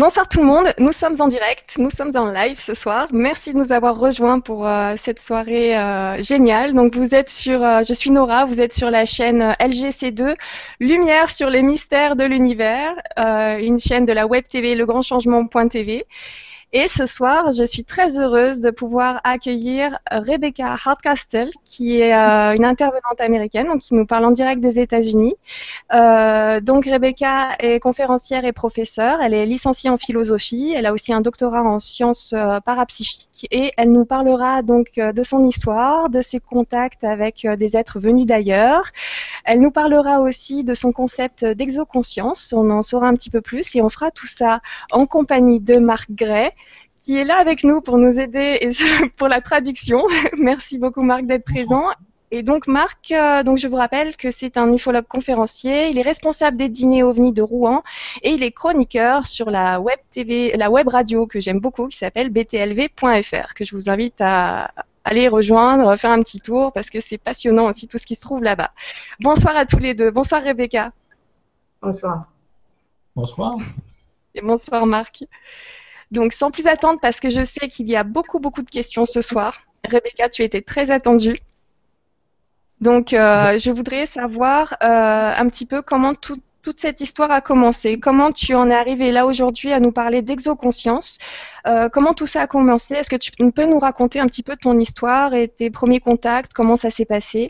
Bonsoir tout le monde, nous sommes en direct, nous sommes en live ce soir. Merci de nous avoir rejoints pour euh, cette soirée euh, géniale. Donc vous êtes sur, euh, je suis Nora, vous êtes sur la chaîne LGC2, Lumière sur les mystères de l'univers, une chaîne de la web TV Le Grand Changement.tv. Et ce soir, je suis très heureuse de pouvoir accueillir Rebecca Hardcastle, qui est euh, une intervenante américaine, donc qui nous parle en direct des États-Unis. Euh, donc Rebecca est conférencière et professeure. Elle est licenciée en philosophie. Elle a aussi un doctorat en sciences euh, parapsychiques et elle nous parlera donc euh, de son histoire, de ses contacts avec euh, des êtres venus d'ailleurs. Elle nous parlera aussi de son concept d'exoconscience. On en saura un petit peu plus et on fera tout ça en compagnie de Marc Gray qui est là avec nous pour nous aider pour la traduction. Merci beaucoup Marc d'être présent. Et donc Marc, euh, donc je vous rappelle que c'est un ufologue conférencier. Il est responsable des dîners ovnis de Rouen et il est chroniqueur sur la web TV, la web radio que j'aime beaucoup, qui s'appelle btlv.fr, que je vous invite à aller rejoindre, faire un petit tour parce que c'est passionnant aussi tout ce qui se trouve là-bas. Bonsoir à tous les deux. Bonsoir Rebecca. Bonsoir. Bonsoir. Et bonsoir Marc. Donc sans plus attendre, parce que je sais qu'il y a beaucoup beaucoup de questions ce soir. Rebecca, tu étais très attendue. Donc, euh, je voudrais savoir euh, un petit peu comment toute cette histoire a commencé. Comment tu en es arrivé là aujourd'hui à nous parler d'exoconscience? Euh, Comment tout ça a commencé? Est-ce que tu peux nous raconter un petit peu ton histoire et tes premiers contacts? Comment ça s'est passé?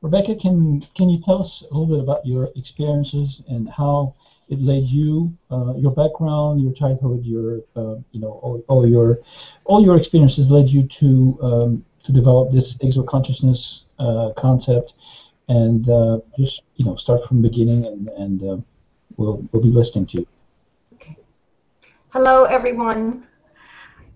Rebecca, can can you tell us a little bit about your experiences and how it led you, uh, your background, your childhood, your uh, you know all, all, your all your experiences led you to um, to develop this exoconsciousness uh, concept, and uh, just you know start from the beginning, and, and uh, we'll we'll be listening to you. Okay. Hello, everyone.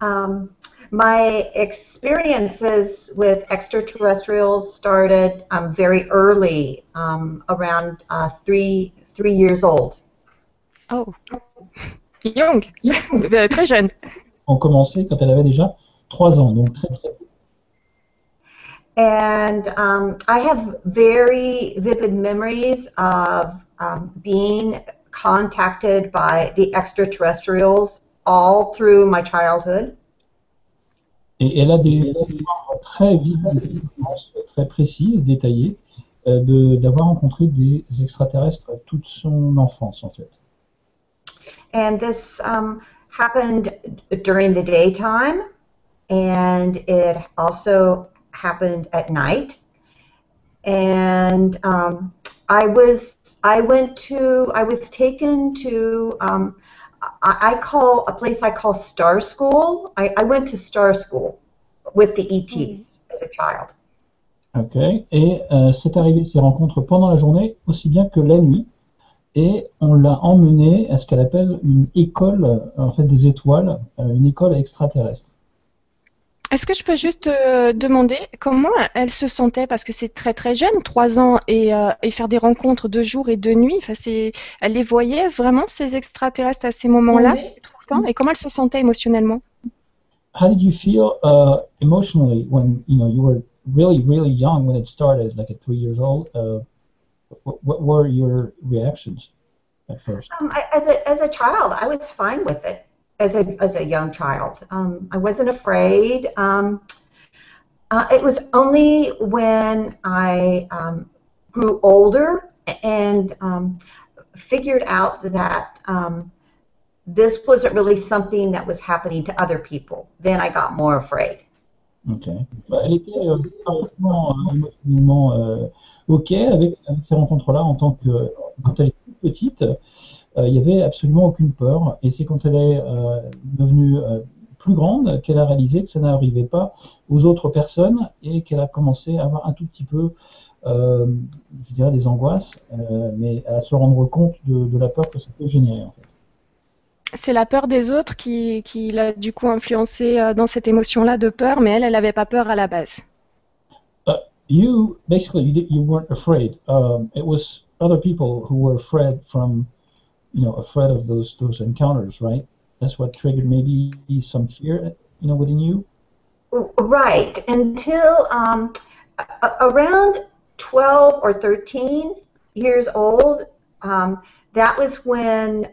Um, my experiences with extraterrestrials started um, very early, um, around uh, three three years old. Oh, young, très jeune. On commençait quand elle avait déjà trois ans, donc très très And um, I have very vivid memories of um, being contacted by the extraterrestrials all through my childhood. Et elle a des mémoires très vives, très précises, détaillées, euh, d'avoir rencontré des extraterrestres toute son enfance, en fait. And this um, happened during the daytime, and it also happened at night. And um, I was, I went to, I was taken to, um, I, I, call a place I call Star School. I, I went to Star School with the ETs mm. as a child. Ok. Et euh, c'est arrivé ces rencontres pendant la journée aussi bien que la nuit. Et on l'a emmené à ce qu'elle appelle une école, en fait des étoiles, euh, une école extraterrestre. Est-ce que je peux juste euh, demander comment elle se sentait? Parce que c'est très très jeune, trois ans, et, euh, et, faire des rencontres de jour et de nuit. Enfin, c'est, elle les voyait vraiment ces extraterrestres à ces moments-là tout le temps? Et comment elle se sentait émotionnellement? How did you feel uh, emotionally when you know you were really really young when it started, like at three years old? Uh, what, what were your reactions at first? Um, I, as a as a child, I was fine with it. as a as a young child. Um, I wasn't afraid. Um, uh, it was only when I um, grew older and um, figured out that um, this wasn't really something that was happening to other people. Then I got more afraid. Ok. Bah, elle était euh, parfaitement euh, émotionnellement ok avec, ces rencontres-là en tant que quand elle était petite. Euh, il n'y avait absolument aucune peur. Et c'est quand elle est euh, devenue euh, plus grande qu'elle a réalisé que ça n'arrivait pas aux autres personnes et qu'elle a commencé à avoir un tout petit peu, je dirais, des angoisses, mais à se rendre compte de, la peur que ça peut générer en fait. C'est la peur des autres qui, qui l'a du coup influencé dans cette émotion-là de peur, mais elle, elle n'avait pas peur à la base. You, basically, you, you weren't afraid. Um, it was other people who were afraid from you know afraid of those those encounters, right? That's what triggered maybe some fear, you know, within you. Right. Until um, around 12 or 13 years old, um, that was when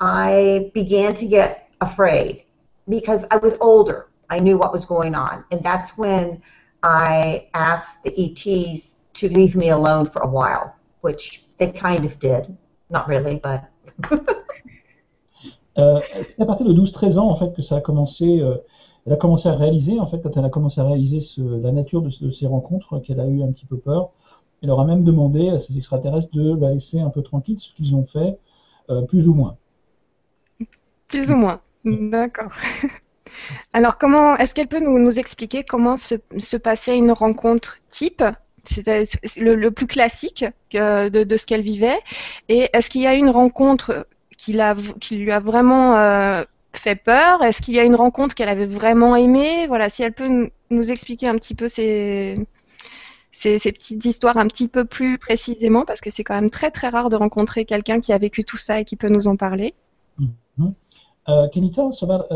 I began to get afraid because I was older. I knew what was going on. And that's when I asked the ETs to leave me alone for a while, which they kind of did. Not really, but. euh, c'est à partir de 12-13 ans en fait que ça a commencé. Euh, elle a commencé à réaliser en fait quand elle a commencé à réaliser ce, la nature de, de ces rencontres qu'elle a eu un petit peu peur. Elle leur a même demandé à ces extraterrestres de la laisser un peu tranquille, ce qu'ils ont fait, euh, plus ou moins. Plus ou moins, d'accord. Alors, comment est-ce qu'elle peut nous, expliquer comment se, passait une rencontre type? C'était le, le, plus classique de, de ce qu'elle vivait. Et est-ce qu'il y a une rencontre qui, lui a vraiment euh, fait peur? Est-ce qu'il y a une rencontre qu'elle avait vraiment aimée? Voilà, si elle peut nous expliquer un petit peu ces, petites histoires un petit peu plus précisément, parce que c'est quand même très très rare de rencontrer quelqu'un qui a vécu tout ça et qui peut nous en parler. Can you tell us about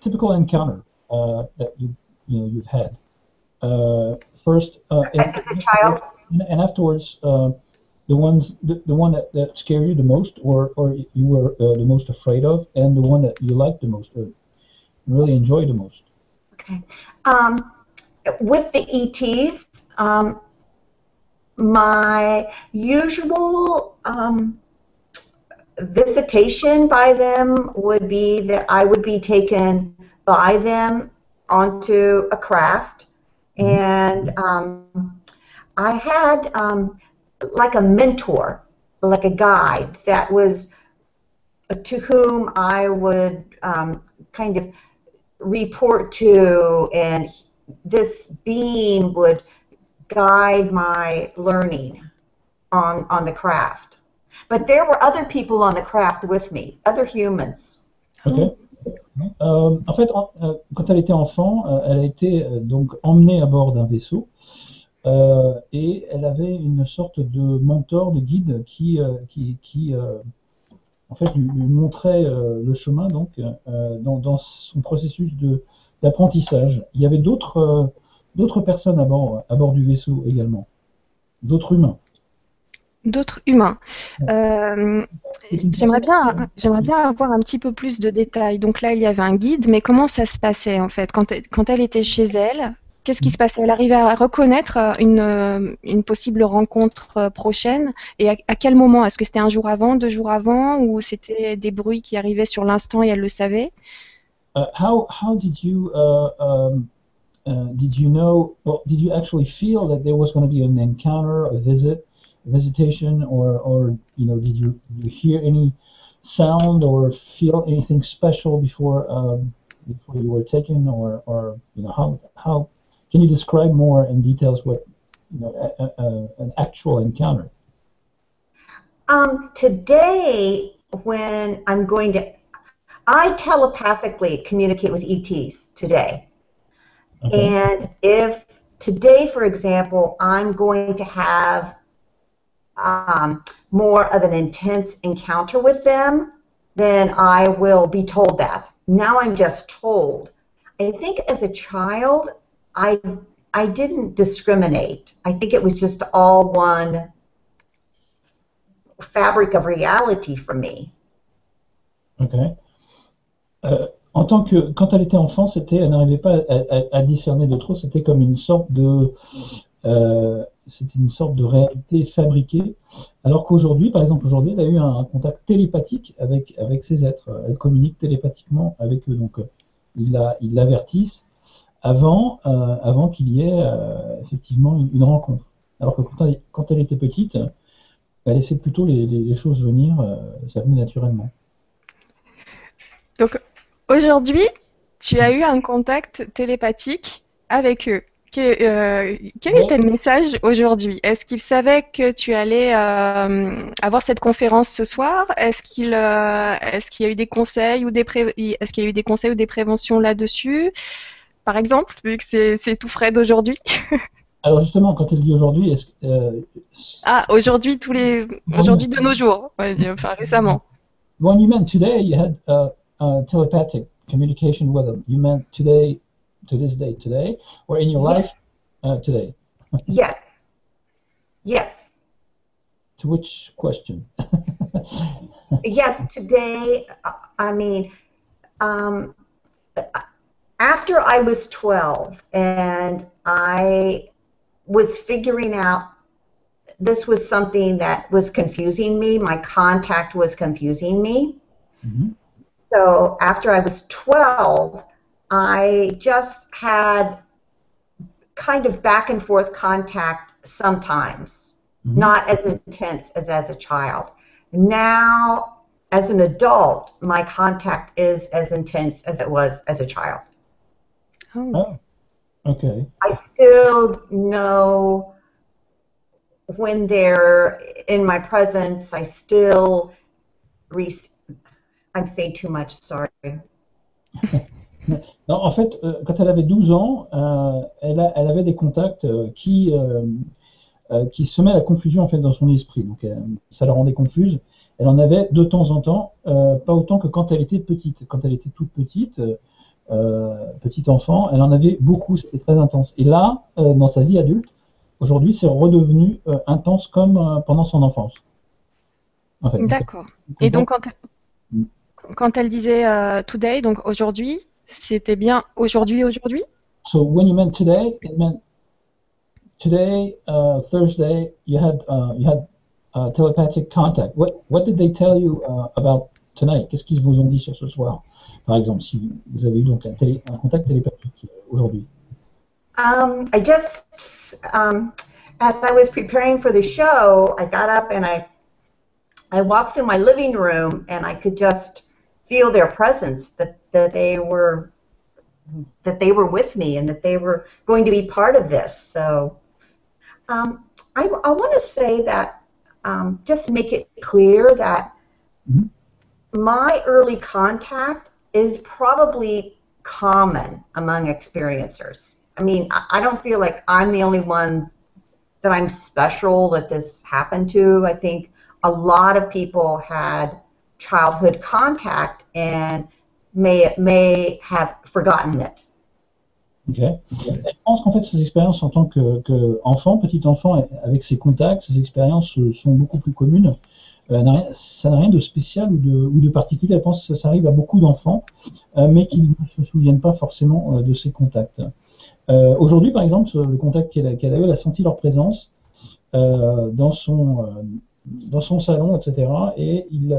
typical encounter uh, that you, you know, you've had? Uh, first, uh, as a child, and, and afterwards, uh, the ones the, the one that, that scared you the most, or or you were uh, the most afraid of, and the one that you liked the most, or really enjoyed the most. Okay. Um, with the ETs, um, my usual um, visitation by them would be that I would be taken by them onto a craft, and um, I had um, like a mentor, like a guide that was to whom I would um, kind of report to, and this being would guide my learning on on the craft. But there were other people on the craft with me, other humans. Euh, en fait, euh, quand elle était enfant, euh, elle a été euh, donc emmenée à bord d'un vaisseau euh, et elle avait une sorte de mentor, de guide qui, euh, qui, qui en fait lui, lui montrait le chemin donc dans, dans, son processus d'apprentissage. Il y avait d'autres personnes à bord à bord du vaisseau également, d'autres humains d'autres humains. Euh, j'aimerais bien, j'aimerais bien avoir un petit peu plus de détails. Donc là, il y avait un guide, mais comment ça se passait en fait quand elle, quand elle était chez elle Qu'est-ce qui se passait? Elle arrivait à reconnaître une, une possible rencontre prochaine? Et à, à quel moment? Est-ce que c'était un jour avant, deux jours avant, ou c'était des bruits qui arrivaient sur l'instant et elle le savait? Uh, how, how did you uh, um, uh, did you know? Well, did you actually feel that there was going to be an encounter, a visit? Visitation, or or you know, did you, you hear any sound or feel anything special before um, before you were taken, or or you know how how can you describe more in details what you know a, a, an actual encounter? Um, today, when I'm going to, I telepathically communicate with ETs today. Okay. And if today, for example, I'm going to have um, more of an intense encounter with them, then I will be told that. Now I'm just told. I think as a child, I I didn't discriminate. I think it was just all one fabric of reality for me. Okay. Euh, en tant que quand elle était enfant, c'était elle n'arrivait pas à, à, à, discerner de trop. C'était comme une sorte de euh, c'était une sorte de réalité fabriquée, alors qu'aujourd'hui, par exemple, aujourd'hui, elle a eu un, contact télépathique avec, avec ces êtres. Elle communique télépathiquement avec eux. Donc, ils l'avertissent avant, euh, avant qu'il y ait euh, effectivement une, rencontre. Alors que quand elle, était petite, elle laissait plutôt les, les, choses venir, euh, ça venait naturellement. Donc, aujourd'hui, tu as eu un contact télépathique avec eux. Que, euh, quel était le message aujourd'hui? Est-ce qu'il savait que tu allais euh, avoir cette conférence ce soir? Est-ce qu'il euh, y a eu des conseils ou des est-ce qu'il y a eu des conseils ou des préventions là-dessus? Par exemple, vu que c'est tout frais d'aujourd'hui. Alors justement, quand il dit aujourd'hui, est-ce euh, ah aujourd'hui tous les aujourd'hui de nos jours, ouais, enfin récemment. When you meant today, you had uh, uh, telepathic communication with them. You meant today to this day today or in your yes. life uh, today? yes. Yes. To which question? yes, today, I mean, um, after I was 12 and I was figuring out this was something that was confusing me, my contact was confusing me. Mm-hmm. So after I was 12, I just had kind of back and forth contact sometimes, mm-hmm. not as intense as as a child. Now, as an adult, my contact is as intense as it was as a child. Oh, oh okay. I still know when they're in my presence, I still re- I'm saying too much, sorry. non, en fait, euh, quand elle avait 12 ans, euh, elle, a, elle, avait des contacts euh, qui, qui semaient la confusion en fait dans son esprit. Donc, ça la rendait confuse. Elle en avait de temps en temps, pas autant que quand elle était petite. Quand elle était toute petite, petite enfant, elle en avait beaucoup. C'était très intense. Et là, dans sa vie adulte, aujourd'hui, c'est redevenu intense comme pendant son enfance. En fait. D'accord. Et donc, quand, mm. quand elle disait today, donc aujourd'hui, c'était bien aujourd'hui, aujourd'hui So when you meant today, it meant today, uh, Thursday, you had uh, you had uh, telepathic contact. What what did they tell you uh, about tonight? Qu'est-ce qu'ils vous ont dit sur ce soir, par exemple, si vous avez eu donc un, télé, un contact télépathique euh, aujourd'hui? Um, I just um, as I was preparing for the show, I got up and I I walked through my living room and I could just feel their presence that that they were that they were with me and that they were going to be part of this. So um, I, I want to say that um, just make it clear that mm-hmm. my early contact is probably common among experiencers. I mean, I, I don't feel like I'm the only one that I'm special that this happened to. I think a lot of people had childhood contact and may, may have forgotten it. Okay. Je pense qu'en fait, ces expériences en tant qu'enfant, que petit enfant, avec ses contacts, ces expériences sont beaucoup plus communes. Euh, ça n'a rien de spécial ou de, particulier. Je pense que ça, arrive à beaucoup d'enfants, euh, mais qui ne se souviennent pas forcément euh, de ces contacts. Aujourd'hui, par exemple, le contact qu'elle a, eu, elle a senti leur présence dans, son, dans son salon, etc. Et il,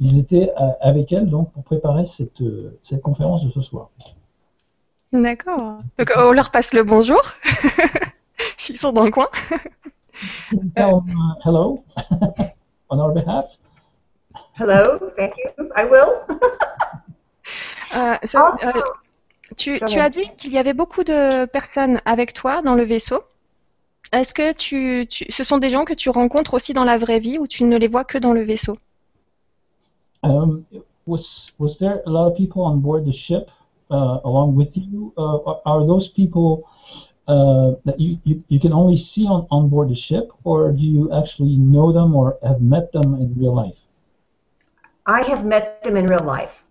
ils étaient avec elle donc pour préparer cette, cette conférence de ce soir. D'accord. Donc on leur passe le bonjour s'ils sont dans le coin. Tell them, uh, hello on our behalf. Hello, thank you. I will. uh, so, uh, tu, tu, as dit qu'il y avait beaucoup de personnes avec toi dans le vaisseau. Est-ce que tu, tu, ce sont des gens que tu rencontres aussi dans la vraie vie ou tu ne les vois que dans le vaisseau? Um, was was there a lot of people on board the ship uh, along with you? Uh, are those people uh, that you, you, you can only see on, on board the ship, or do you actually know them or have met them in real life? I have met them in real life.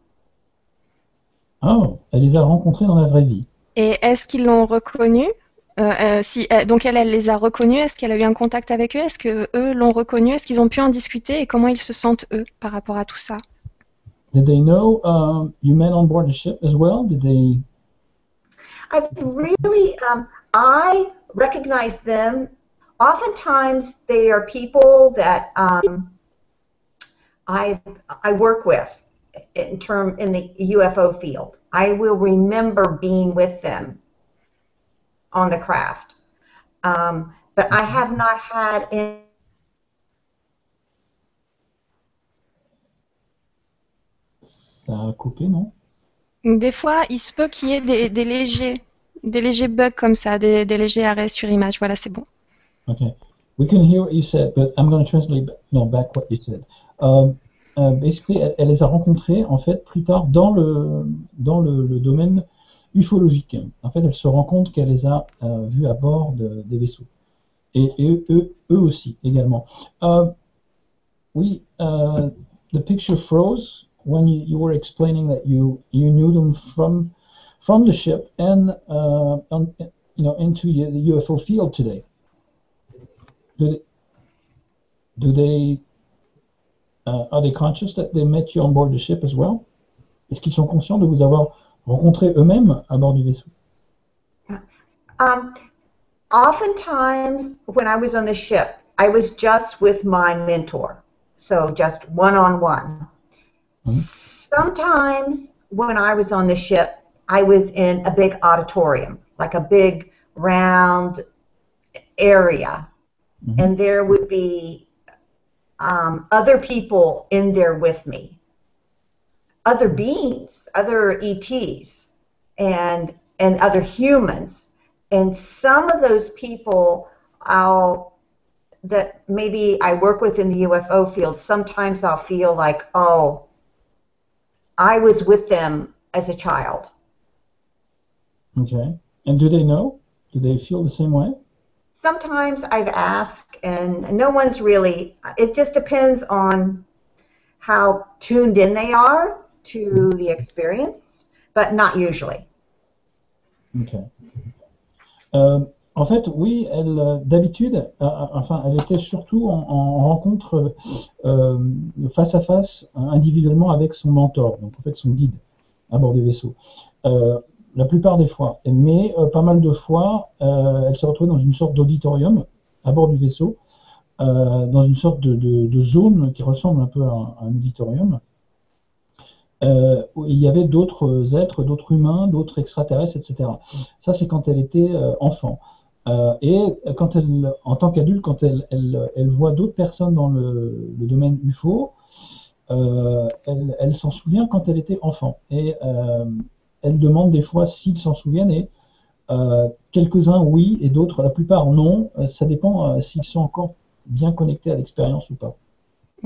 Oh, elle les a rencontrés dans la vraie vie. Et est-ce qu'ils l'ont reconnu euh, euh, si, euh, donc elle, elle, les a reconnus. Est-ce qu'elle a eu un contact avec eux? Est-ce que eux l'ont reconnu Est-ce qu'ils ont pu en discuter? Et comment ils se sentent eux par rapport à tout ça? Did they know um, you men on board the ship as well? Did they? I really, um, I recognize them. Oftentimes, they are people that um, I I work with in term in the UFO field. I will remember being with them on the craft. Um, but I have not had any. Ça a coupé, non? Des fois, il se peut qu'il y ait des, des, légers, des légers bugs comme ça, des, des légers arrêts sur image. Voilà, c'est bon. Okay. We can hear what you said, but I'm going to translate no, back what you said. Um, uh, basically, elle, elle, les a rencontrés en fait plus tard dans le dans le, le domaine ufologique. En fait, elle se rend compte qu'elle les a euh, vus à bord de, des vaisseaux. Et, et eux, eux, aussi, également. Uh, we, uh, the picture froze when you, you, were explaining that you, you knew them from, from the ship and uh, on, you know, into the UFO field today. Do they, do they uh, are they conscious that they met you on board the ship as well? Est-ce qu'ils sont conscients de vous avoir rencontré eux-mêmes à bord du vaisseau? Um, oftentimes, when I was on the ship, I was just with my mentor, so just one on one. Sometimes, when I was on the ship, I was in a big auditorium, like a big round area, Mhm. and there would be um, other people in there with me, other beings, other ETs, and and other humans, and some of those people I'll that maybe I work with in the UFO field. Sometimes I'll feel like, oh, I was with them as a child. Okay. And do they know? Do they feel the same way? sometimes I've asked, and no one's really. It just depends on how tuned in they are to the experience, but not usually. Ok. Euh, en fait, oui, elle, euh, d'habitude, euh, enfin, elle était surtout en, en rencontre face à face, individuellement avec son mentor, donc en fait son guide à bord du vaisseau. Euh, la plupart des fois, mais pas mal de fois, elle se retrouvait dans une sorte d'auditorium à bord du vaisseau, dans une sorte de, zone qui ressemble un peu à un auditorium. Euh, il y avait d'autres êtres, d'autres humains, d'autres extraterrestres, etc. Ça, c'est quand elle était euh, enfant. Euh, et quand elle, en tant qu'adulte, quand elle, elle, elle voit d'autres personnes dans le, domaine UFO, elle, elle s'en souvient quand elle était enfant. Et elle demande des fois s'ils s'en souviennent. Et quelques-uns, oui, et d'autres, la plupart, non. Ça dépend s'ils sont encore bien connectés à l'expérience ou pas.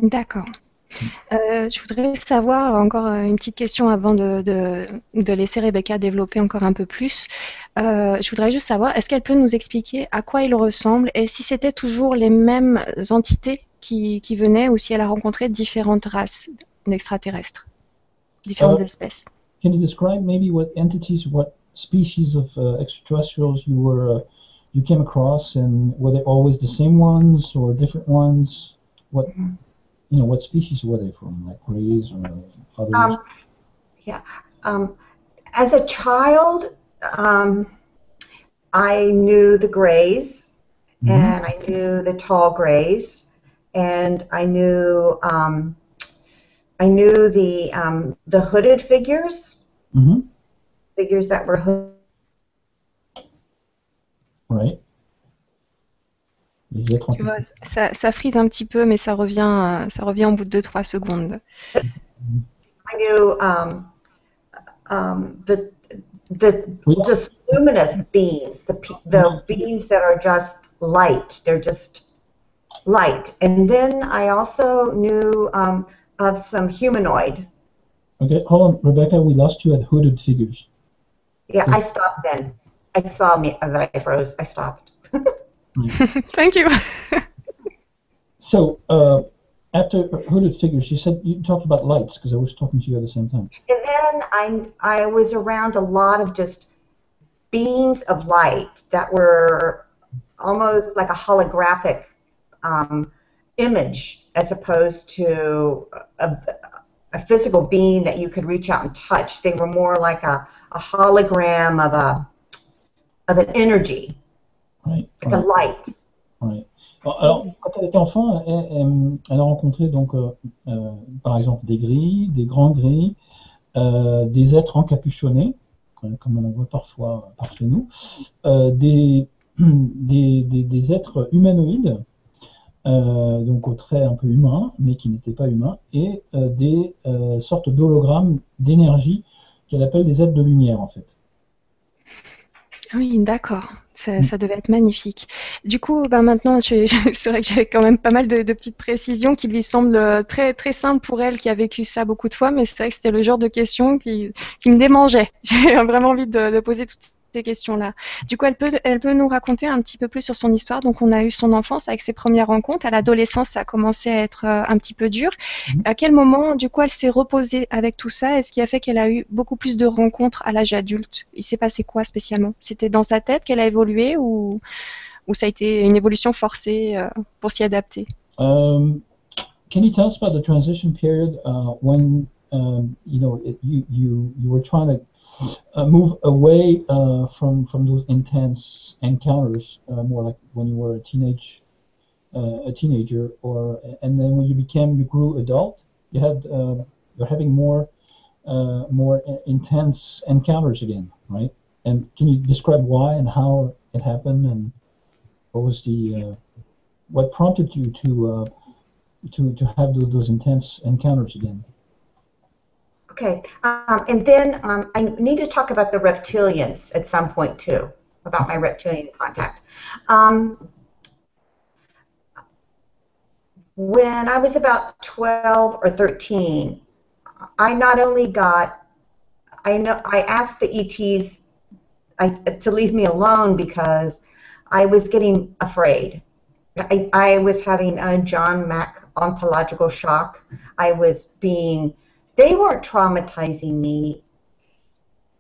D'accord. Euh, je voudrais savoir encore euh, une petite question avant de, de, de laisser Rebecca développer encore un peu plus. Euh, je voudrais juste savoir, est-ce qu'elle peut nous expliquer à quoi il ressemble et si c'était toujours les mêmes entités qui, qui venaient ou si elle a rencontré différentes races d'extraterrestres, différentes espèces? Can you describe maybe what entities, what species of uh, extraterrestrials you were uh, you came across, and were they always the same ones or different ones? What you know, what species were they from, like rays or others? Um, yeah. Um, as a child, um, I knew the Greys, Mhm. and I knew the tall Greys, and I knew um, I knew the um, the hooded figures, Mhm. figures that were hooded. Right. Tu vois, ça, ça frise un petit peu, mais ça revient, ça revient au bout de 2-3 secondes. I knew um, um, the the Oui. just luminous beings, the pe- the beings that are just light. They're just light. And then I also knew um, of some humanoid. Okay, hold on, Rebecca. We lost you at hooded figures. Yeah, I stopped then. I saw me that I froze. I stopped. Thank you. So uh, after hooded figures, you said you talked about lights because I was talking to you at the same time. And then I I was around a lot of just beams of light that were almost like a holographic um, image as opposed to a, a physical being that you could reach out and touch. They were more like a, a hologram of a of an energy, Right. Alors, quand elle était enfant, elle, a rencontré donc, euh, euh, par exemple, des grilles, des grands grilles, euh, des êtres encapuchonnés, comme on en voit parfois par chez nous, des, des, êtres humanoïdes, donc aux traits un peu humains, mais qui n'étaient pas humains, et des sortes d'hologrammes d'énergie qu'elle appelle des êtres de lumière, en fait. Oui, d'accord. Ça, ça devait être magnifique. Du coup, bah maintenant, c'est vrai que j'avais quand même pas mal de, de petites précisions qui lui semblent euh, très, très simples pour elle qui a vécu ça beaucoup de fois, mais c'est vrai que c'était le genre de questions qui, qui me démangeaient. J'ai vraiment envie de, de poser toutes ces questions-là. Du coup, elle peut, elle peut nous raconter un petit peu plus sur son histoire. Donc, on a eu son enfance avec ses premières rencontres. À l'adolescence, ça a commencé à être euh, un petit peu dur. Mhm. À quel moment, du coup, elle s'est reposée avec tout ça? Et ce qui a fait qu'elle a eu beaucoup plus de rencontres à l'âge adulte? Il s'est passé quoi spécialement? C'était dans sa tête qu'elle a évolué ou, ou ça a été une évolution forcée euh, pour s'y adapter? Um, can you tell us about the transition period uh, when um, you know it, you you you were trying to uh, move away uh, from from those intense encounters, uh, more like when you were a teenage uh, a teenager, or and then when you became you grew adult, you had uh, you're having more more intense encounters again, right? And can you describe why and how it happened, and what was the what prompted you to to to have those intense encounters again? Okay, um, and then um, I need to talk about the reptilians at some point too, about my reptilian contact. Um, when I was about 12 or 13, I not only got, I know, I asked the ETs I, to leave me alone because I was getting afraid. I, I was having a John Mack ontological shock. I was being they weren't traumatizing me.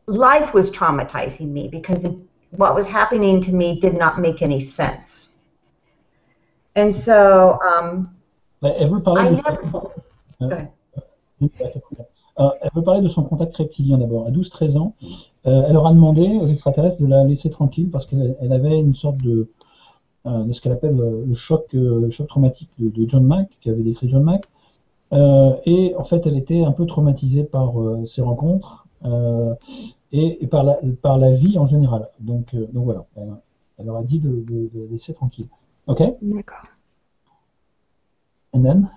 Life was traumatizing me because it, what was happening to me did not make any sense. And so, um, elle veut parler de euh, de son contact reptilien d'abord. À 12-13 ans, euh, elle leur a demandé aux extraterrestres de la laisser tranquille parce qu'elle elle avait une sorte de, euh, de ce qu'elle appelle le choc, le choc traumatique de, de John Mack, qui avait décrit John Mack. Euh, et en fait, elle était un peu traumatisée par euh, ces rencontres euh, et, et, par, la, par la vie en général. Donc, donc voilà, elle, elle, leur a dit de, de, de laisser tranquille. OK? D'accord. And then?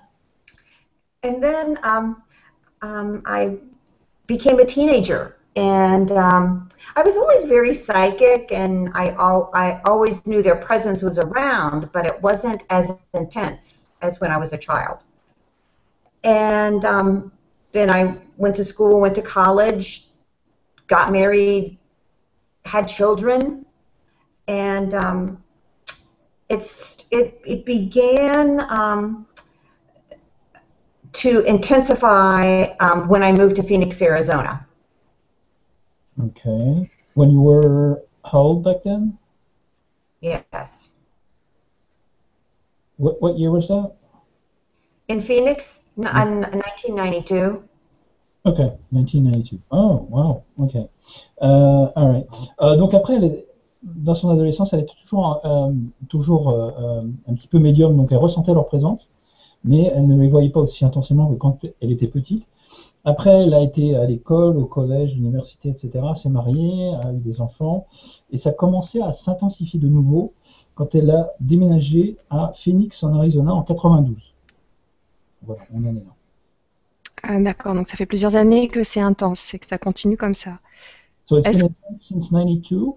And then um, um, I became a teenager, and um, I was always very psychic, and I, al- I always knew their presence was around, but it wasn't as intense as when I was a child. And um, then I went to school, went to college, got married, had children, and um, it's it it began um, to intensify um, when I moved to Phoenix, Arizona. Okay. When you were how old back then? Yes. What what year was that? In Phoenix, in 1992. Ok, 1992. Oh, wow, ok. Euh, all right. Euh, donc après, elle est, dans son adolescence, elle était toujours, euh, toujours euh, euh, un petit peu médium, donc elle ressentait leur présence, mais elle ne les voyait pas aussi intensément que quand elle était petite. Après, elle a été à l'école, au collège, l'université, etc. S'est mariée, a eu des enfants, et ça a commencé à s'intensifier de nouveau quand elle a déménagé à Phoenix, en Arizona, en 92. Voilà, on en est là. Ah, D'accord, donc ça fait plusieurs années que c'est intense et que ça continue comme ça. So it's been intense since 92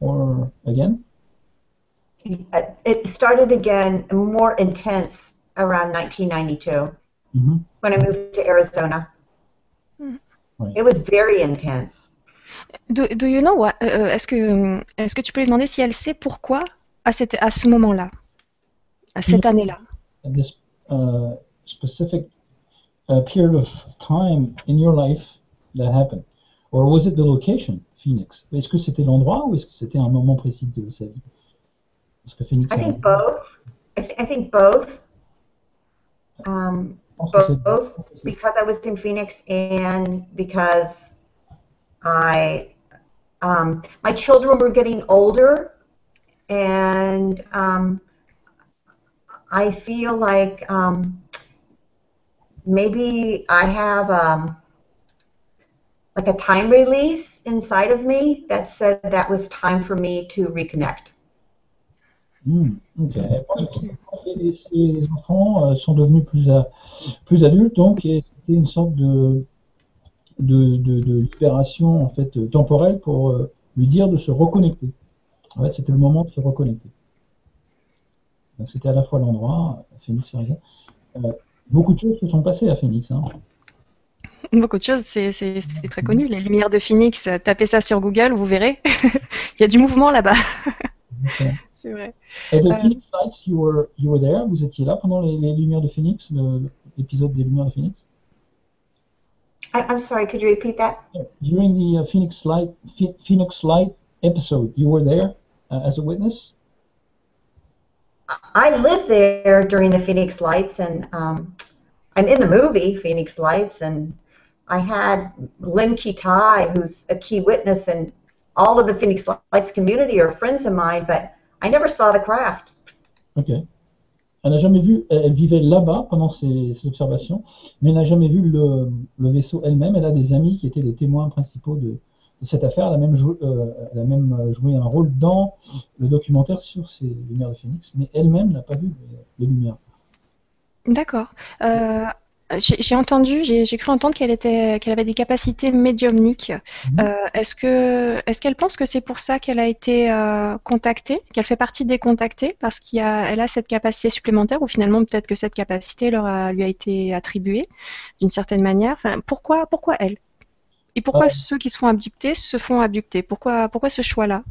or again? It started again more intense around 1992 Mhm. when I moved to Arizona. Right. It was very intense. Do, do you know what? euh, est-ce que est-ce que tu peux lui demander si elle sait pourquoi à cette à ce moment-là, à cette année-là? Specific uh, period of time in your life that happened? Or was it the location, Phoenix? Est-ce que c'était l'endroit ou est-ce que c'était un moment précis de sa vie? Parce que Phoenix. I un- think both. I, th- I think both. Um, je pense que c'est- both because I was in Phoenix and because I um, my children were getting older and um, I feel like um, maybe I have um, like a time release inside of me that said that was time for me to reconnect. Hmm, ok. Les, les enfants euh, sont devenus plus, a- plus adultes, donc, et c'était une sorte de, de, de, de libération en fait euh, temporelle pour euh, lui dire de se reconnecter. En c'était le moment de se reconnecter. Donc, c'était à la fois l'endroit, Phoenix, Arizona. Euh, beaucoup de choses se sont passées à Phoenix. Hein. Beaucoup de choses, c'est très connu. Les lumières de Phoenix, tapez ça sur Google, vous verrez. Il y a du mouvement là-bas. C'est vrai. Et le Euh, Phoenix Lights, you were, you were there, vous étiez là pendant les, les Lumières de Phoenix, l'épisode des Lumières de Phoenix? I, I'm sorry, could you repeat that? During the uh, Phoenix Light Phoenix Light episode, you were there uh, as a witness? I lived there during the Phoenix Lights, and um, I'm in the movie Phoenix Lights, and I had Lynn Kitai, who's a key witness, and all of the Phoenix Lights community are friends of mine, but I never saw the craft. Ok. Elle n'a jamais vu, elle vivait là-bas pendant ses, observations, mais elle n'a jamais vu le, le vaisseau elle-même. Elle a des amis qui étaient les témoins principaux de cette affaire. Elle a, même joué, euh, elle a même joué un rôle dans le documentaire sur ces lumières de Phoenix, mais elle-même n'a pas vu les, les lumières. D'accord. Euh, j'ai entendu, j'ai cru entendre qu'elle était, qu'elle avait des capacités médiumniques. Mhm. Euh, est-ce que, est-ce qu'elle pense que c'est pour ça qu'elle a été euh, contactée, qu'elle fait partie des contactés parce qu'elle a, cette capacité supplémentaire ou finalement peut-être que cette capacité leur a, lui a été attribuée d'une certaine manière? Enfin, pourquoi, pourquoi elle? Et pourquoi Euh. ceux qui se font abducter se font abducter Pourquoi, pourquoi ce choix-là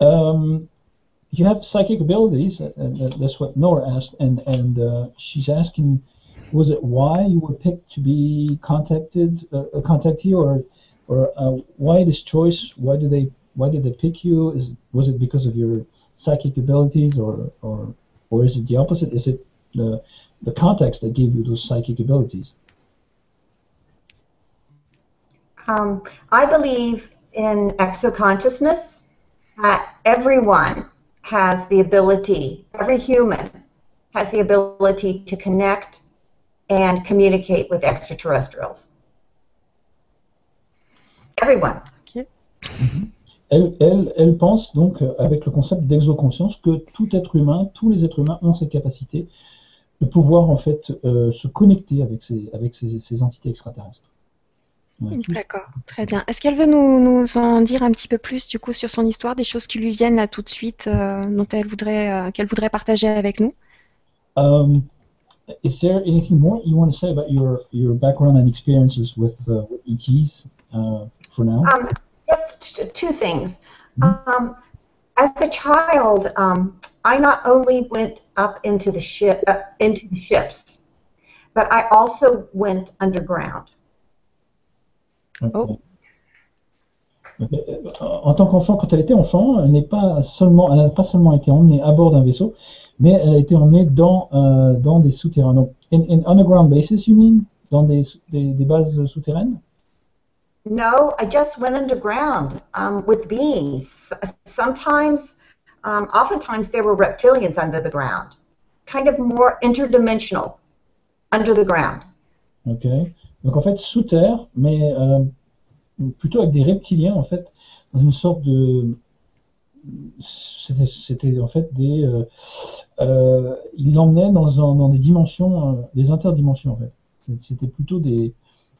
Um, you have psychic abilities. Uh, uh, that's what Nora asked, and and uh, she's asking, was it why you were picked to be contacted, uh, a contactee, or or uh, why this choice? Why did they why did they pick you? Is was it because of your psychic abilities, or or or is it the opposite? Is it the the context that gave you those psychic abilities? Um, I believe in exoconsciousness, that everyone has the ability, every human has the ability to connect and communicate with extraterrestrials. Everyone. Elle, elle, elle pense donc, euh, avec le concept d'exoconscience, que tout être humain, tous les êtres humains ont cette capacité de pouvoir en fait euh, se connecter avec ces, avec ces, ces entités extraterrestres. Ouais, D'accord, très bien. Est-ce qu'elle veut nous, nous en dire un petit peu plus du coup sur son histoire, des choses qui lui viennent là tout de suite, euh, dont elle voudrait, euh, qu'elle voudrait partager avec nous? Um, is there anything more you want to say about your, your background and experiences with, uh, with ETs uh, for now? Um, just two things. Um, as a child, um, I not only went up into the ship, uh, into the ships, but I also went underground. Oh. En tant qu'enfant, quand elle était enfant, elle n'est pas seulement, elle n'a pas seulement été emmenée à bord d'un vaisseau, mais elle a été emmenée dans, euh, dans des souterrains. Donc, in, in underground bases, you mean? Dans des, des, des bases souterraines? No, I just went underground um, with beings. Sometimes, um, oftentimes, there were reptilians under the ground, kind of more interdimensional under the ground. Ok. Donc en fait sous terre, mais euh, plutôt avec des reptiliens en fait, dans une sorte de, c'était en fait des, euh, euh, ils l'emmenaient dans, un- dans des dimensions, euh, des interdimensions en fait. C'était plutôt des,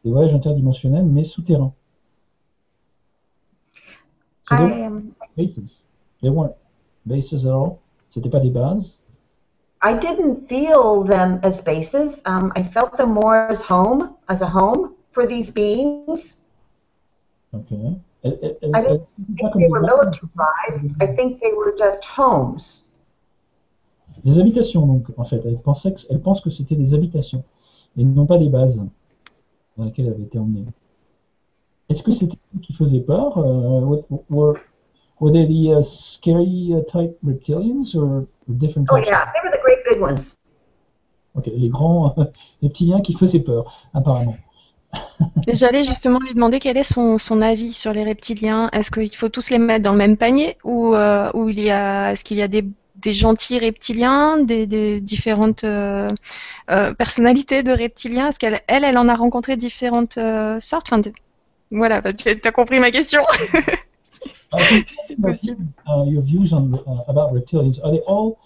des voyages interdimensionnels mais souterrains. So I weren't um, bases. They weren't bases at all. C'était pas des bases. I didn't feel them as bases. Um, I felt them more as home, as a home for these beings. Ok. Elle- elle- elle- I didn't think they des were bases. militarized. I think they were just homes. Des habitations, donc, en fait. Elle, pensait que, elle pense que c'était des habitations, et non pas des bases dans lesquelles elle avait été emmenée. Est-ce que c'était eux qui faisaient peur? euh, were, they the uh, scary uh, type reptilians or different Oh types? yeah, they were the great big ones. Ok, les grands reptiliens qui faisaient peur, apparemment. J'allais justement lui demander quel est son, son avis sur les reptiliens. Est-ce qu'il faut tous les mettre dans le même panier ou, euh, ou il y a, est-ce qu'il y a des, des gentils reptiliens, des, des différentes euh, euh, personnalités de reptiliens? Est-ce qu'elle, elle, elle en a rencontré différentes euh, sortes? Enfin, de- Voilà, tu as compris ma question. Uh, can you tell me about, uh, your views on uh, about reptilians. Are they all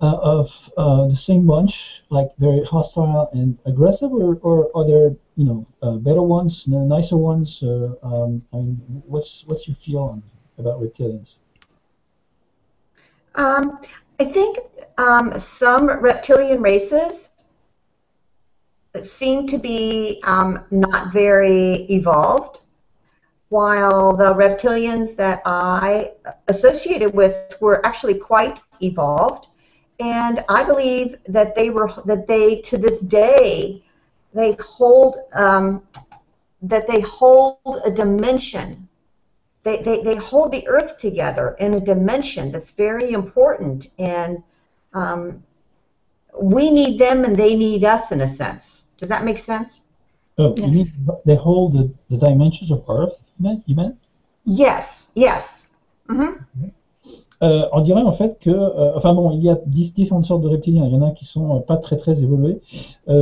uh, of uh, the same bunch, like very hostile and aggressive, or, or are there you know uh, better ones, nicer ones? Um, I mean, what's what's your feel on about reptilians? Um, I think um, some reptilian races seem to be um, not very evolved, while the reptilians that I associated with were actually quite evolved. And I believe that they were that they to this day they hold um, that they hold a dimension they, they, they hold the earth together in a dimension that's very important and um, we need them and they need us in a sense. Does that make sense? Oh, you Yes. they hold the, the dimensions of Earth, you meant? You meant? Yes, yes. hmm Euh, on dirait en fait que, euh, enfin bon, il y a dix- différentes sortes de reptiliens. Il y en a qui sont euh, pas très très évolués.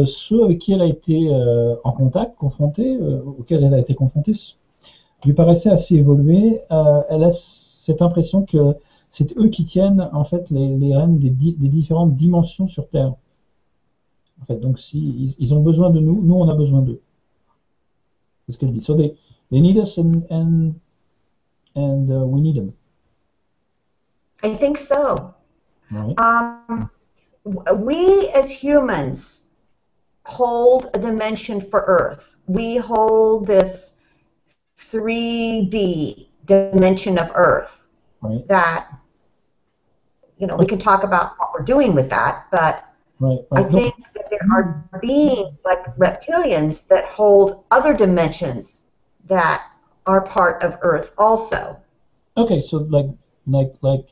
Ceux avec qui elle a été en contact, confrontée, auxquels elle a été confrontée, lui paraissaient assez évolués. Elle a cette impression que c'est eux qui tiennent en fait les, les rênes des, di- des différentes dimensions sur Terre. En fait, donc si ils, ils ont besoin de nous, nous on a besoin d'eux. C'est ce qu'elle dit. They, they need us and and and uh, we need them. I think so. Right. Um, we as humans hold a dimension for Earth. We hold this 3D dimension of Earth Right. that, you know, we can talk about what we're doing with that, but Right. I right. Donc, think that there are beings like reptilians that hold other dimensions that are part of Earth also. Okay, so like like like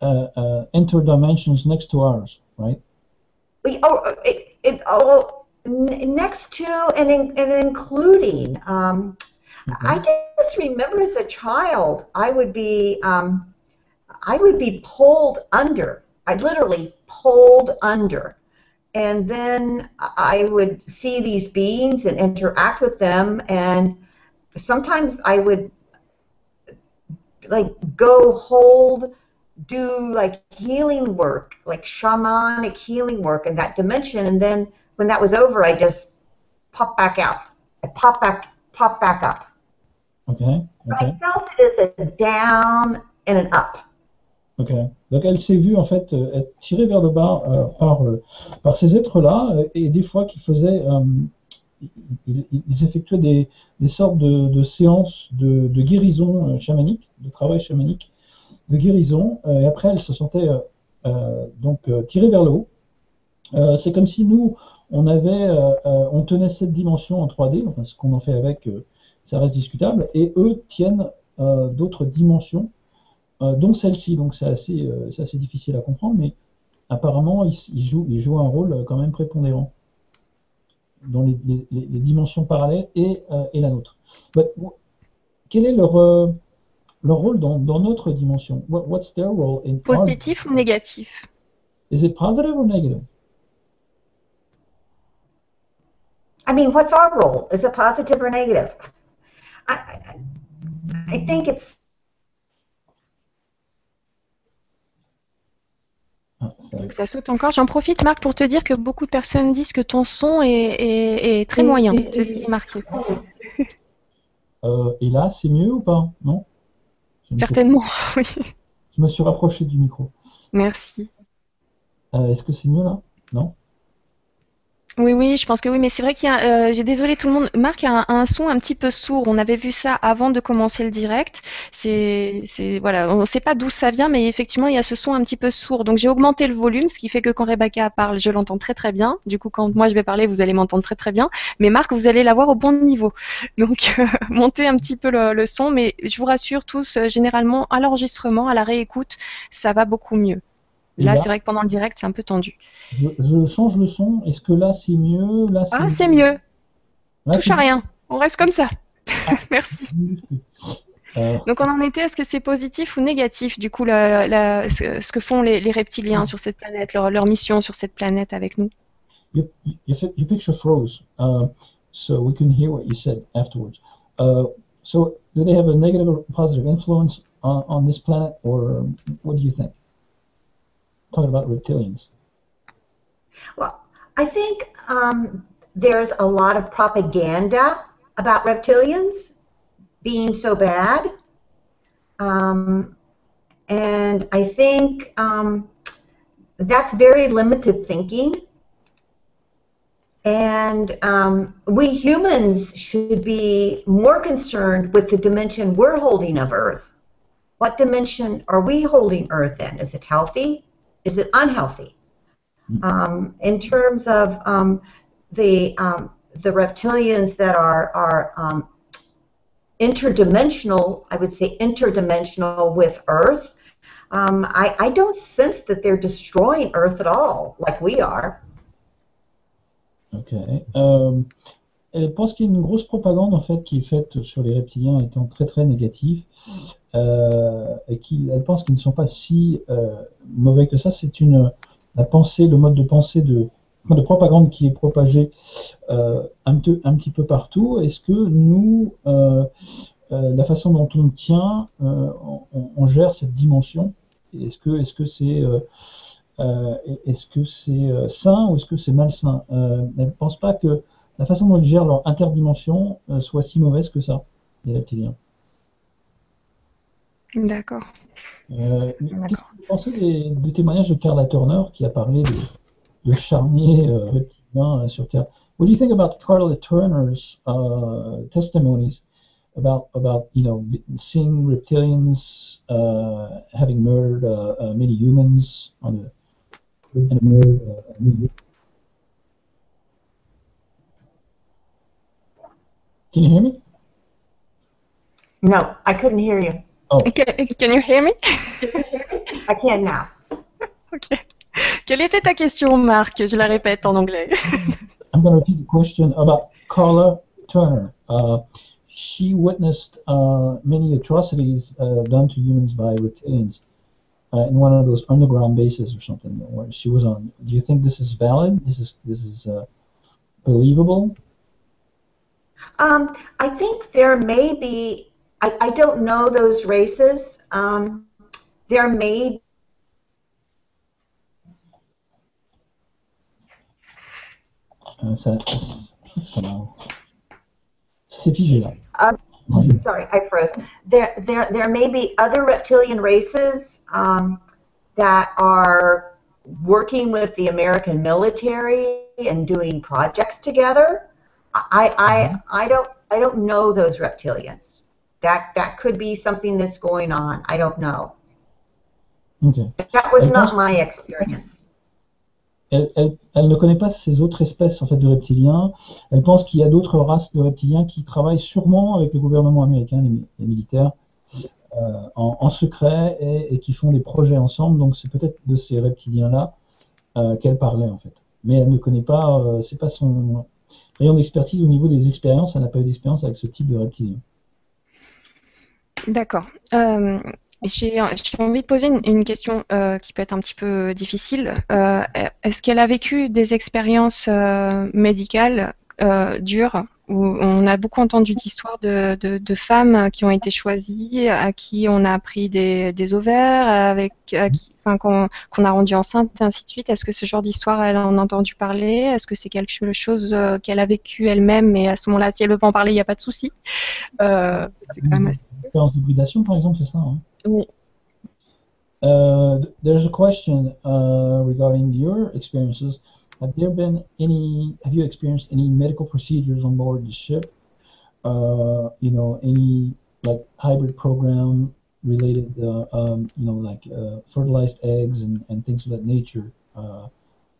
uh, uh, interdimensions next to ours, right? We, oh, it, it, oh, n- next to and, in, and including. Um, I just remember as a child, I would be, um, I would be pulled under. I literally pulled under, and then I would see these beings and interact with them, and sometimes I would like go hold do like healing work, like shamanic healing work in that dimension, and then when that was over, I just pop back out. I pop back, pop back up. Okay, okay, I felt it as a down and an up. okay. Donc elle s'est vue en fait euh, être tirée vers le bas euh, par euh, par ces êtres-là euh, et des fois qu'ils faisaient, euh, ils, effectuaient des, sortes de, séances de, guérison euh, chamanique, de travail chamanique, de guérison. euh, et après elle se sentait euh, donc euh, tirée vers le haut. C'est comme si nous, on tenait cette dimension en 3D, enfin ce qu'on en fait avec, ça reste discutable, et eux tiennent d'autres dimensions, dont celle-ci. Donc c'est assez, difficile à comprendre, mais apparemment ils, jouent, un rôle quand même prépondérant dans les, les- les- dimensions parallèles et, euh, et la nôtre. But quel est leur, euh, leur rôle dans, dans notre dimension? What- what's their role in our- Positif ou négatif? Is it positive or negative? I mean, what's our role? Is it positive or negative? I, I, I think it's Ah, ça- Donc ça saute encore. J'en profite, Marc, pour te dire que beaucoup de personnes disent que ton son est, est- est très moyen. C'est ce qui est marqué. Euh, et là, c'est mieux ou pas? Non? Certainement, oui. Je me suis rapproché du micro. Merci. Euh, est-ce que c'est mieux là? Non? Oui, oui, je pense que oui, mais c'est vrai qu'il y a, euh, j'ai désolé tout le monde, Marc a un, son un petit peu sourd. On avait vu ça avant de commencer le direct. C'est, c'est, voilà, on ne sait pas d'où ça vient, mais effectivement, il y a ce son un petit peu sourd. Donc j'ai augmenté le volume, ce qui fait que quand Rebecca parle, je l'entends très très bien. Du coup, quand moi je vais parler, vous allez m'entendre très très bien. Mais Marc, vous allez l'avoir au bon niveau. Donc euh, montez un petit peu le, le son, mais je vous rassure tous, euh, généralement à l'enregistrement, à la réécoute, ça va beaucoup mieux. Là, là, c'est vrai que pendant le direct, c'est un peu tendu. je, je change le son. Est-ce que là c'est mieux? Là Ah, c'est mieux. Là, Touche à rien. On reste comme ça. Ah. Merci. Euh, Donc on en était, est-ce que c'est positif ou négatif, du coup, la- la- ce, que font les, les reptiliens sur cette planète, leur, leur mission sur cette planète avec nous your, your, picture froze, uh, so we couldn't hear what you said afterwards. Uh, so, do they have a negative or positive influence on, on this planet, or what do you think? Talking about reptilians. Well, I think um, there's a lot of propaganda about reptilians being so bad. Um, and I think um, that's very limited thinking. And um, we humans should be more concerned with the dimension we're holding of Earth. What dimension are we holding Earth in? Is it healthy? Is it unhealthy? Um, in terms of um, the um, the reptilians that are are um, interdimensional, I would say interdimensional with Earth. um, I, I don't sense that they're destroying Earth at all, like we are. Ok. Euh, elle pense qu'il y a une grosse propagande en fait qui est faite sur les reptiliens étant très très négatif euh, et qu'elle pense qu'ils ne sont pas si euh, mauvais que ça. C'est une la pensée, le mode de pensée de, de propagande qui est propagé euh, un, peu, un petit peu partout. Est-ce que nous, euh, euh, la façon dont on tient, euh, on, gère cette dimension Est-ce que est-ce que c'est euh, est-ce que c'est sain ou est-ce que c'est malsain? Elle ne pense pas que la façon dont ils gèrent leur interdimension soit si mauvaise que ça, les reptiliens. D'accord. Euh, Qu'est-ce que vous pensez des, des, témoignages de Carla Turner qui a parlé de, de charniers euh, reptiliens sur Terre? What do you think about Carla Turner's uh, testimonies about about you know seeing reptilians uh, having murdered uh, uh many humans on and murdered uh, many Can you hear me? No, I couldn't hear you. Oh. Can, can you hear me? I can now. ok. Quelle était ta question, Marc Je la répète en anglais. I'm going to repeat the question about Carla Turner. Uh, she witnessed uh, many atrocities uh, done to humans by reptilians uh, in one of those underground bases or something where she was on. Do you think this is valid? This is this is uh, believable? Um, I think there may be I, I don't know those races. Um, there may ça, ça, c'est figé là. Um, sorry, I froze. There, there, there may be other reptilian races um, that are working with the American military and doing projects together. I, I, I don't, I don't know those reptilians. That that could be something that's going on. I don't know. Okay. That was Elle not pense- my experience. Elle, elle- elle ne connaît pas ces autres espèces en fait de reptiliens. Elle pense qu'il y a d'autres races de reptiliens qui travaillent sûrement avec le gouvernement américain, les, mi- les militaires, euh, en, en secret et, et qui font des projets ensemble. Donc c'est peut-être de ces reptiliens-là euh, qu'elle parlait en fait. Mais elle ne connaît pas, euh, c'est pas son rayon d'expertise au niveau des expériences. Elle n'a pas eu d'expérience avec ce type de reptilien. D'accord. Euh, J'ai envie de poser une, question euh, qui peut être un petit peu difficile. Euh, Est-ce qu'elle a vécu des expériences médicales dures? Où on a beaucoup entendu d'histoires de, de, de femmes qui ont été choisies, à qui on a pris des, des ovaires, avec, à qui, enfin, qu'on a rendu enceinte, et ainsi de suite. Est-ce que ce genre d'histoire, elle en a entendu parler? Est-ce que c'est quelque chose euh, qu'elle a vécu elle-même? Et à ce moment-là, si elle veut pas en parler, il n'y a pas de souci. Euh, c'est quand même assez... Expérience d'hybridation, par exemple, c'est ça. Hein? Oui. Uh, th- there's a question uh, regarding your experiences. Have there been any? Have you experienced any medical procedures on board the ship? Uh, you know, any like hybrid program related, uh, um, you know, like uh, fertilized eggs and, and things of that nature uh,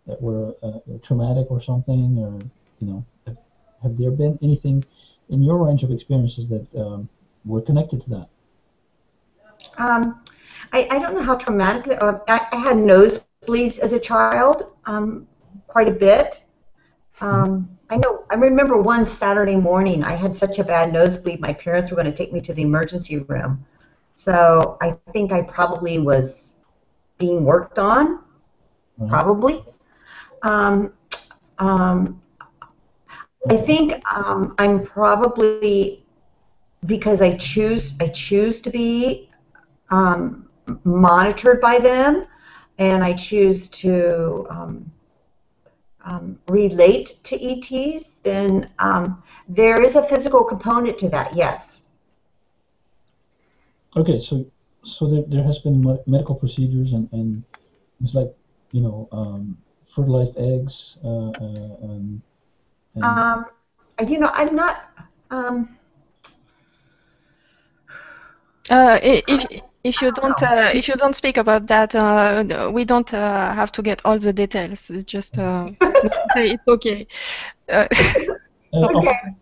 that were uh, traumatic or something, or you know, have, have there been anything in your range of experiences that um, were connected to that? Um, I, I don't know how traumatic. Uh, I, I had nosebleeds as a child, um, quite a bit. Um, I know. I remember one Saturday morning. I had such a bad nosebleed. My parents were going to take me to the emergency room. So I think I probably was being worked on. Right. Probably. Um, um, I think um, I'm probably because I choose I choose to be um, monitored by them, and I choose to um, relate to ETs, then um, there is a physical component to that. Yes. Okay, so so there, there has been medical procedures and, and it's like you know um, fertilized eggs uh, uh, and, and Um, you know, I'm not. Um, Uh, i- if if you don't uh, if you don't speak about that, uh, we don't uh, have to get all the details. It's Just uh, it's okay. Uh, Euh,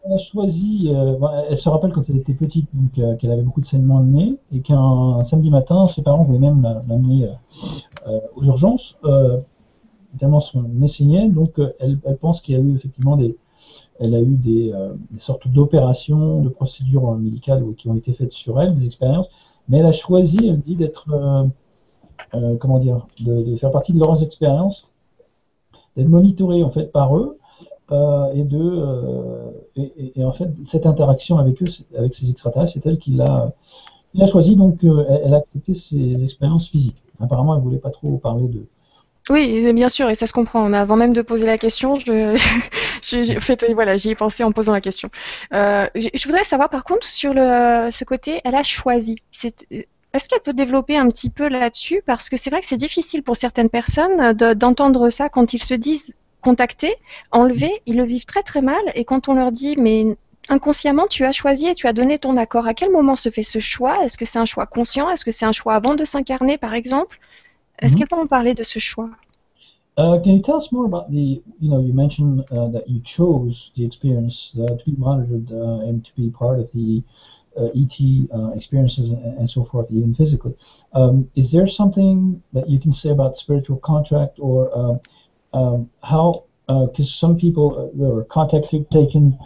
elle a choisi, euh, elle se rappelle quand elle était petite, donc euh, qu'elle avait beaucoup de saignements de nez, et qu'un samedi matin, ses parents voulaient même l'amener aux urgences, tellement son nez saignait, donc elle, pense qu'il y a eu effectivement des, elle a eu des, sortes d'opérations, de procédures médicales qui ont été faites sur elle, des expériences, mais elle a choisi, elle dit, d'être, comment dire, de, faire partie de leurs expériences, d'être monitorée en fait par eux, euh, et de euh, et, en fait cette interaction avec eux, avec ces extraterrestres, c'est elle qui l'a choisi donc euh, elle a accepté ses expériences physiques. Apparemment, elle voulait pas trop parler de oui, bien sûr, et ça se comprend. Avant même de poser la question, je, voilà, j'y ai pensé en posant la question. je, voudrais savoir, par contre, sur ce côté, elle a choisi. Est-ce qu'elle peut développer un petit peu là-dessus? Parce que c'est vrai que c'est difficile pour certaines personnes d'entendre ça quand ils se disent contactés, enlevés, ils le vivent très très mal. Et quand on leur dit, mais inconsciemment, tu as choisi et tu as donné ton accord, à quel moment se fait ce choix? Est-ce que c'est un choix conscient? Est-ce que c'est un choix avant de s'incarner, par exemple? Est-ce mm -hmm. qu'elle peut en parler de ce choix Uh, can you tell us more about the, you know, you mentioned uh, that you chose the experience uh, to be monitored uh, and to be part of the uh, ET uh, experiences and, and, so forth, even physically. Um, is there something that you can say about spiritual contract or um, um, how because some people uh, were contacted taken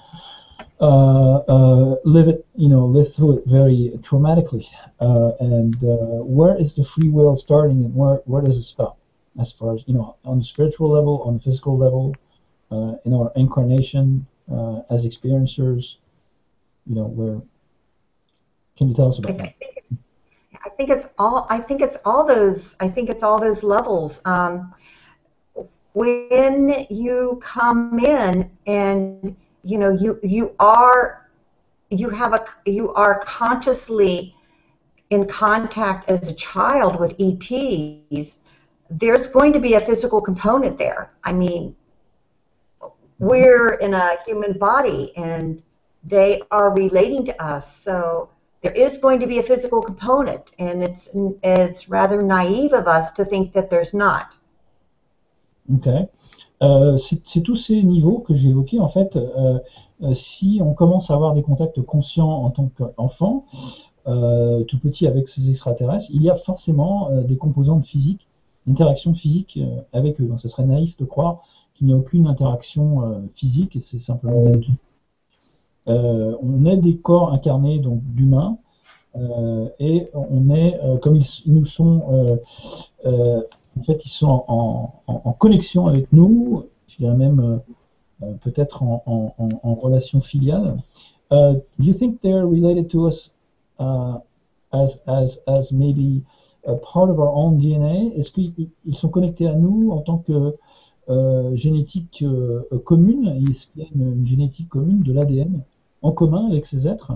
live it you know live through it very traumatically uh, and uh, where is the free will starting and where where does it stop as far as you know on the spiritual level on the physical level in our incarnation as experiencers you know where can you tell us about that I think it's all. I think it's all those. I think it's all those levels. Um, when you come in and you know you you are you have a you are consciously in contact as a child with ETs, there's going to be a physical component there. I mean, we're in a human body and they are relating to us, so there is going to be a physical component, and it's it's rather naive of us to think that there's not. Ok. Euh, c'est tous ces niveaux que j'ai évoqués. En fait, euh, euh, si on commence à avoir des contacts conscients en tant qu'enfant, tout petit avec ces extraterrestres, il y a forcément des composantes physiques, interaction physique avec eux. Donc, ce serait naïf de croire qu'il n'y a aucune interaction physique, et c'est simplement on est des corps incarnés donc d'humains, et on est, comme ils, nous sont en fait, ils sont en, connexion avec nous, je dirais même euh, euh peut-être en, relation filiale. Uh, do you think they're related to us as, as, as maybe a part of our own DNA Est-ce qu'ils sont connectés à nous en tant que euh, génétique euh, commune? Est-ce qu'il y a une, une génétique commune de l'ADN en commun avec ces êtres?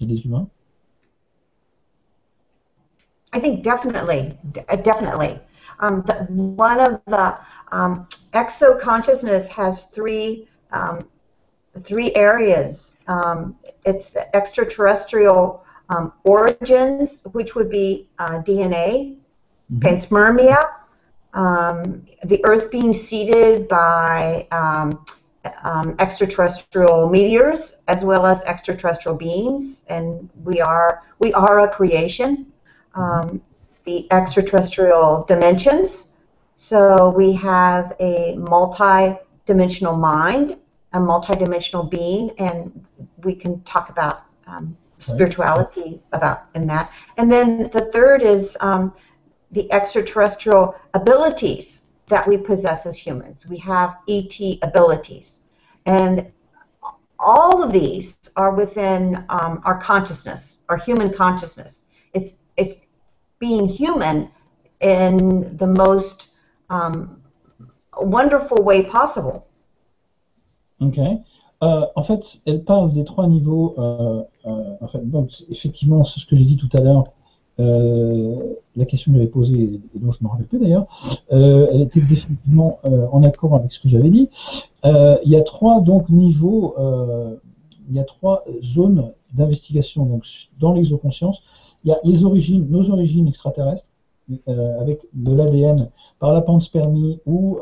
Et les humains I think definitely, uh, definitely. Um, the, one of the um, exo consciousness has three um, three areas. Um, it's the extraterrestrial um, origins, which would be uh, DNA, mm-hmm. panspermia, um, the Earth being seeded by extraterrestrial meteors, as well as extraterrestrial beings, and we are we are a creation um, the extraterrestrial dimensions. So we have a multi-dimensional mind, a multi-dimensional being, and we can talk about um, spirituality about in that. And then the third is um, the extraterrestrial abilities that we possess as humans. We have ET abilities, and all of these are within um, our consciousness, our human consciousness. It's it's being human in the most um, wonderful way possible. Ok. Euh, en fait, elle parle des trois niveaux. Euh, euh, en fait, effectivement, ce que j'ai dit tout à l'heure. Euh, la question que j'avais posée, et dont je ne me rappelle plus d'ailleurs, euh, elle était définitivement en accord avec ce que j'avais dit. il y a trois donc niveaux, il y a trois zones d'investigation dans l'exoconscience il y a les origines, nos origines extraterrestres, avec de l'ADN par la panspermie ou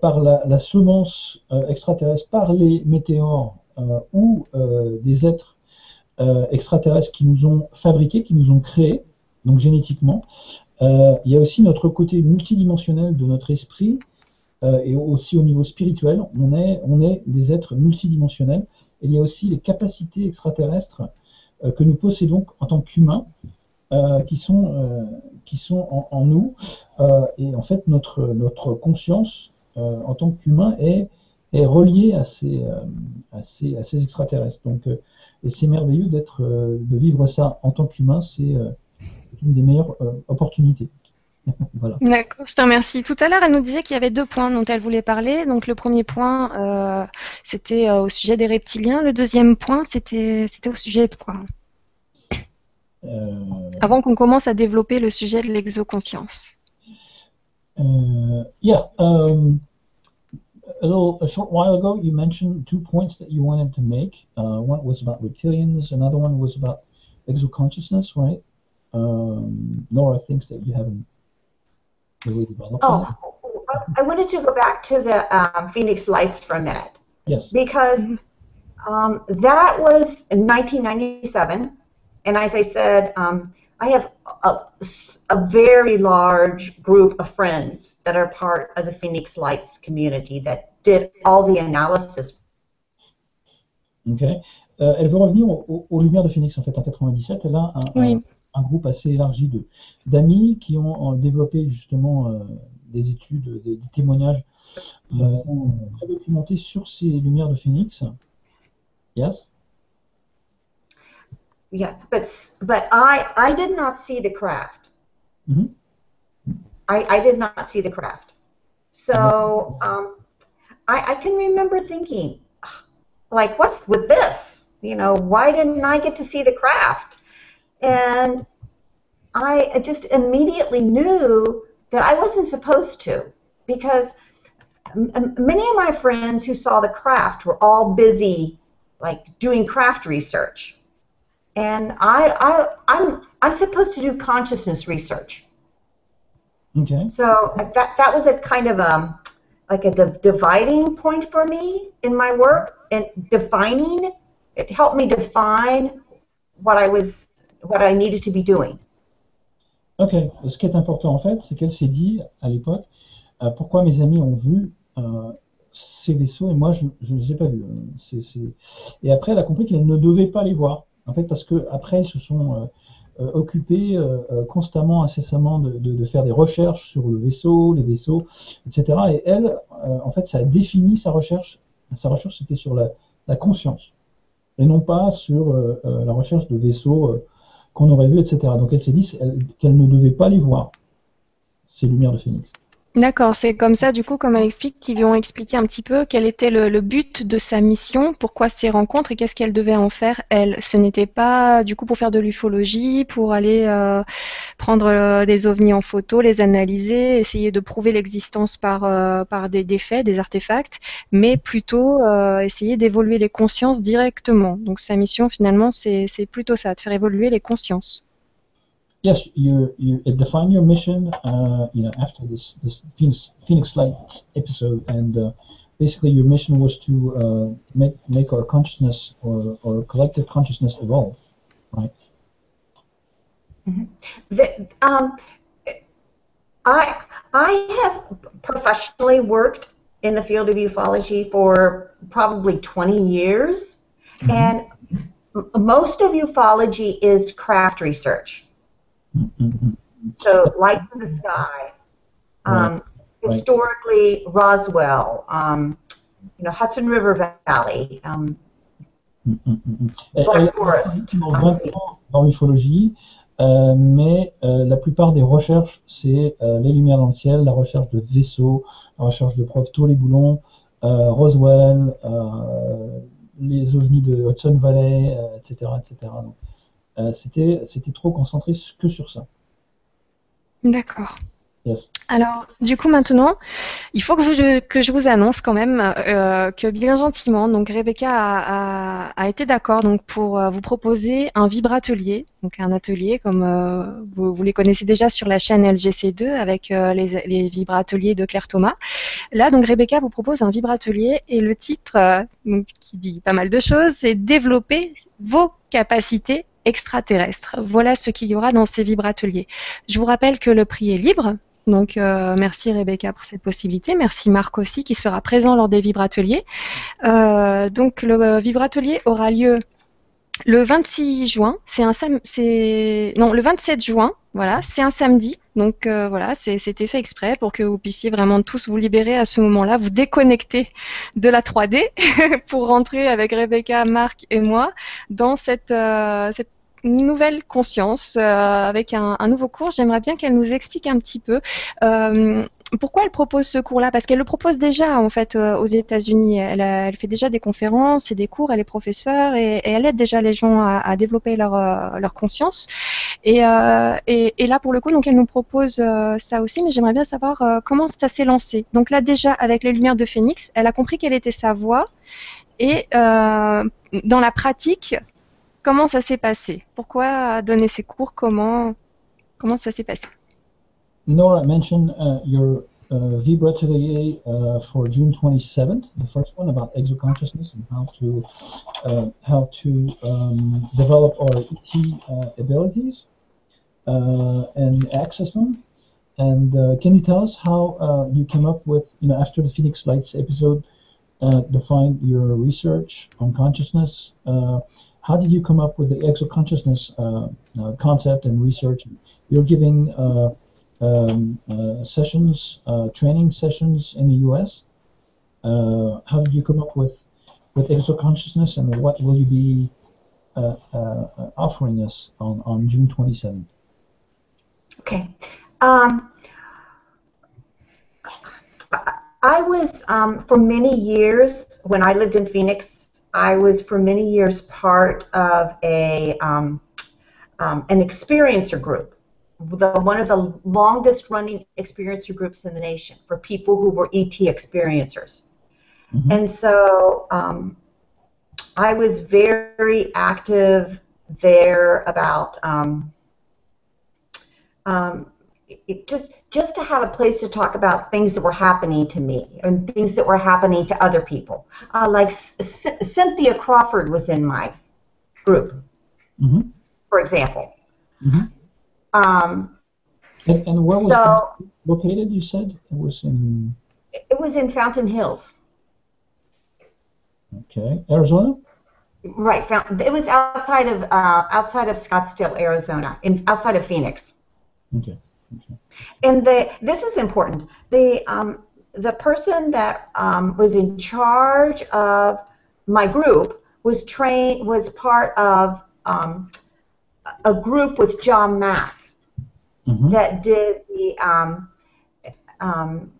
par la, semence extraterrestre, par les météores ou des êtres extraterrestres qui nous ont fabriqués, qui nous ont créés, donc génétiquement. il y a aussi notre côté multidimensionnel de notre esprit et aussi au niveau spirituel. On est, on est des êtres multidimensionnels. Et il y a aussi les capacités extraterrestres euh, que nous possédons en tant qu'humains, euh, qui sont, euh, qui sont en, nous. et en fait, notre, notre conscience en tant qu'humain est, est reliée à ces, à ces, extraterrestres. Donc, et c'est merveilleux de vivre ça en tant qu'humain, c'est une des meilleures opportunités. D'accord, je te remercie. Tout à l'heure, elle nous disait qu'il y avait deux points dont elle voulait parler. Donc, le premier point, euh, c'était euh, au sujet des reptiliens. Le deuxième point, c'était au sujet de quoi? Euh... Avant qu'on commence à développer le sujet de l'exoconscience. Uh, yeah. Um, a, little, a short while ago, you mentioned two points that you wanted to make. Uh, one was about reptilians, another one was about exoconsciousness, right? Um, Nora thinks that you haven't Oh, I wanted to go back to the um, Phoenix Lights for a minute. Yes. Because um, that was in 1997, and as I said, um, I have a, a, very large group of friends that are part of the Phoenix Lights community that did all the analysis. Okay. Euh, elle veut revenir aux, aux, Lumières de Phoenix en fait en 97. Elle a un, oui. un, un groupe assez élargi de d'amis qui ont développé justement euh, des études, des, des témoignages euh, très documentés sur ces lumières de Phoenix. Yes. Yeah, but but I I did not see the craft. Mm -hmm. I I did not see the craft. So um, I I can remember thinking, like, what's with this? You know, why didn't I get to see the craft? And I just immediately knew that I wasn't supposed to because many of my friends who saw the craft were all busy like doing craft research. And I, I, I'm, I'm supposed to do consciousness research. Okay. So that, that was a kind of a, um, like a dividing point for me in my work and defining, it helped me define what I was what I needed to be doing. Ok. Ce qui est important en fait, c'est qu'elle s'est dit à l'époque euh, pourquoi mes amis ont vu euh, ces vaisseaux et moi je ne les ai pas vus. Et après, elle a compris qu'elle ne devait pas les voir. En fait, parce que après, elles se sont euh, occupées constamment, incessamment de, faire des recherches sur le vaisseau, les vaisseaux, etc. Et elle, en fait, ça a défini sa recherche. Sa recherche, c'était sur la, conscience et non pas sur la recherche de vaisseaux qu'on aurait vu, etc. Donc elle s'est dit qu'elle ne devait pas les voir, ces lumières de Phoenix. D'accord, c'est comme ça, du coup, comme elle explique, qu'ils lui ont expliqué un petit peu quel était le, but de sa mission, pourquoi ces rencontres et qu'est-ce qu'elle devait en faire, elle. Ce n'était pas, du coup, pour faire de l'ufologie, pour aller euh, prendre euh, des ovnis en photo, les analyser, essayer de prouver l'existence par, euh, des, des, faits, des artefacts, mais plutôt essayer d'évoluer les consciences directement. Donc sa mission, finalement, c'est plutôt ça, de faire évoluer les consciences. Yes, you you define your mission. Uh, you know, after this this Phoenix Phoenix Light episode, and uh, basically your mission was to uh, make make our consciousness or or collective consciousness evolve, right? Mm-hmm. The, um, I I have professionally worked in the field of ufology for probably 20 years, mm-hmm. and most of ufology is craft research. Mm-hmm. So, Lights in the Sky, um, right. historically Roswell, um, you know, Hudson River Valley, um, Black Forest. dans l'ufologie, euh, mais euh, la plupart des recherches, c'est euh, les lumières dans le ciel, la recherche de vaisseaux, la recherche de preuves, tous les boulons, Roswell, les ovnis de Hudson Valley, etc., etc. Donc, euh, c'était, trop concentré que sur ça. D'accord. Alors, du coup, maintenant, il faut que, vous, que je vous annonce quand même euh, que bien gentiment, donc Rebecca a, a, été d'accord donc pour euh, vous proposer un vibratelier, donc un atelier comme euh, vous, vous, les connaissez déjà sur la chaîne LGC2 avec les, les vibrateliers de Claire Thomas. Là, donc Rebecca vous propose un vibratelier et le titre, donc, qui dit pas mal de choses, c'est développer vos capacités extraterrestres. Voilà ce qu'il y aura dans ces vibrateliers. Je vous rappelle que le prix est libre, donc euh, merci Rebecca pour cette possibilité. Merci Marc aussi qui sera présent lors des vibrateliers. Euh, donc le vibratelier aura lieu le 26 juin. C'est un c'est non le 27 juin. Voilà, c'est un samedi. Donc euh, voilà, c'était fait exprès pour que vous puissiez vraiment tous vous libérer à ce moment-là, vous déconnecter de la 3D pour rentrer avec Rebecca, Marc et moi dans cette, cette nouvelle conscience euh, avec un, nouveau cours. J'aimerais bien qu'elle nous explique un petit peu euh, pourquoi elle propose ce cours-là? Parce qu'elle le propose déjà en fait euh, aux États-Unis. Elle, elle, fait déjà des conférences et des cours. Elle est professeure et, elle aide déjà les gens à, développer leur, leur conscience. Et, là pour le coup, elle nous propose ça aussi. Mais j'aimerais bien savoir comment ça s'est lancé. Donc là déjà avec les lumières de Phoenix, elle a compris quelle était sa voix. Et dans la pratique, Comment ça s'est passé? Pourquoi donner ces cours? Comment, comment ça s'est passé? Nora mentioned uh, your uh, Vibra Atelier uh, for June 27th, the first one about exoconsciousness and how to how to um, develop our ET abilities and access them. And uh, can you tell us how uh, you came up with, you know, after the Phoenix Lights episode, uh, define your research on consciousness? How did you come up with the exoconsciousness concept and research? You're giving um, uh, sessions, uh, training sessions in the U.S. Uh, how did you come up with with exoconsciousness, and what will you be offering us on on June 27th? Okay. Um, I was um, for many years when I lived in Phoenix. I was for many years part of a um, um, an experiencer group, the, one of the longest running experiencer groups in the nation for people who were ET experiencers. Mm-hmm. And so um, I was very active there about um, um, it just just to have a place to talk about things that were happening to me and things that were happening to other people. Uh, like Cynthia Crawford was in my group, mm-hmm. for example. Mm-hmm. Um, and, and, where was so, located? You said it was in. It was in Fountain Hills. Okay, Arizona. Right, it was outside of uh, outside of Scottsdale, Arizona, in outside of Phoenix. Okay. okay. And the this is important. The um, the person that um, was in charge of my group was trained was part of um, a group with John Mack mm-hmm. that did the um, um,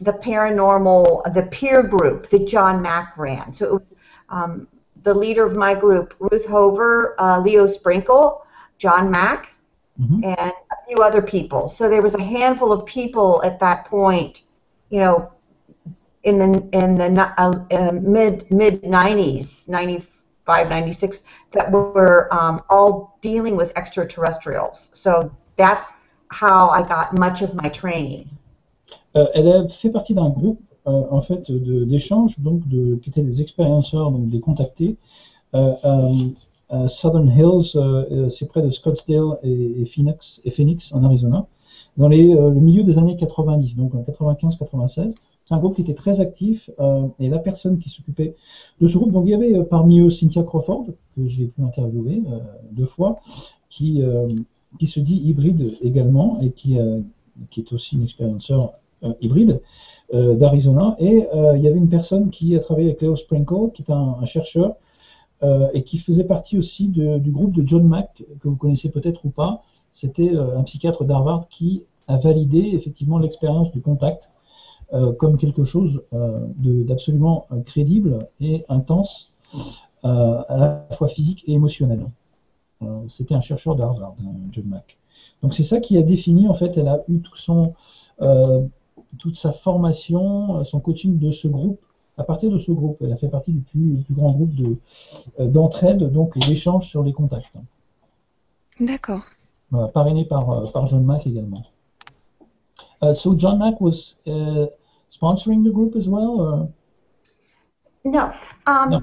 the paranormal the peer group that John Mack ran. So it was um, the leader of my group, Ruth Hover, uh, Leo Sprinkle, John Mack, mm-hmm. and a few other people. So there was a handful of people at that point, you know, in the in the uh, uh, mid mid 90s, 95, 96, that were um, all dealing with extraterrestrials. So that's how I got much of my training. Euh, elle fait partie d'un groupe euh, en fait d'échanges donc qui étaient des expérienceurs donc des contactés euh, euh Southern Hills, c'est près de Scottsdale et, Phoenix, en Arizona, dans les, le milieu des années 90, donc en 95-96. C'est un groupe qui était très actif et la personne qui s'occupait de ce groupe, donc il y avait parmi eux Cynthia Crawford, que j'ai pu interviewer deux fois, qui, qui se dit hybride également et qui, qui est aussi une expérienceur hybride d'Arizona. Et il y avait une personne qui a travaillé avec Leo Sprinkle, qui est un chercheur euh, et qui faisait partie aussi du groupe de John Mack, que vous connaissez peut-être ou pas. C'était euh, un psychiatre d'Harvard qui a validé effectivement l'expérience du contact euh, comme quelque chose d'absolument crédible et intense, à la fois physique et émotionnel. C'était un chercheur d'Harvard, John Mack. Donc c'est ça qui a défini, en fait, elle a eu tout son, toute sa formation, son coaching de ce groupe à partir de ce groupe. Elle a fait partie du plus, plus grand groupe de, d'entraide, donc d'échange sur les contacts. D'accord. Voilà, parrainé par, par John Mack également. Uh, so John Mack was uh, sponsoring the group as well? Or? No. Um, no.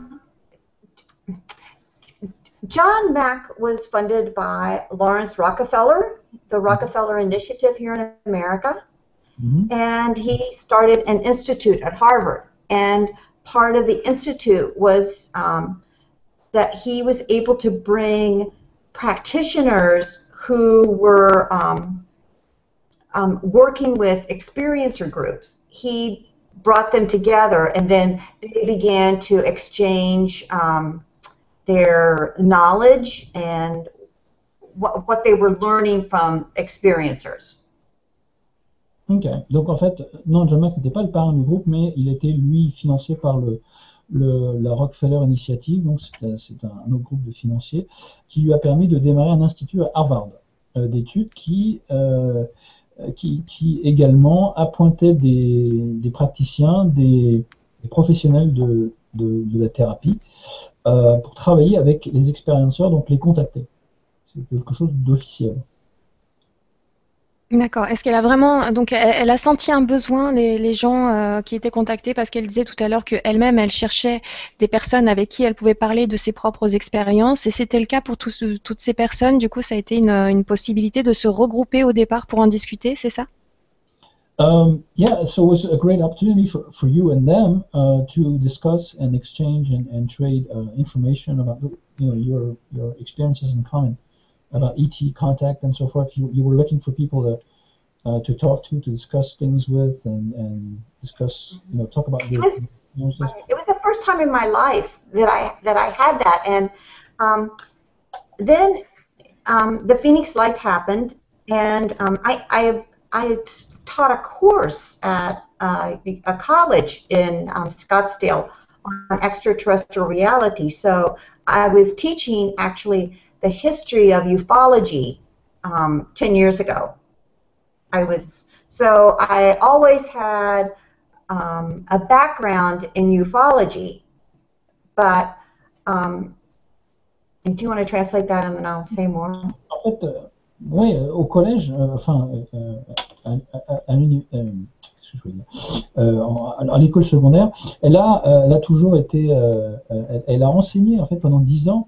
John Mack was funded by Lawrence Rockefeller, the Rockefeller Initiative here in America. Mm-hmm. And he started an institute at Harvard. And part of the institute was um, that he was able to bring practitioners who were um, um, working with experiencer groups. He brought them together, and then they began to exchange um, their knowledge and what, what they were learning from experiencers. Ok, donc en fait, non, John Mack n'était pas le parrain du groupe, mais il était lui financé par la Rockefeller Initiative, donc c'est un, autre groupe de financiers, qui lui a permis de démarrer un institut à Harvard euh, d'études qui euh, qui, également appointait des, praticiens, des, professionnels de, la thérapie, euh, pour travailler avec les expérienceurs, donc les contacter. C'est quelque chose d'officiel. D'accord. Est-ce qu'elle a vraiment donc elle, a senti un besoin les, gens euh, qui étaient contactés parce qu'elle disait tout à l'heure qu'elle-même elle cherchait des personnes avec qui elle pouvait parler de ses propres expériences et c'était le cas pour toutes ces personnes. Du coup, ça a été une, possibilité de se regrouper au départ pour en discuter, c'est ça? Um, yeah, so it was a great opportunity for, for you and them uh, to discuss and exchange and, and trade uh, information about you know your your experiences in common. about ET contact and so forth. You, you were looking for people to uh, to talk to, to discuss things with, and, and discuss, you know, talk about your. It was, it was the first time in my life that I that I had that, and um, then um, the Phoenix Light happened, and um, I, I I taught a course at uh, a college in um, Scottsdale on extraterrestrial reality. So I was teaching actually the history of ufology um, 10 years ago. I was so I always had um, a background in ufology, but um, do you want to translate that and then I'll say more? En fait, euh, oui, euh, au collège, euh, enfin, euh, à, à, à euh, à l'école secondaire, elle a, elle a toujours été, elle, elle, a enseigné en fait pendant dix ans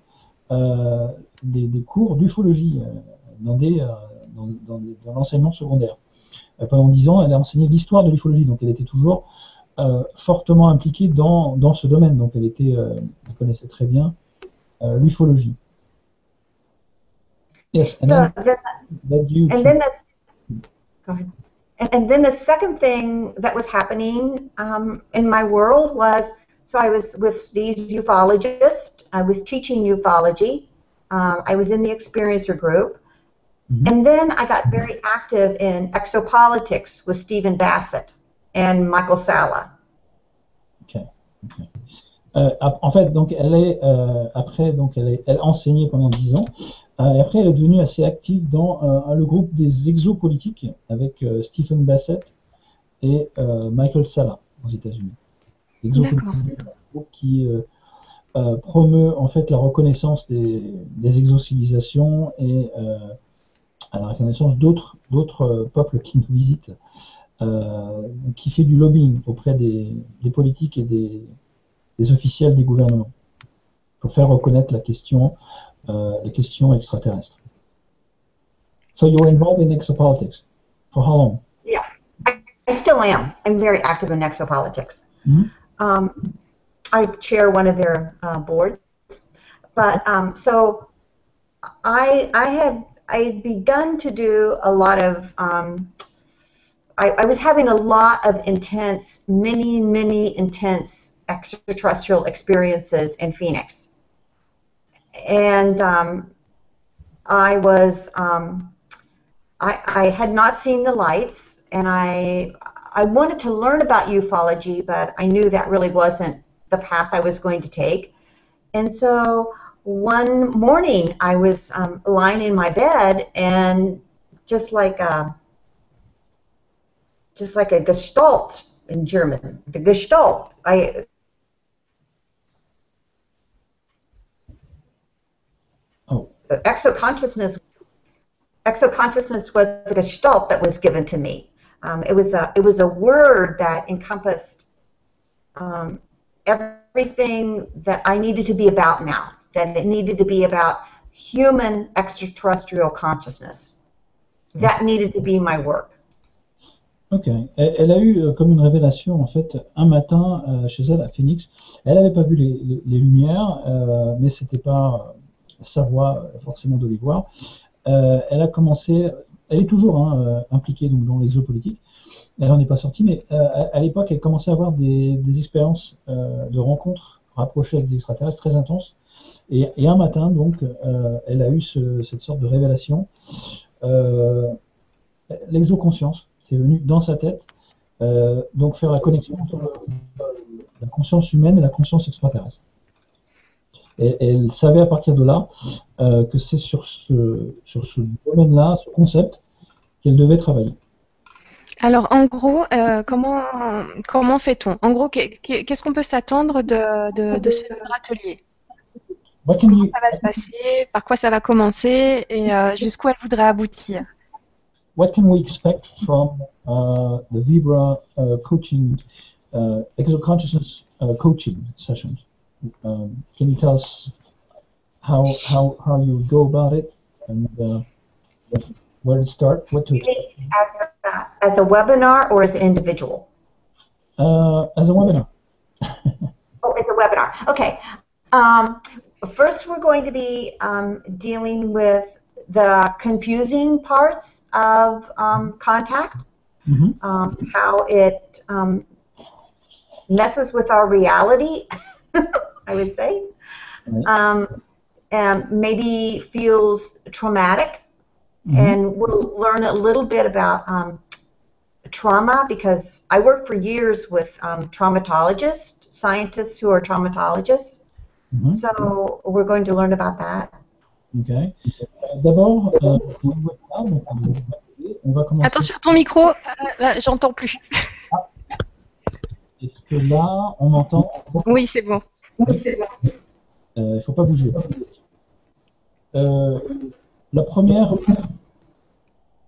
des, des cours d'ufologie euh, dans, des, euh, dans, dans, dans l'enseignement secondaire. Euh, pendant dix ans, elle a enseigné l'histoire de l'ufologie, donc elle était toujours euh, fortement impliquée dans, dans ce domaine. Donc elle était, euh, elle connaissait très bien euh, l'ufologie. Yes, and so then, that, that you and then the, go ahead. And, and then the second thing that was happening um, in my world was so I was with these ufologists. I was teaching ufology, Um, I was in the experiencer group. Mm-hmm. And then I got very active in exopolitics with Stephen Bassett and Michael Sala. Okay. okay. Euh, en fait, donc elle est euh, après donc elle, est, elle a enseigné pendant dix ans. Euh, et après, elle est devenue assez active dans le groupe des exopolitiques avec Stephen Bassett et Michael Sala aux États-Unis. Exopolitiques, qui promeut en fait la reconnaissance des, des exocivilisations et la reconnaissance d'autres d'autres peuples qui nous visitent, qui fait du lobbying auprès des, des politiques et des, des, officiels des gouvernements pour faire reconnaître la question euh, les questions extraterrestres. So you were involved in exopolitics for how long? Yeah, I, I still am. I'm very active in exopolitics. Mm -hmm. um, I chair one of their uh, boards. But um, so I I had I had begun to do a lot of um, I, I, was having a lot of intense, many many intense extraterrestrial experiences in Phoenix, and um, I was um, I, I had not seen the lights, and I I wanted to learn about ufology, but I knew that really wasn't the path I was going to take. And so one morning I was um, lying in my bed and just like a, just like a gestalt in German. The gestalt. I Oh. exo consciousness. Exo was a gestalt that was given to me. Um, it was a it was a word that encompassed um, everything that I needed to be about now. That it needed to be about human extraterrestrial consciousness. That needed to be my work. Ok. Elle, elle a eu euh, comme une révélation en fait un matin euh, chez elle à Phoenix. Elle n'avait pas vu les, les- les lumières, euh, mais c'était pas sa voie euh, forcément voir. Euh, elle a commencé, elle est toujours hein, euh, impliquée donc, dans l'exopolitique. Elle n'en est pas sortie, mais euh, à, l'époque, elle commençait à avoir des, expériences euh, de rencontres rapprochées avec des extraterrestres très intenses. Et, un matin, donc, elle a eu ce- cette sorte de révélation. L'exoconscience, c'est venu dans sa tête. Donc faire la connexion entre la conscience humaine et la conscience extraterrestre. Et, et elle savait à partir de là euh, que c'est sur ce, sur ce domaine-là, ce concept, qu'elle devait travailler. Alors, en gros, euh, comment, comment fait-on? En gros, qu'est- qu'est- qu'est-ce qu'on peut s'attendre de, de, de ce atelier? What can you, Ça va se passer, par quoi ça va commencer? Et euh, jusqu'où elle voudrait aboutir? What can we expect from uh, the Vibra uh, coaching, uh, exoconsciousness uh, coaching sessions? Um, can you tell us how, how, how you would go about it and uh, where to start, what to expect? As a, as a webinar or as an individual? Uh, as a webinar. Oh, it's a webinar. Okay. Um, first, we're going to be um, dealing with the confusing parts of um, contact, Mhm. um, how it um, messes with our reality, I would say, Right. um, and maybe feels traumatic. Mhm. And we'll learn a little bit about um, trauma because I worked for years with um, traumatologists, scientists who are traumatologists. Mhm. So we're going to learn about that. Ok. Euh, D'abord, euh, le webinaire, donc, on va- commencer. Attention, ton micro, euh, là, j'entends plus. Est-ce que là, on entend Oui, c'est bon. Il ne faut pas bouger. Euh, la première.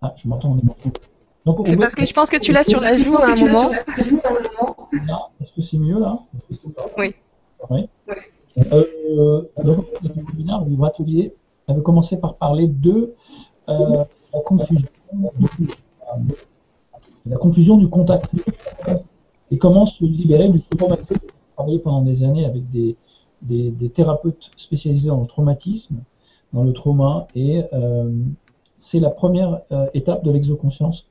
Ah, je m'entends, on est on C'est parce que je pense que tu l'as sur la joue à un moment. Là, est-ce que c'est mieux là? Oui. Oui. Euh, donc, le webinaire, le livre atelier, avait commencé par parler de euh, la confusion, de- euh, la confusion du contact et comment se libérer du traumatisme. Travaillé pendant des années avec des thérapeutes spécialisés dans le traumatisme, dans le trauma, et euh, c'est la première euh, étape de l'exoconscience.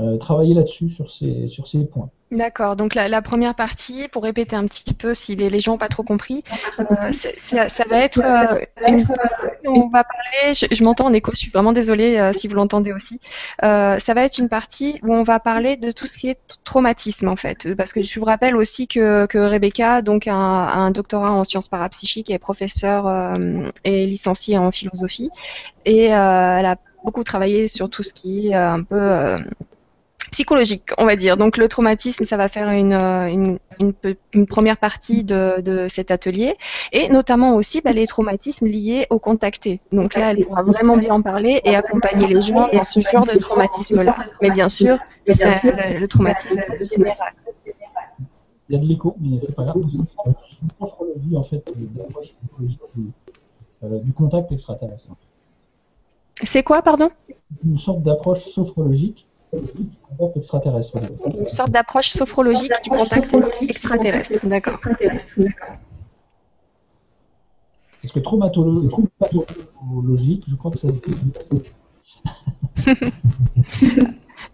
Euh, travailler là-dessus sur ces, points. D'accord, donc la, première partie, pour répéter un petit peu si les, gens n'ont pas trop compris, euh, ça va être euh, on va parler, je, m'entends en écho, je suis vraiment désolée si vous l'entendez aussi, ça va être une partie où on va parler de tout ce qui est traumatisme en fait, parce que je vous rappelle aussi que, Rebecca donc a un, doctorat en sciences parapsychiques et est professeure et licenciée en philosophie, et elle a beaucoup travaillé sur tout ce qui est un peu... psychologique, on va dire. Donc le traumatisme, ça va faire une, euh, une, une, première partie de, de cet atelier, et notamment aussi bah, les traumatismes liés au contacté. Donc là, elle pourra vraiment bien en parler et accompagner les gens dans ce genre de traumatisme-là. Mais bien sûr, c'est le, le traumatisme général. Il y a de l'écho, mais c'est pas grave. C'est une sophrologie, en fait, d'approche psychologique du, euh, du contact extraterrestre. C'est quoi, pardon? Une sorte d'approche sophrologique Une sorte d'approche sophrologique du contact extraterrestre. D'accord. Parce que traumatolo- traumatologique, je crois que ça se.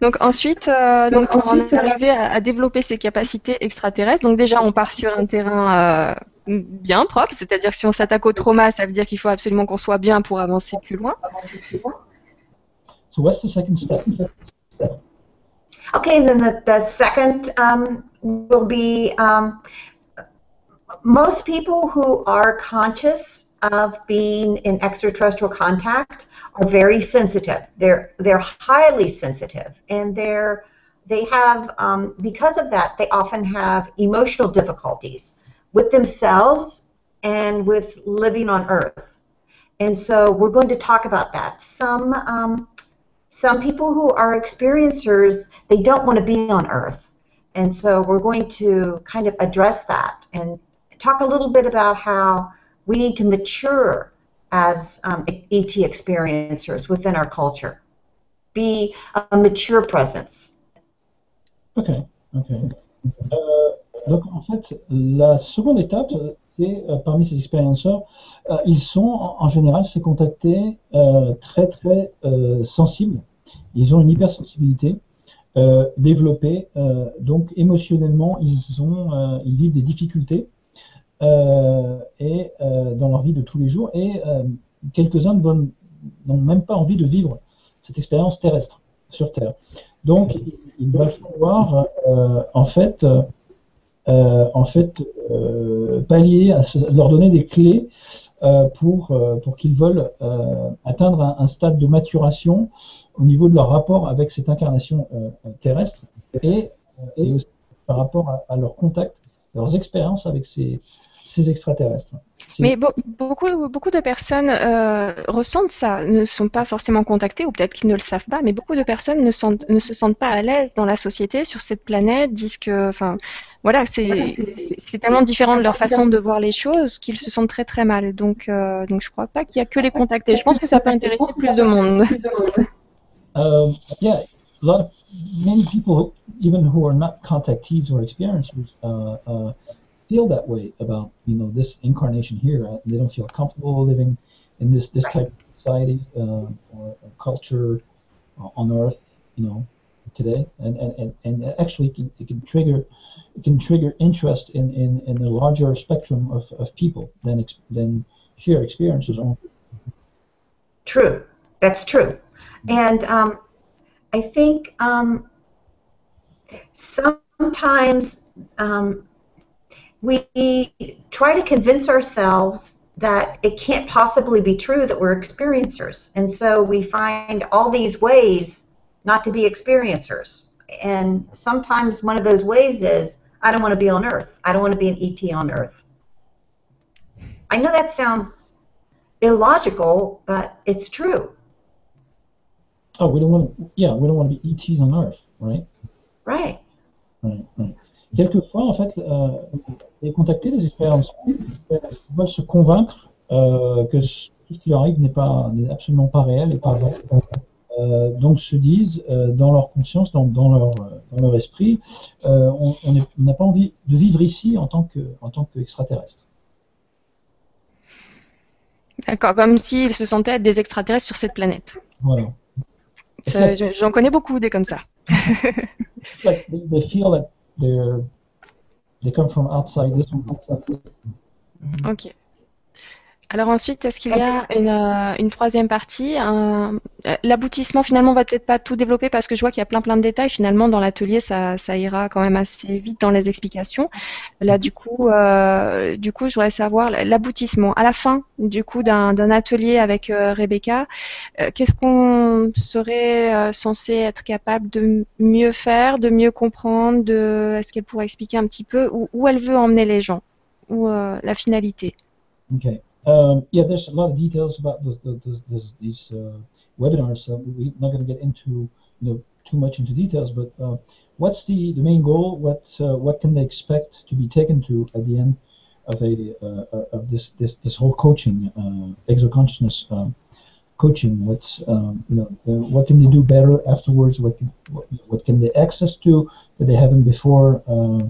Donc ensuite, euh, donc pour en arriver à, à développer ses capacités extraterrestres, donc déjà on part sur un terrain euh, bien propre, c'est-à-dire que si on s'attaque au trauma, ça veut dire qu'il faut absolument qu'on soit bien pour avancer plus loin. So what's the second step? Okay, then the, the second um, will be um, most people who are conscious of being in extraterrestrial contact are very sensitive. They're they're highly sensitive, and they're they have, um, because of that, they often have emotional difficulties with themselves and with living on Earth. And so we're going to talk about that. Some um, some people who are experiencers, they don't want to be on Earth. And so we're going to kind of address that and talk a little bit about how we need to mature as um, ET experiencers within our culture. Be a mature presence. Ok, ok. Euh, donc en fait, la seconde étape, euh, parmi ces expérienceurs, euh, ils sont en, général ces contactés euh, très très sensibles. Ils ont une hypersensibilité développée, donc émotionnellement, ils ont, ils vivent des difficultés dans leur vie de tous les jours et quelques-uns n'ont même pas envie de vivre cette expérience terrestre sur Terre. Donc il, va falloir en fait en fait euh, pallier à leur donner des clés euh, pour euh, pour qu'ils veulent euh, atteindre un, stade de maturation au niveau de leur rapport avec cette incarnation euh, euh, terrestre et, euh, et aussi par rapport à, à leur contact, leurs expériences avec ces, ces extraterrestres. Mais be- beaucoup, beaucoup de personnes euh, ressentent ça, ne sont pas forcément contactées, ou peut-être qu'ils ne le savent pas, mais beaucoup de personnes ne, sentent- ne se sentent pas à l'aise dans la société, sur cette planète, disent que, voilà, c'est tellement différent de leur façon de voir les choses qu'ils se sentent très très mal. Donc, euh, donc je crois pas qu'il y a que les contactés. Je pense que ça peut intéresser plus de monde. Um, yeah, a lot of many people, even who are not contactees or experiencers, uh, uh, feel that way about you know this incarnation here. Uh, they don't feel comfortable living in this this type of society uh, or, or culture uh, on Earth, you know, today. And and, and, and actually, it can, it can trigger it can trigger interest in, in, in a larger spectrum of, of people than than sheer experiences only. True. That's true. And um, I think um, sometimes um, we try to convince ourselves that it can't possibly be true that we're experiencers. And so we find all these ways not to be experiencers. And sometimes one of those ways is I don't want to be on Earth. I don't want to be an ET on Earth. I know that sounds illogical, but it's true. Oh, we don't want to, yeah, we don't want to be ETs on Earth, right? Right. Ouais, ouais. Quelquefois, en fait, euh, les contactés, les expériences, veulent se convaincre euh, que ce- tout ce qui leur arrive n'est pas, n'est absolument pas réel et pas vrai. Euh, donc se disent euh, dans leur conscience, dans, dans leur, euh, dans leur esprit, euh, on n'a pas envie de vivre ici en tant que, en tant qu'extraterrestre. D'accord, comme s'ils se sentaient être des extraterrestres sur cette planète. Voilà. J'en connais beaucoup des comme ça. Like they, they feel that they're they come from outside this one, outside Ok. Alors ensuite, est-ce qu'il y a une, euh, une troisième partie un- euh, L'aboutissement, finalement, on va peut-être pas tout développer parce que je vois qu'il y a plein plein de détails. Finalement, dans l'atelier, ça, ça ira quand même assez vite dans les explications. Là, du coup, euh, du coup, je voudrais savoir l'aboutissement. À la fin, du coup, d'un d'un atelier avec euh, Rebecca, qu'est-ce qu'on serait censé être capable de mieux faire, de mieux comprendre de... Est-ce qu'elle pourrait expliquer un petit peu où, où elle veut emmener les gens ou la finalité? Um, yeah, there's a lot of details about those, those, those, these uh, webinars, we're not going to get into you know too much into details. But uh, what's the, the main goal? What uh, what can they expect to be taken to at the end of a uh, of this this this whole coaching uh, exo consciousness um, coaching? What's um, you know uh, what can they do better afterwards? What can what, what can they access to that they haven't before? Uh,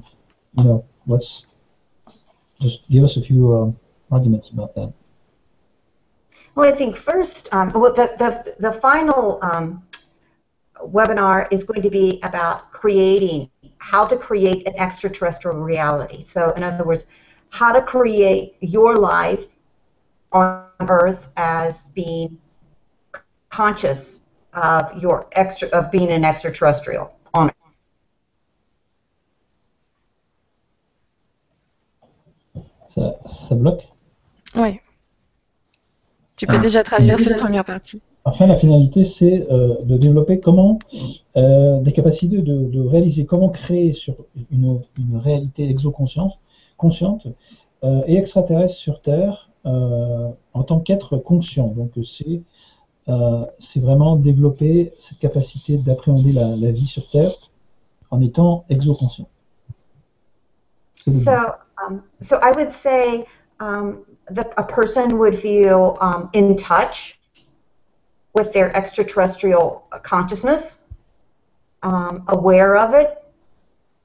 you know what's just give us a few. Um, arguments about that? Well, I think first, um, well, the, the, the final um, webinar is going to be about creating, how to create an extraterrestrial reality. So, in other words, how to create your life on Earth as being conscious of your extra of being an extraterrestrial on Earth. Ça, ça bloque Oui. Tu peux déjà traduire cette première partie. Enfin, la finalité, c'est euh, de développer comment euh, des capacités de, de, réaliser comment créer sur une, une réalité exoconsciente consciente euh, et extraterrestre sur Terre euh, en tant qu'être conscient. Donc c'est euh, c'est vraiment développer cette capacité d'appréhender la, la, vie sur Terre en étant exoconscient. So, um, so I would say um, that a person would feel um, in touch with their extraterrestrial consciousness, um, aware of it,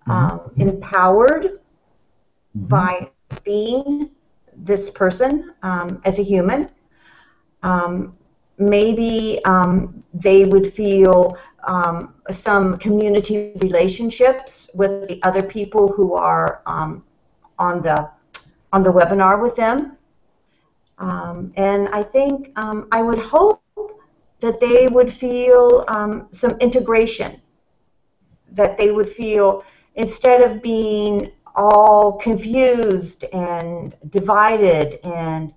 um, mm-hmm. empowered mm-hmm. by being this person um, as a human. Um, maybe um, they would feel um, some community relationships with the other people who are on the on the webinar with them. And I think I would hope that they would feel um, some integration, that they would feel instead of being all confused and divided and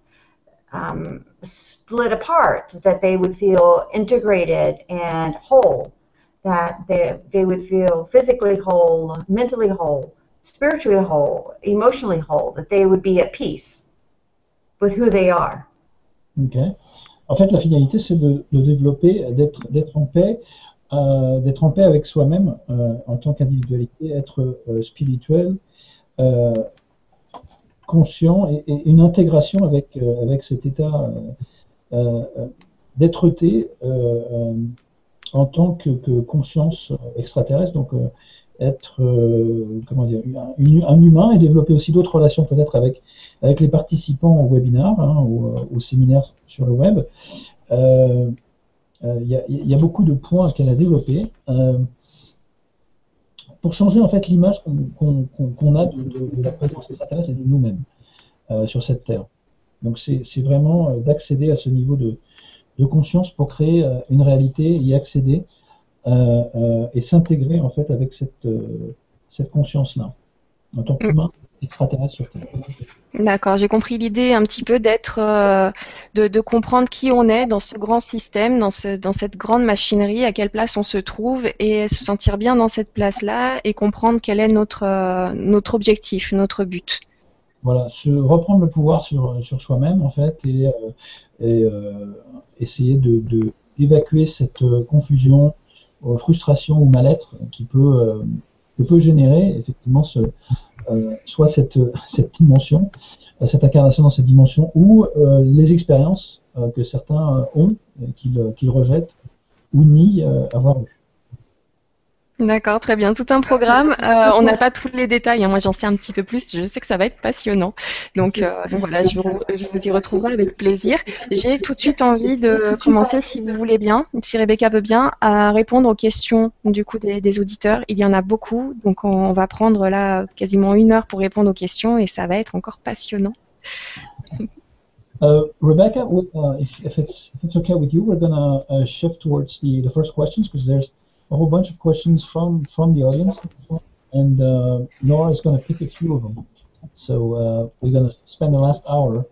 um, split apart, that they would feel integrated and whole, that they, they would feel physically whole, mentally whole, spiritually whole, emotionally whole, that they would be at peace with who they. En fait, la finalité, c'est de, développer, d'être en paix, euh, d'être en paix avec soi-même euh, en tant qu'individualité, être euh, spirituel, conscient et, une intégration avec, cet état d'être-té en tant que, conscience extraterrestre. Être euh, comment dire, un, humain et développer aussi d'autres relations peut-être avec, avec les participants au webinar, hein, au, au, séminaire sur le web. Il euh, euh, y, a beaucoup de points qu'elle a développés pour changer en fait l'image qu'on qu qu a de, la présence extraterrestre et de nous-mêmes sur cette Terre. Donc c'est vraiment d'accéder à ce niveau de, de, conscience pour créer une réalité, y accéder euh, euh, et s'intégrer en fait avec cette, euh, cette conscience-là, en tant qu'humain extraterrestre sur Terre. D'accord, j'ai compris l'idée un petit peu d'être, euh, de, de, comprendre qui on est dans ce grand système, dans, ce, dans cette grande machinerie, à quelle place on se trouve et se sentir bien dans cette place-là et comprendre quel est notre, euh, notre objectif, notre but. Voilà, se reprendre le pouvoir sur, sur soi-même en fait et, euh, et essayer de, d'évacuer cette confusion, frustration ou mal-être qui peut, euh, que peut générer effectivement euh, soit cette, cette dimension, euh, cette incarnation dans cette dimension, ou les expériences que certains ont, qu'ils qu'ils rejettent ou nient avoir eues. D'accord, très bien. Tout un programme. Euh, on n'a pas tous les détails. Hein. Moi, j'en sais un petit peu plus. Je sais que ça va être passionnant. Donc, euh, donc voilà, je vous, je vous, y retrouverai avec plaisir. J'ai tout de suite envie de commencer, si vous voulez bien, si Rebecca veut bien, à répondre aux questions du coup des, des auditeurs. Il y en a beaucoup, donc on, va prendre là quasiment une heure pour répondre aux questions et ça va être encore passionnant. Uh, Rebecca, uh, if, if, it's, if it's okay with you, we're going to uh, shift towards the, the first questions because there's a whole bunch of questions from from the audience, and uh, Nora is going to pick a few of them. So uh, we're going to spend the last hour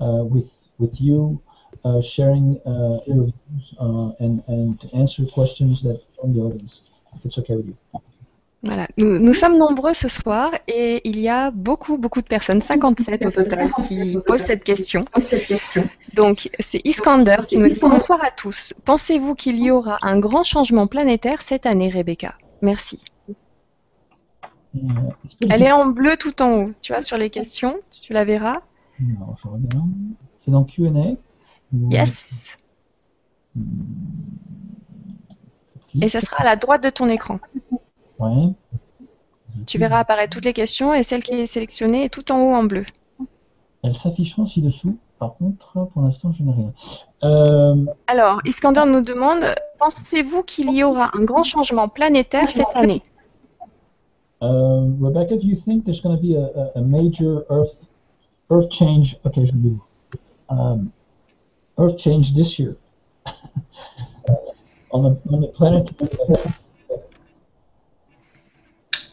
uh, with with you uh, sharing your views and and answer questions that from the audience. If it's okay with you. Voilà, nous, nous, sommes nombreux ce soir et il y a beaucoup, beaucoup de personnes, 57 au total, qui posent cette question. Donc, c'est Iskander qui nous dit Bonsoir à tous. Pensez-vous qu'il y aura un grand changement planétaire cette année, Rebecca? Merci. Elle est en bleu tout en haut, tu vois, sur les questions, tu la verras. C'est dans QA Yes. Et ça sera à la droite de ton écran. Tu verras apparaître toutes les questions et celle qui est sélectionnée est tout en haut en bleu. Elles s'afficheront ci-dessous. Par contre, pour l'instant, je n'ai rien. Euh... Alors, Iskander nous demande pensez-vous qu'il y aura un grand changement planétaire cette année? Uh, Rebecca, do you think there's going to be a, a, major Earth Earth change? Um, Earth change this year on the on the planet.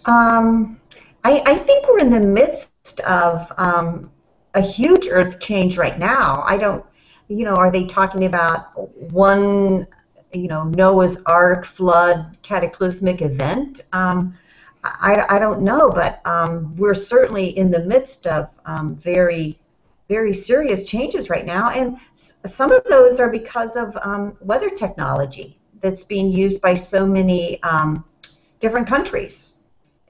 Um, I, I, think we're in the midst of um, a huge earth change right now. I don't. you know, are they talking about one, you know, Noah's Ark flood cataclysmic event? Um, I, I don't know, but um, we're certainly in the midst of um, very, very serious changes right now, and some of those are because of um, weather technology that's being used by so many different countries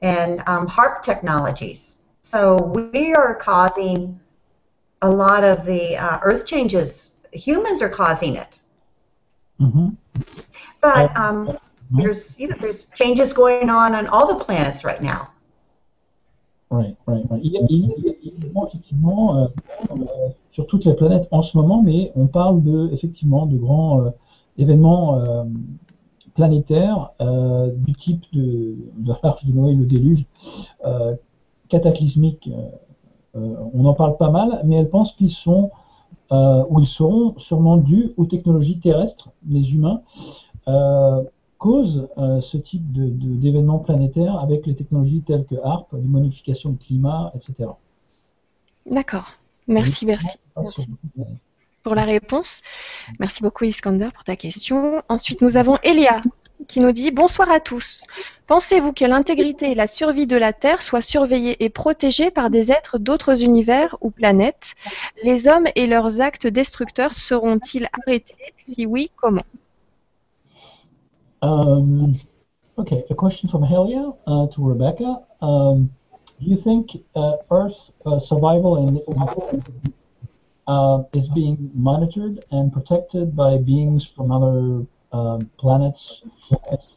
and um, HARP technologies. So we are causing a lot of the uh, earth changes. Humans are causing it. Mhm. But um, mhm. there's you know there's changes going on on all the planets right now. Right, right, right. Il y a, il y a- il y a effectivement, euh, euh, sur toutes les planètes en ce moment, mais on parle de, effectivement, de grands euh, événements planétaires euh, du type de, de l'arche de Noé, le déluge, euh, cataclysmique. euh, on en parle pas mal, mais elle pense qu'ils sont, ou ils seront sûrement dus aux technologies terrestres, les humains, causent ce type de- de- d'événements planétaires avec les technologies telles que HARP, les modifications de climat, etc. D'accord. Merci, Merci pour la réponse. Merci beaucoup Iskander pour ta question. Ensuite, nous avons Elia qui nous dit Bonsoir à tous. Pensez-vous que l'intégrité et la survie de la Terre soient surveillées et protégées par des êtres d'autres univers ou planètes? Les hommes et leurs actes destructeurs seront-ils arrêtés? Si oui, comment? Um, a question from Helia uh, to Rebecca. Um, do you think uh, uh, survival in uh, is being monitored and protected by beings from other um, planets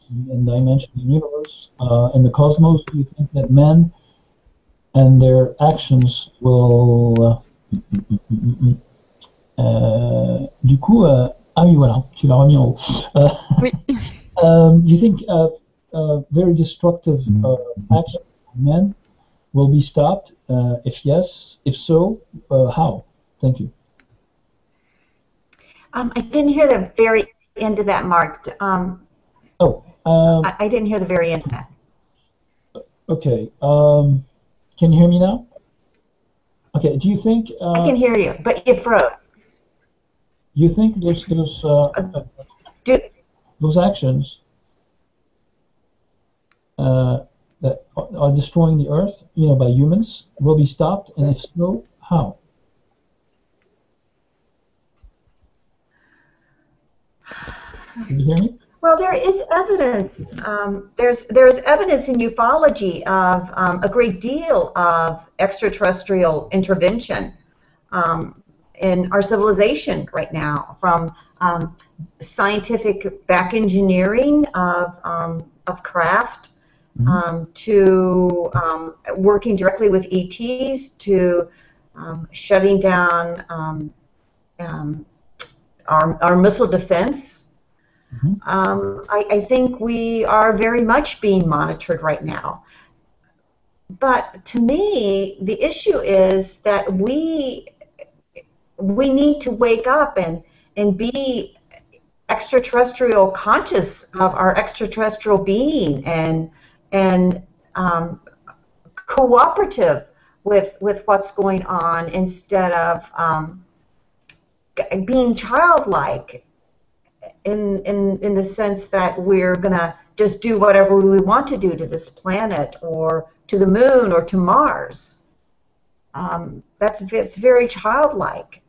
and dimensions in the universe uh, in the cosmos? Do you think that men and their actions will uh, euh, du coup, ah oui, voilà, tu l'as remis en haut. Euh, Oui. um, do you think uh, uh, very destructive uh, action of men will be stopped? Uh, if yes, if so, uh, how? Thank you. Um, I didn't hear the very end of that, Mark. Um, Oh, um, I, I didn't hear the very end of that. okay. Um, can you hear me now? Okay. Do you think I uh, can hear you, but you froze. you think those those uh, Do, those actions uh, that are are destroying the earth, you know, by humans, will be stopped, and if so, how? Can you hear me? Well, there is evidence. Um, there's there's evidence in ufology of um, a great deal of extraterrestrial intervention um, in our civilization right now, from um, scientific back engineering of um, of craft Mhm. um, to um, working directly with ETs to um, shutting down um, um, our, our missile defense. Mhm. Um, I, I think we are very much being monitored right now. But to me, the issue is that we we need to wake up and and be extraterrestrial conscious of our extraterrestrial being and and um, cooperative with with what's going on instead of um, being childlike in in in the sense that we're gonna just do whatever we want to do to this planet or to the moon or to Mars. Um, that's it's very childlike.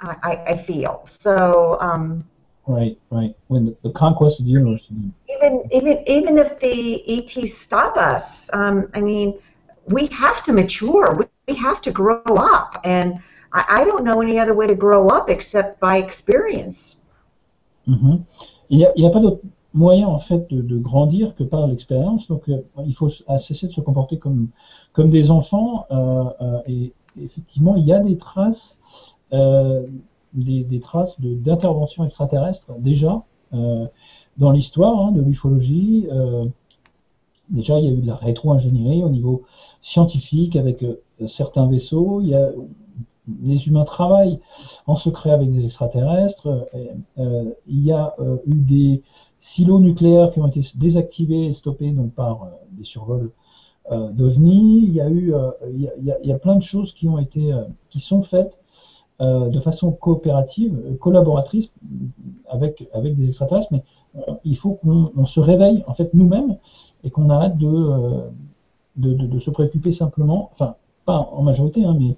I, I, I feel so. Um, Right, right. When the, the conquest of the universe. even even even if the ETs stop us, um, I mean, we have to mature. We, we have to grow up, and I, don't know any other way to grow up except by experience. Mhm. Il n'y a, pas d'autre moyen en fait de, grandir que par l'expérience. Donc euh, il faut cesser de se comporter comme, comme des enfants. euh, euh, et effectivement, il y a des traces, des, des traces d'intervention extraterrestre déjà dans l'histoire hein, de l'ufologie. déjà, il y a eu de la rétro-ingénierie au niveau scientifique avec certains vaisseaux. Les humains travaillent en secret avec des extraterrestres. euh, euh, il y a euh, eu des silos nucléaires qui ont été désactivés et stoppés donc, par des survols d'OVNI. Il y a eu, il il plein de choses qui ont été, qui sont faites de façon coopérative, collaboratrice avec, avec des extraterrestres, mais il faut qu'on se réveille en fait nous-mêmes et qu'on arrête de, de, se préoccuper simplement, enfin pas en majorité, hein, mais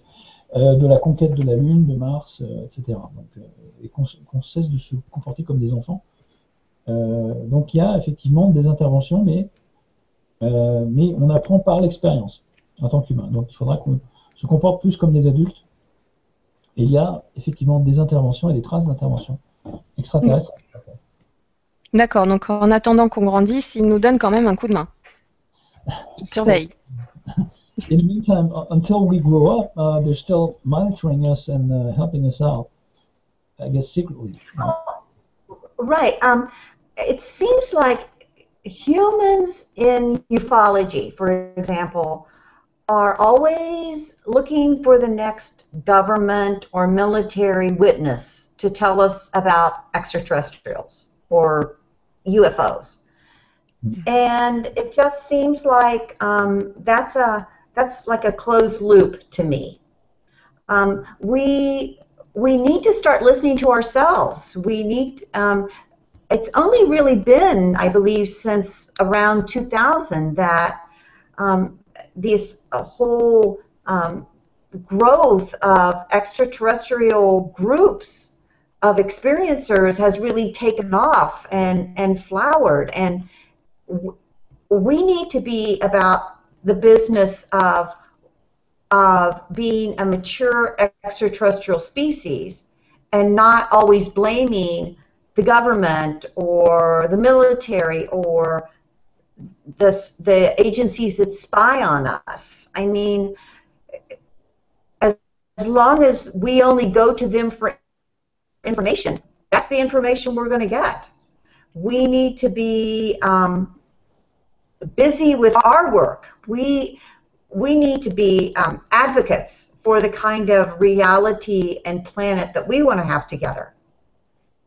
de la conquête de la Lune, de Mars, etc. et qu'on cesse de se comporter comme des enfants. donc il y a effectivement des interventions, mais, mais on apprend par l'expérience en tant qu'humain. Donc il faudra qu'on se comporte plus comme des adultes. Et il y a effectivement des interventions et des traces d'intervention extraterrestres. D'accord, donc en attendant qu'on grandisse, il nous donne quand même un coup de main. Il surveille. In the meantime, until we grow up, uh, they're still monitoring us and uh, helping us out, I guess secretly. Right. Um, it seems like humans in ufology, for example, are always looking for the next government or military witness to tell us about extraterrestrials or UFOs. And it just seems like um, that's a that's like a closed loop to me. Um, we we need to start listening to ourselves. We need. Um, it's only really been, I believe, since around 2000 that um, this whole um, growth of extraterrestrial groups of experiencers has really taken off and, and flowered. And we need to be about the business of, of being a mature extraterrestrial species and not always blaming the government or the military or the, the agencies that spy on us. I mean, as, as long as we only go to them for information, that's the information we're going to get. We need to be um, busy with our work. We, we need to be um, advocates for the kind of reality and planet that we want to have together.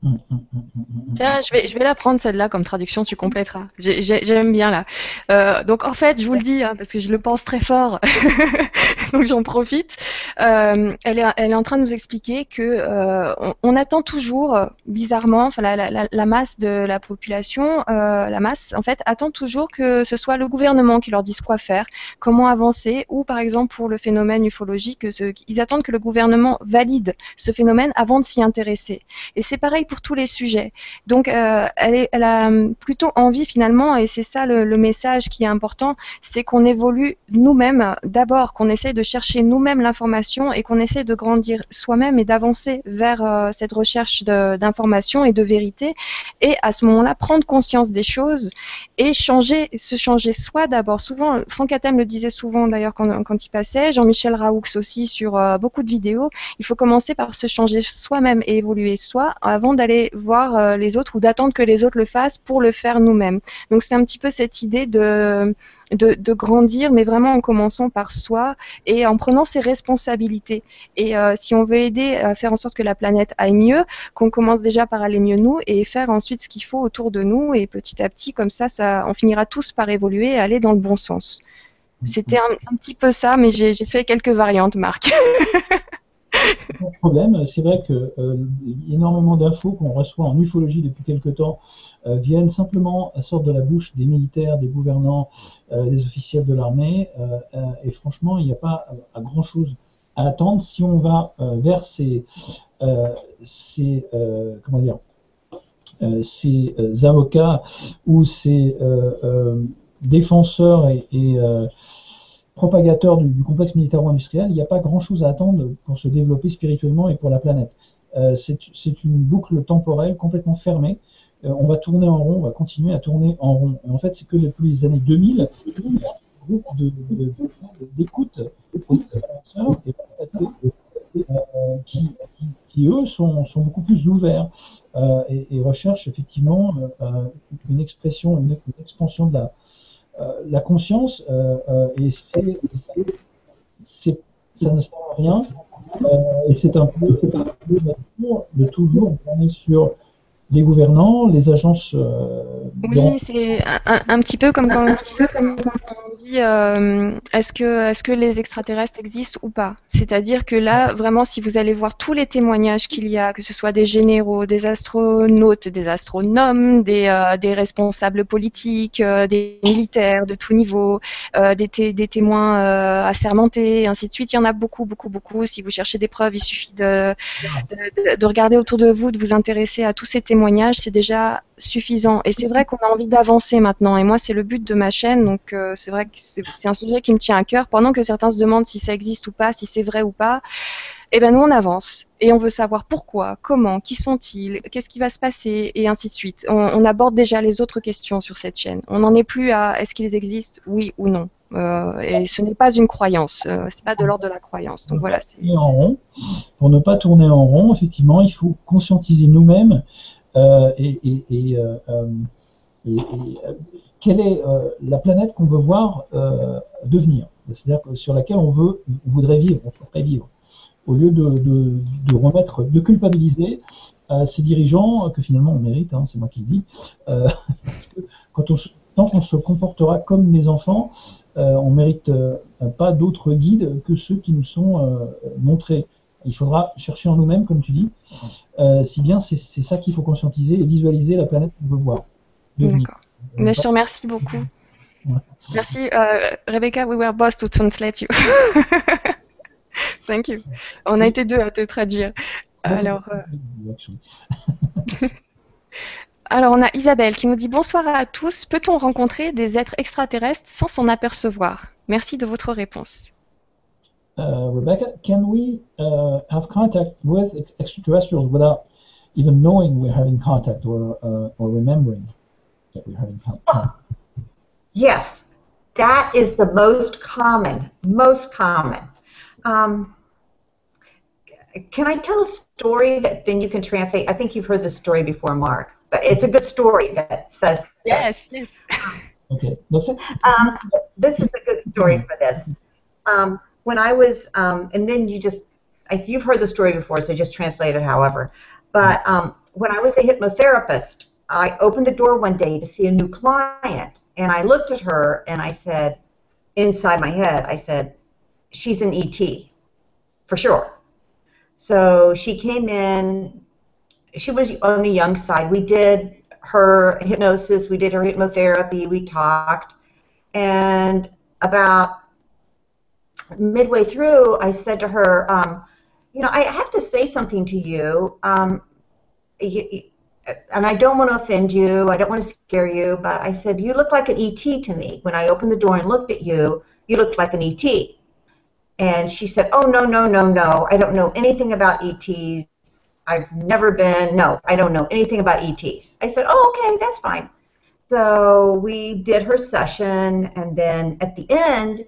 Hum, hum, hum, Tiens, je vais, je vais la prendre celle-là comme traduction, tu compléteras. J'aime bien là. Euh, donc en fait, je vous le dis, hein, parce que je le pense très fort, donc j'en profite. Euh, elle, est, elle est en train de nous expliquer que euh, on, attend toujours, bizarrement, la, la, la, masse de la population, la masse en fait attend toujours que ce soit le gouvernement qui leur dise quoi faire, comment avancer, ou par exemple pour le phénomène ufologique, ils attendent que le gouvernement valide ce phénomène avant de s'y intéresser. Et c'est pareil pour tous les sujets. Donc, euh, elle, a plutôt envie finalement, et c'est ça le, message qui est important, c'est qu'on évolue nous-mêmes, d'abord qu'on essaie de chercher nous-mêmes l'information et qu'on essaie de grandir soi-même et d'avancer vers euh, cette recherche d'information et de vérité, et à ce moment-là, prendre conscience des choses et changer, se changer soi d'abord. Souvent, Franck Attem le disait souvent d'ailleurs quand, il passait, Jean-Michel Raoux aussi sur euh, beaucoup de vidéos, il faut commencer par se changer soi-même et évoluer soi avant d'aller voir euh, les autres ou d'attendre que les autres le fassent pour le faire nous-mêmes. Donc c'est un petit peu cette idée de, de, grandir, mais vraiment en commençant par soi et en prenant ses responsabilités. Et euh, si on veut aider à faire en sorte que la planète aille mieux, qu'on commence déjà par aller mieux nous et faire ensuite ce qu'il faut autour de nous et petit à petit, comme ça, ça, on finira tous par évoluer et aller dans le bon sens. C'était un, un petit peu ça, mais j'ai fait quelques variantes, Marc. problème. C'est vrai que euh, énormément d'infos qu'on reçoit en ufologie depuis quelque temps euh, viennent simplement à sorte de la bouche des militaires, des gouvernants, euh, des officiels de l'armée. et franchement, il n'y a pas grand chose à attendre si on va vers ces, ces comment dire, ces avocats ou ces défenseurs et propagateur du, complexe militaro-industriel, il n'y a pas grand-chose à attendre pour se développer spirituellement et pour la planète. Euh, c'est une boucle temporelle complètement fermée. Euh, on va tourner en rond, on va continuer à tourner en rond. En fait, c'est que depuis les années 2000, il y a d'écoute qui, qui, eux, sont, beaucoup plus ouverts euh, et, recherchent effectivement une expression, une, expansion de la, euh, la conscience, euh, euh, et c'est, ça ne sert à rien, et c'est un peu, de toujours on est sur les gouvernants, les agences. Euh, oui, c'est un, petit peu comme quand, on dit euh, est-ce que, est que les extraterrestres existent ou pas? C'est-à-dire que là, vraiment, si vous allez voir tous les témoignages qu'il y a, que ce soit des généraux, des astronautes, des astronomes, des, euh, des responsables politiques, des militaires de tout niveau, des, des, témoins assermentés, et ainsi de suite, il y en a beaucoup, beaucoup, beaucoup. Si vous cherchez des preuves, il suffit de, de, de regarder autour de vous, de vous intéresser à tous ces témoignages c'est déjà suffisant. Et c'est vrai qu'on a envie d'avancer maintenant. Et moi, c'est le but de ma chaîne. Donc, euh, c'est vrai que c'est un sujet qui me tient à cœur. Pendant que certains se demandent si ça existe ou pas, si c'est vrai ou pas, eh ben nous, on avance. Et on veut savoir pourquoi, comment, qui sont-ils, qu'est-ce qui va se passer, et ainsi de suite. On, aborde déjà les autres questions sur cette chaîne. On n'en est plus à est-ce qu'ils existent, oui ou non. Euh, et ce n'est pas une croyance, euh, c'est pas de l'ordre de la croyance. Donc voilà. En rond. Pour ne pas tourner en rond, effectivement, il faut conscientiser nous-mêmes euh, et, euh, euh, quelle est la planète qu'on veut voir devenir, c'est-à-dire sur laquelle on veut, on voudrait vivre, on vivre, au lieu de, remettre, de culpabiliser ces dirigeants que finalement on mérite, hein, c'est moi qui le dis, parce que quand on, tant qu'on se comportera comme des enfants, on mérite pas d'autres guides que ceux qui nous sont montrés. Il faudra chercher en nous-mêmes, comme tu dis. Euh, si bien, c'est ça qu'il faut conscientiser et visualiser la planète qu'on veut voir. D'accord. Je te remercie beaucoup. Merci, euh, Rebecca. We were boss to translate you. Thank you. On a été deux à te traduire. Alors. Euh, Alors, on a Isabelle qui nous dit bonsoir à tous. Peut-on rencontrer des êtres extraterrestres sans s'en apercevoir? Merci de votre réponse. Uh, Rebecca, can we uh, have contact with extraterrestrials without even knowing we're having contact or, uh, or remembering that we're having contact? Oh, yes, that is the most common, most common. Um, can I tell a story that then you can translate? I think you've heard this story before, Mark, but it's a good story that says. Yes, yes. okay. Um, this is a good story for this. Um, when I was, um, and then you just, you've heard the story before, so just translate it however. But um, when I was a hypnotherapist, I opened the door one day to see a new client, and I looked at her and I said, inside my head, I said, she's an ET, for sure. So she came in, she was on the young side. We did her hypnosis, we did her hypnotherapy, we talked, and about midway through, I said to her, um, you know, I have to say something to you. Um, you, and I don't want to offend you. I don't want to scare you, but I said, you look like an ET to me. When I opened the door and looked at you, you looked like an ET. And she said, oh, no, no, no, no. I don't know anything about ETs. I've never been, no, I don't know anything about ETs. I said, oh, okay, that's fine. So we did her session, and then at the end,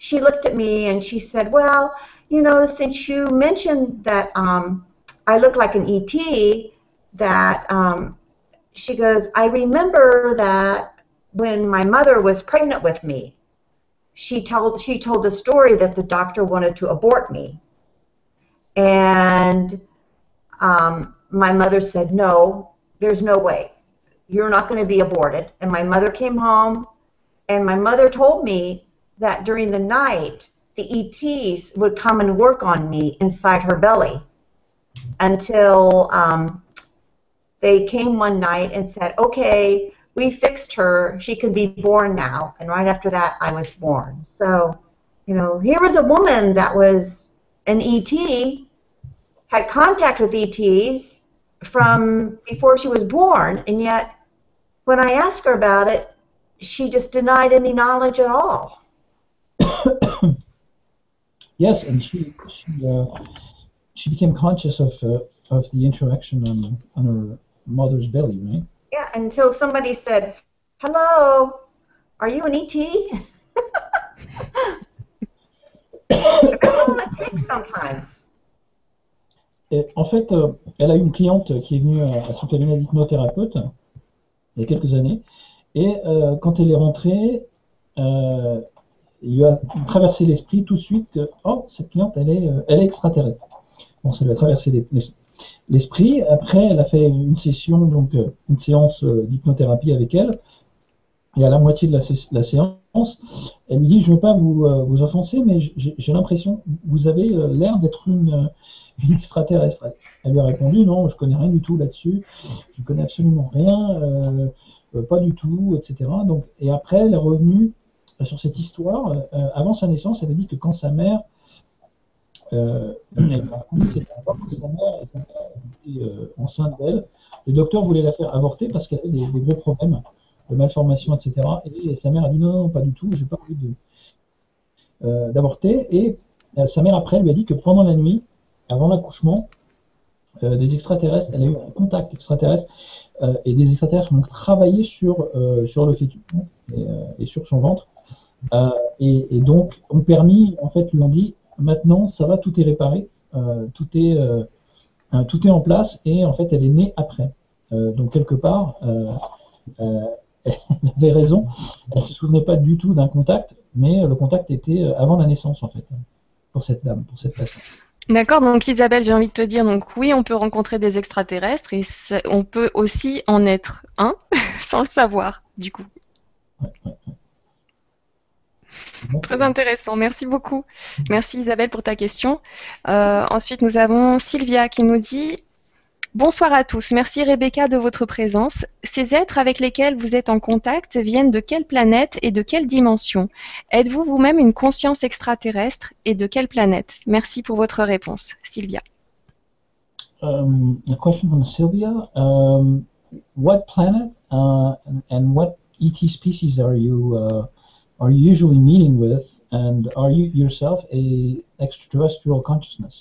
she looked at me and she said, Well, you know, since you mentioned that um, I look like an ET, that um, she goes, I remember that when my mother was pregnant with me, she told she told the story that the doctor wanted to abort me, and um, my mother said, "No, there's no way. You're not going to be aborted." And my mother came home, and my mother told me that during the night, the ETs would come and work on me inside her belly until um, they came one night and said, okay, we fixed her. She can be born now. And right after that, I was born. So, you know, here was a woman that was an ET, had contact with ETs from before she was born, and yet when I asked her about it, she just denied any knowledge at all. Yes, and she she uh, she became conscious of uh, of the interaction on on her mother's belly, right? Yeah, until somebody said, "Hello, are you an ET?" sometimes. Et en fait, euh, elle a une cliente qui est venue à, à son cabinet d'hypnothérapeute il y a quelques années, et euh, quand elle est rentrée, euh, il lui a traversé l'esprit tout de suite que oh, cette cliente, elle est, euh, elle est extraterrestre. Bon, ça lui a traversé l'esprit. Après, elle a fait une session, donc une séance d'hypnothérapie avec elle. Et à la moitié de la, séance, elle lui dit, je ne veux pas vous, vous offenser, mais j'ai l'impression, vous avez l'air d'être une, une, extraterrestre. Elle lui a répondu, non, je connais rien du tout là-dessus, je connais absolument rien, pas du tout, etc. Donc, et après, elle est revenue sur cette histoire. avant sa naissance, elle a dit que quand sa mère euh, elle m'a raconté que sa mère était euh, enceinte d'elle. Le docteur voulait la faire avorter parce qu'elle avait des, gros problèmes de malformation, etc. Et sa mère a dit non, non, pas du tout, j'ai pas envie euh, d'avorter. et sa mère après lui a dit que pendant la nuit, avant l'accouchement, des extraterrestres, elle a eu un contact extraterrestre et des extraterrestres ont travaillé sur, le fœtus et, et, sur son ventre. Et, et, donc ont permis, en fait, lui ont dit Maintenant, ça va, tout est réparé, euh, tout, est, euh, tout est en place et en fait, elle est née après. Euh, donc, quelque part, elle avait raison. Elle ne se souvenait pas du tout d'un contact, mais le contact était avant la naissance, en fait, pour cette dame, pour cette patiente. D'accord, donc Isabelle, j'ai envie de te dire, donc oui, on peut rencontrer des extraterrestres et on peut aussi en être un sans le savoir, du coup. Très intéressant, merci beaucoup. Merci Isabelle pour ta question. Euh, ensuite, nous avons Sylvia qui nous dit Bonsoir à tous, merci Rebecca de votre présence. Ces êtres avec lesquels vous êtes en contact viennent de quelle planète et de quelle dimension? Êtes-vous vous-même une conscience extraterrestre et de quelle planète? Merci pour votre réponse, Sylvia. Um, a question from Sylvia. Um, what planet uh, and what ET species are you uh, are you usually meeting with, and are you yourself a extraterrestrial consciousness?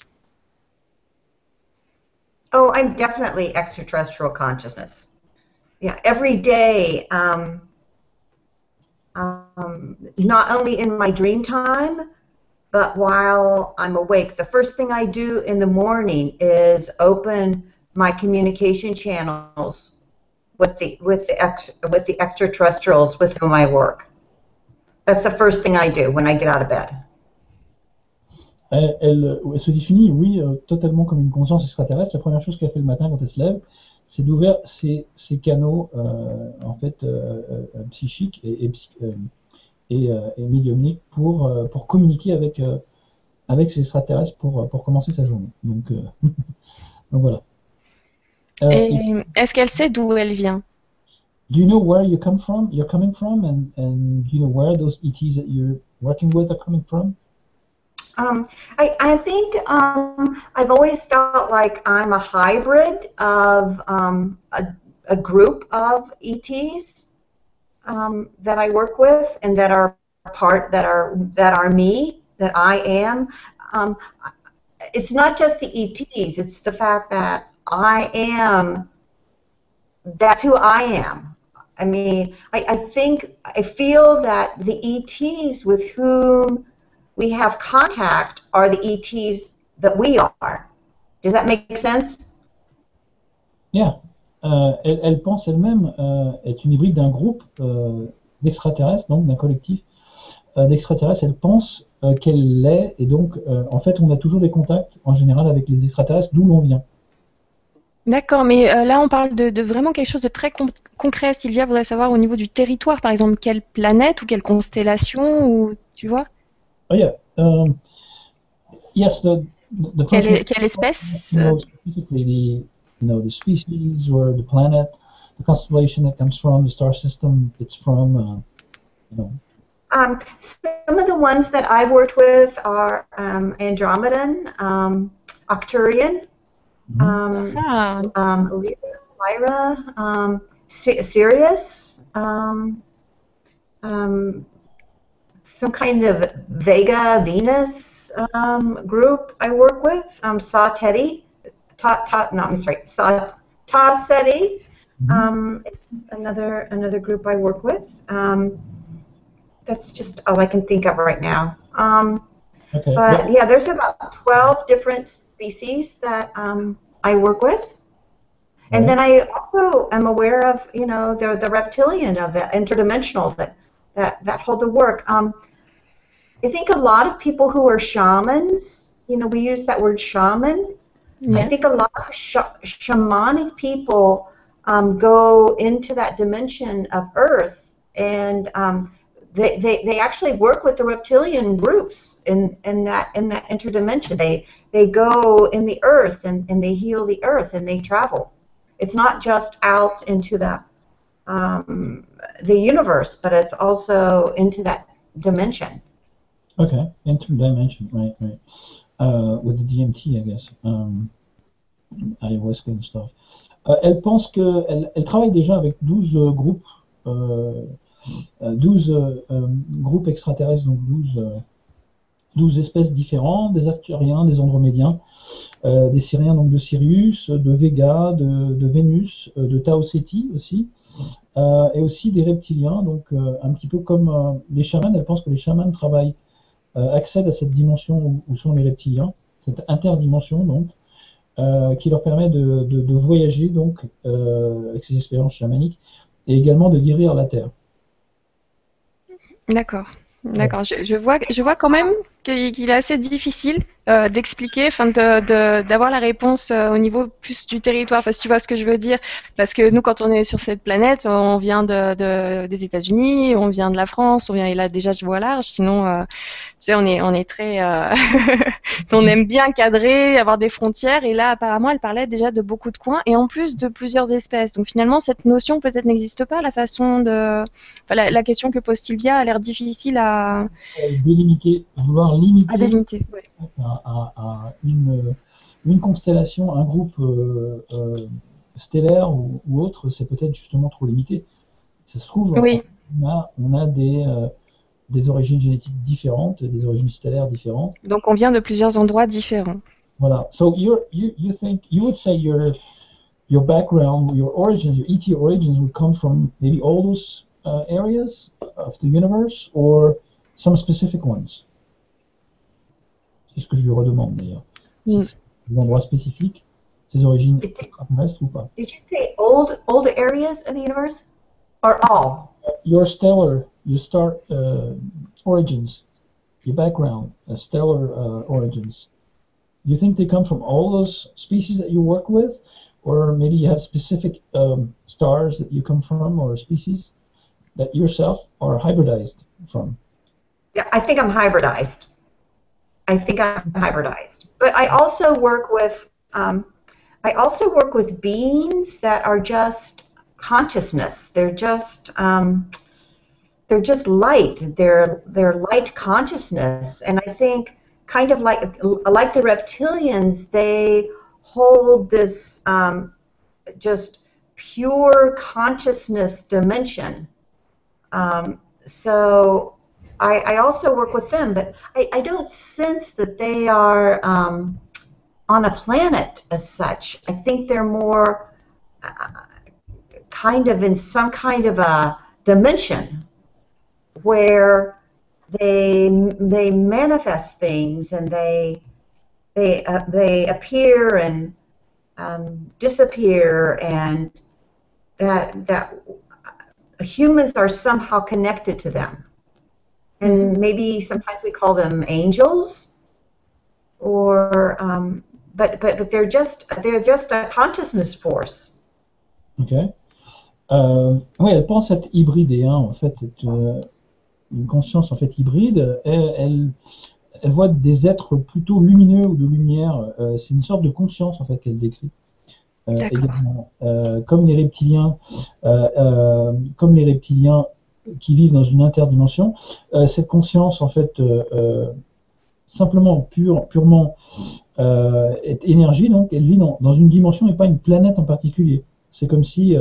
Oh, I'm definitely extraterrestrial consciousness. Yeah, every day, um, um, not only in my dream time, but while I'm awake. The first thing I do in the morning is open my communication channels with the with the ex, with the extraterrestrials with whom I work. That's the first thing I do when I get out of bed. Elle, elle, elle, se définit, oui, euh, totalement comme une conscience extraterrestre. La première chose qu'elle fait le matin quand elle se lève, c'est d'ouvrir ses, ses, canaux euh, en fait euh, euh psychiques et, et, euh, et, euh, et, médiumniques pour, pour communiquer avec, avec ces extraterrestres pour, pour commencer sa journée. Donc, donc voilà. Est-ce qu'elle sait d'où elle vient? You know where you come from? You're coming from, and and you know where those ETs that you're working with are coming from? Um, I, I think um, I've always felt like I'm a hybrid of um, a, a group of ETs um, that I work with and that are part that are that are me that I am. Um, it's not just the ETs; it's the fact that I am. That's who I am. I mean, I, I think, I feel that the ETs with whom we have contact are the ETs that we are. Does that make sense? Yeah. Euh, elle, pense elle-même euh, être une hybride d'un groupe euh, d'extraterrestres, donc d'un collectif euh, d'extraterrestres. Elle pense euh, qu'elle l'est, et donc, en fait, on a toujours des contacts en général avec les extraterrestres d'où l'on vient. D'accord, mais euh, là on parle de, de, vraiment quelque chose de très con concret. Sylvia voudrait savoir au niveau du territoire, par exemple, quelle planète ou quelle constellation, ou tu vois? Oh yeah. Um, yes, the, the quelle, quelle espèce? you know, specifically the, you know, the species or the planet, the constellation it comes from, the star system it's from, uh, you know. Um, some of the ones that I've worked with are um, Andromedan, um, Octurian, um, um, Lyra, um, Sirius, um, um, some kind of Vega Venus um, group I work with. Um, Saw Teddy, Ta, ta, no, I'm sorry, Saw Ta Seti. Mm-hmm. Um, it's another another group I work with. Um, that's just all I can think of right now. Um, okay. But yeah, there's about 12 different species that um, I work with. And then I also am aware of, you know, the the reptilian of the interdimensional that that that hold the work. Um, I think a lot of people who are shamans, you know, we use that word shaman. I think a lot of sh- shamanic people um, go into that dimension of Earth and um, they, they, they actually work with the reptilian groups in, in that in that interdimension. They they go in the earth and, and they heal the earth and they travel. It's not just out into the um, the universe, but it's also into that dimension. Okay, interdimension, right, right. Uh, with the DMT, I guess. Um, ayahuasca and stuff. Euh, elle pense que elle, elle, travaille déjà avec 12 euh, groupes, euh, 12 euh, euh, groupes extraterrestres, donc 12, 12 espèces différentes, des Arcturiens, des Andromédiens, des Syriens, donc de Sirius, de Vega, de, Vénus, de Tao Ceti aussi, et aussi des reptiliens, donc un petit peu comme les chamans, elle pense que les chamans travaillent, accèdent à cette dimension où, sont les reptiliens, cette interdimension donc, euh, qui leur permet de, voyager donc euh, avec ces expériences chamaniques et également de guérir la terre. D'accord. D'accord. Je, je, vois, je vois quand même qu'il est assez difficile euh, d'expliquer, enfin d'avoir de, la réponse euh, au niveau plus du territoire. Enfin, si tu vois ce que je veux dire, parce que nous, quand on est sur cette planète, on vient de, de des États-Unis, on vient de la France, on vient et là déjà je vois large. Sinon, euh, tu sais, on est on est très, on aime bien cadrer, avoir des frontières. Et là, apparemment, elle parlait déjà de beaucoup de coins et en plus de plusieurs espèces. Donc finalement, cette notion peut-être n'existe pas. La façon de, enfin, la, la, question que pose Sylvia a l'air difficile à délimiter, vouloir limiter, à délimiter ouais. À, à, une, une, constellation, un groupe euh, euh, stellaire ou, ou autre, c'est peut-être justement trop limité. Ça se trouve, oui. on, a, on a des, euh, des origines génétiques différentes, des origines stellaires différentes. Donc on vient de plusieurs endroits différents. Voilà. So you you think you would say your your background, your origins, your ET origins would come from maybe all those uh, areas of the universe or some specific ones? C'est ce que je lui redemande d'ailleurs. Mm. Des endroits spécifiques, ses origines extraterrestres ou pas. Did you say old old areas of the universe or all? Your stellar, your star uh, origins, your background, uh, stellar uh, origins. Do you think they come from all those species that you work with, or maybe you have specific um, stars that you come from, or species that yourself are hybridized from? Yeah, I think I'm hybridized. I think I'm hybridized. But I also work with um, I also work with beings that are just consciousness. They're just um, they're just light. They're they're light consciousness, and I think kind of like like the reptilians, they hold this um, just pure consciousness dimension. Um, so I, I, also work with them, but I, I don't sense that they are um, on a planet as such. I think they're more uh, kind of in some kind of a dimension where they they manifest things and they they uh, they appear and um, disappear and that that humans are somehow connected to them and maybe sometimes we call them angels or um, but but but they're just they're just a consciousness force Ok. Euh, oui, elle pense être hybridée, hein, en fait, être, euh, une conscience en fait hybride. Elle, elle, elle, voit des êtres plutôt lumineux ou de lumière. Euh, c'est une sorte de conscience en fait qu'elle décrit. Euh, également, euh, comme les reptiliens, euh, comme les reptiliens qui vivent dans une interdimension, cette conscience en fait simplement pure, purement est énergie, donc elle vit dans, dans, une dimension et pas une planète en particulier. C'est comme si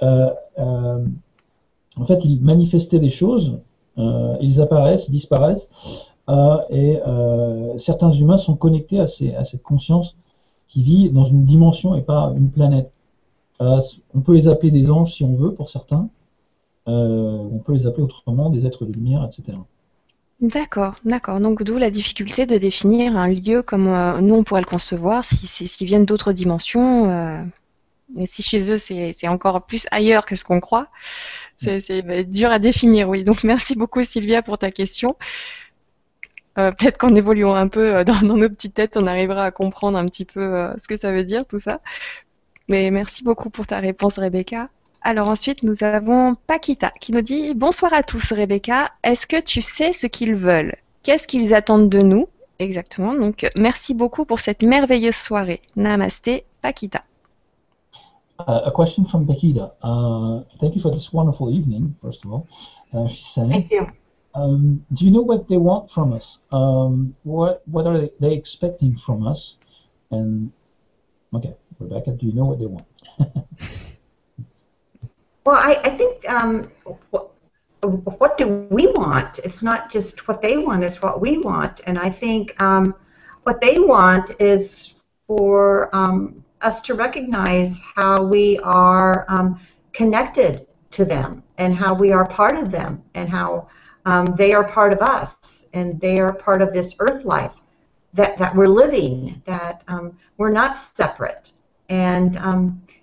en fait ils manifestaient des choses euh, ils apparaissent, disparaissent, euh, et euh, certains humains sont connectés à, ces, à, cette conscience qui vit dans une dimension et pas une planète. on peut les appeler des anges si on veut, pour certains. On peut les appeler autrement des êtres de lumière, etc. D'accord, d'accord. Donc d'où la difficulté de définir un lieu comme euh, nous on pourrait le concevoir, si s'ils viennent d'autres dimensions, euh, et si chez eux c'est encore plus ailleurs que ce qu'on croit. C'est dur à définir, oui. Donc merci beaucoup Sylvia pour ta question. Peut-être qu'en évoluant un peu dans, nos petites têtes, on arrivera à comprendre un petit peu ce que ça veut dire tout ça. Mais merci beaucoup pour ta réponse, Rebecca. Alors ensuite, nous avons Paquita qui nous dit Bonsoir à tous, Rebecca. Est-ce que tu sais ce qu'ils veulent? Qu'est-ce qu'ils attendent de nous? Exactement. Donc, merci beaucoup pour cette merveilleuse soirée. Namasté, Paquita. Uh, a question from Paquita. Uh, thank you for this wonderful evening, first of all. Uh, she's saying, Thank you. Um, do you know what they want from us? Um, what what are they, they expecting from us? And okay, Rebecca, do you know what they want? Well, I, I think um, what, what do we want? It's not just what they want; it's what we want. And I think um, what they want is for um, us to recognize how we are um, connected to them, and how we are part of them, and how um, they are part of us, and they are part of this earth life that that we're living. That um, we're not separate, and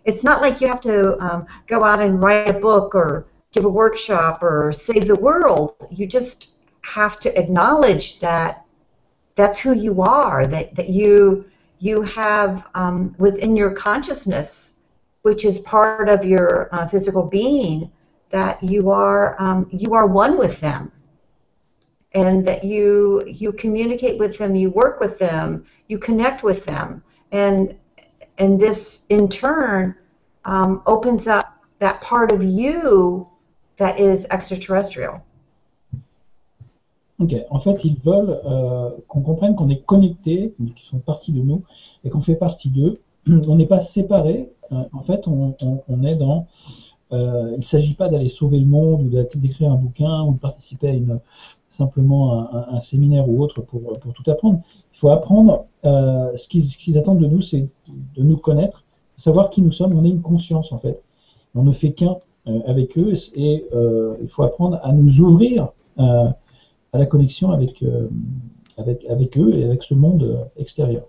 it's not like you have to um, go out and write a book or give a workshop or save the world. You just have to acknowledge that that's who you are, that, that you you have um, within your consciousness, which is part of your uh, physical being, that you are um, you are one with them, and that you you communicate with them, you work with them, you connect with them, and and this in turn um, opens up that part of you that is extraterrestrial. Ok, en fait, ils veulent euh, qu'on comprenne qu'on est connectés, qu'ils sont partie de nous et qu'on fait partie d'eux. On n'est pas séparés. Euh, en fait, on, est dans. Euh, il ne s'agit pas d'aller sauver le monde ou d'écrire un bouquin ou de participer à simplement un, un, séminaire ou autre pour, tout apprendre. Faut apprendre. Euh, ce qu'ils attendent de nous, c'est de nous connaître savoir qui nous sommes, on est une conscience en fait. On ne fait qu'un euh, avec eux et euh, il faut apprendre à nous ouvrir euh, à la connexion avec, euh, avec, avec eux et avec ce monde euh, extérieur.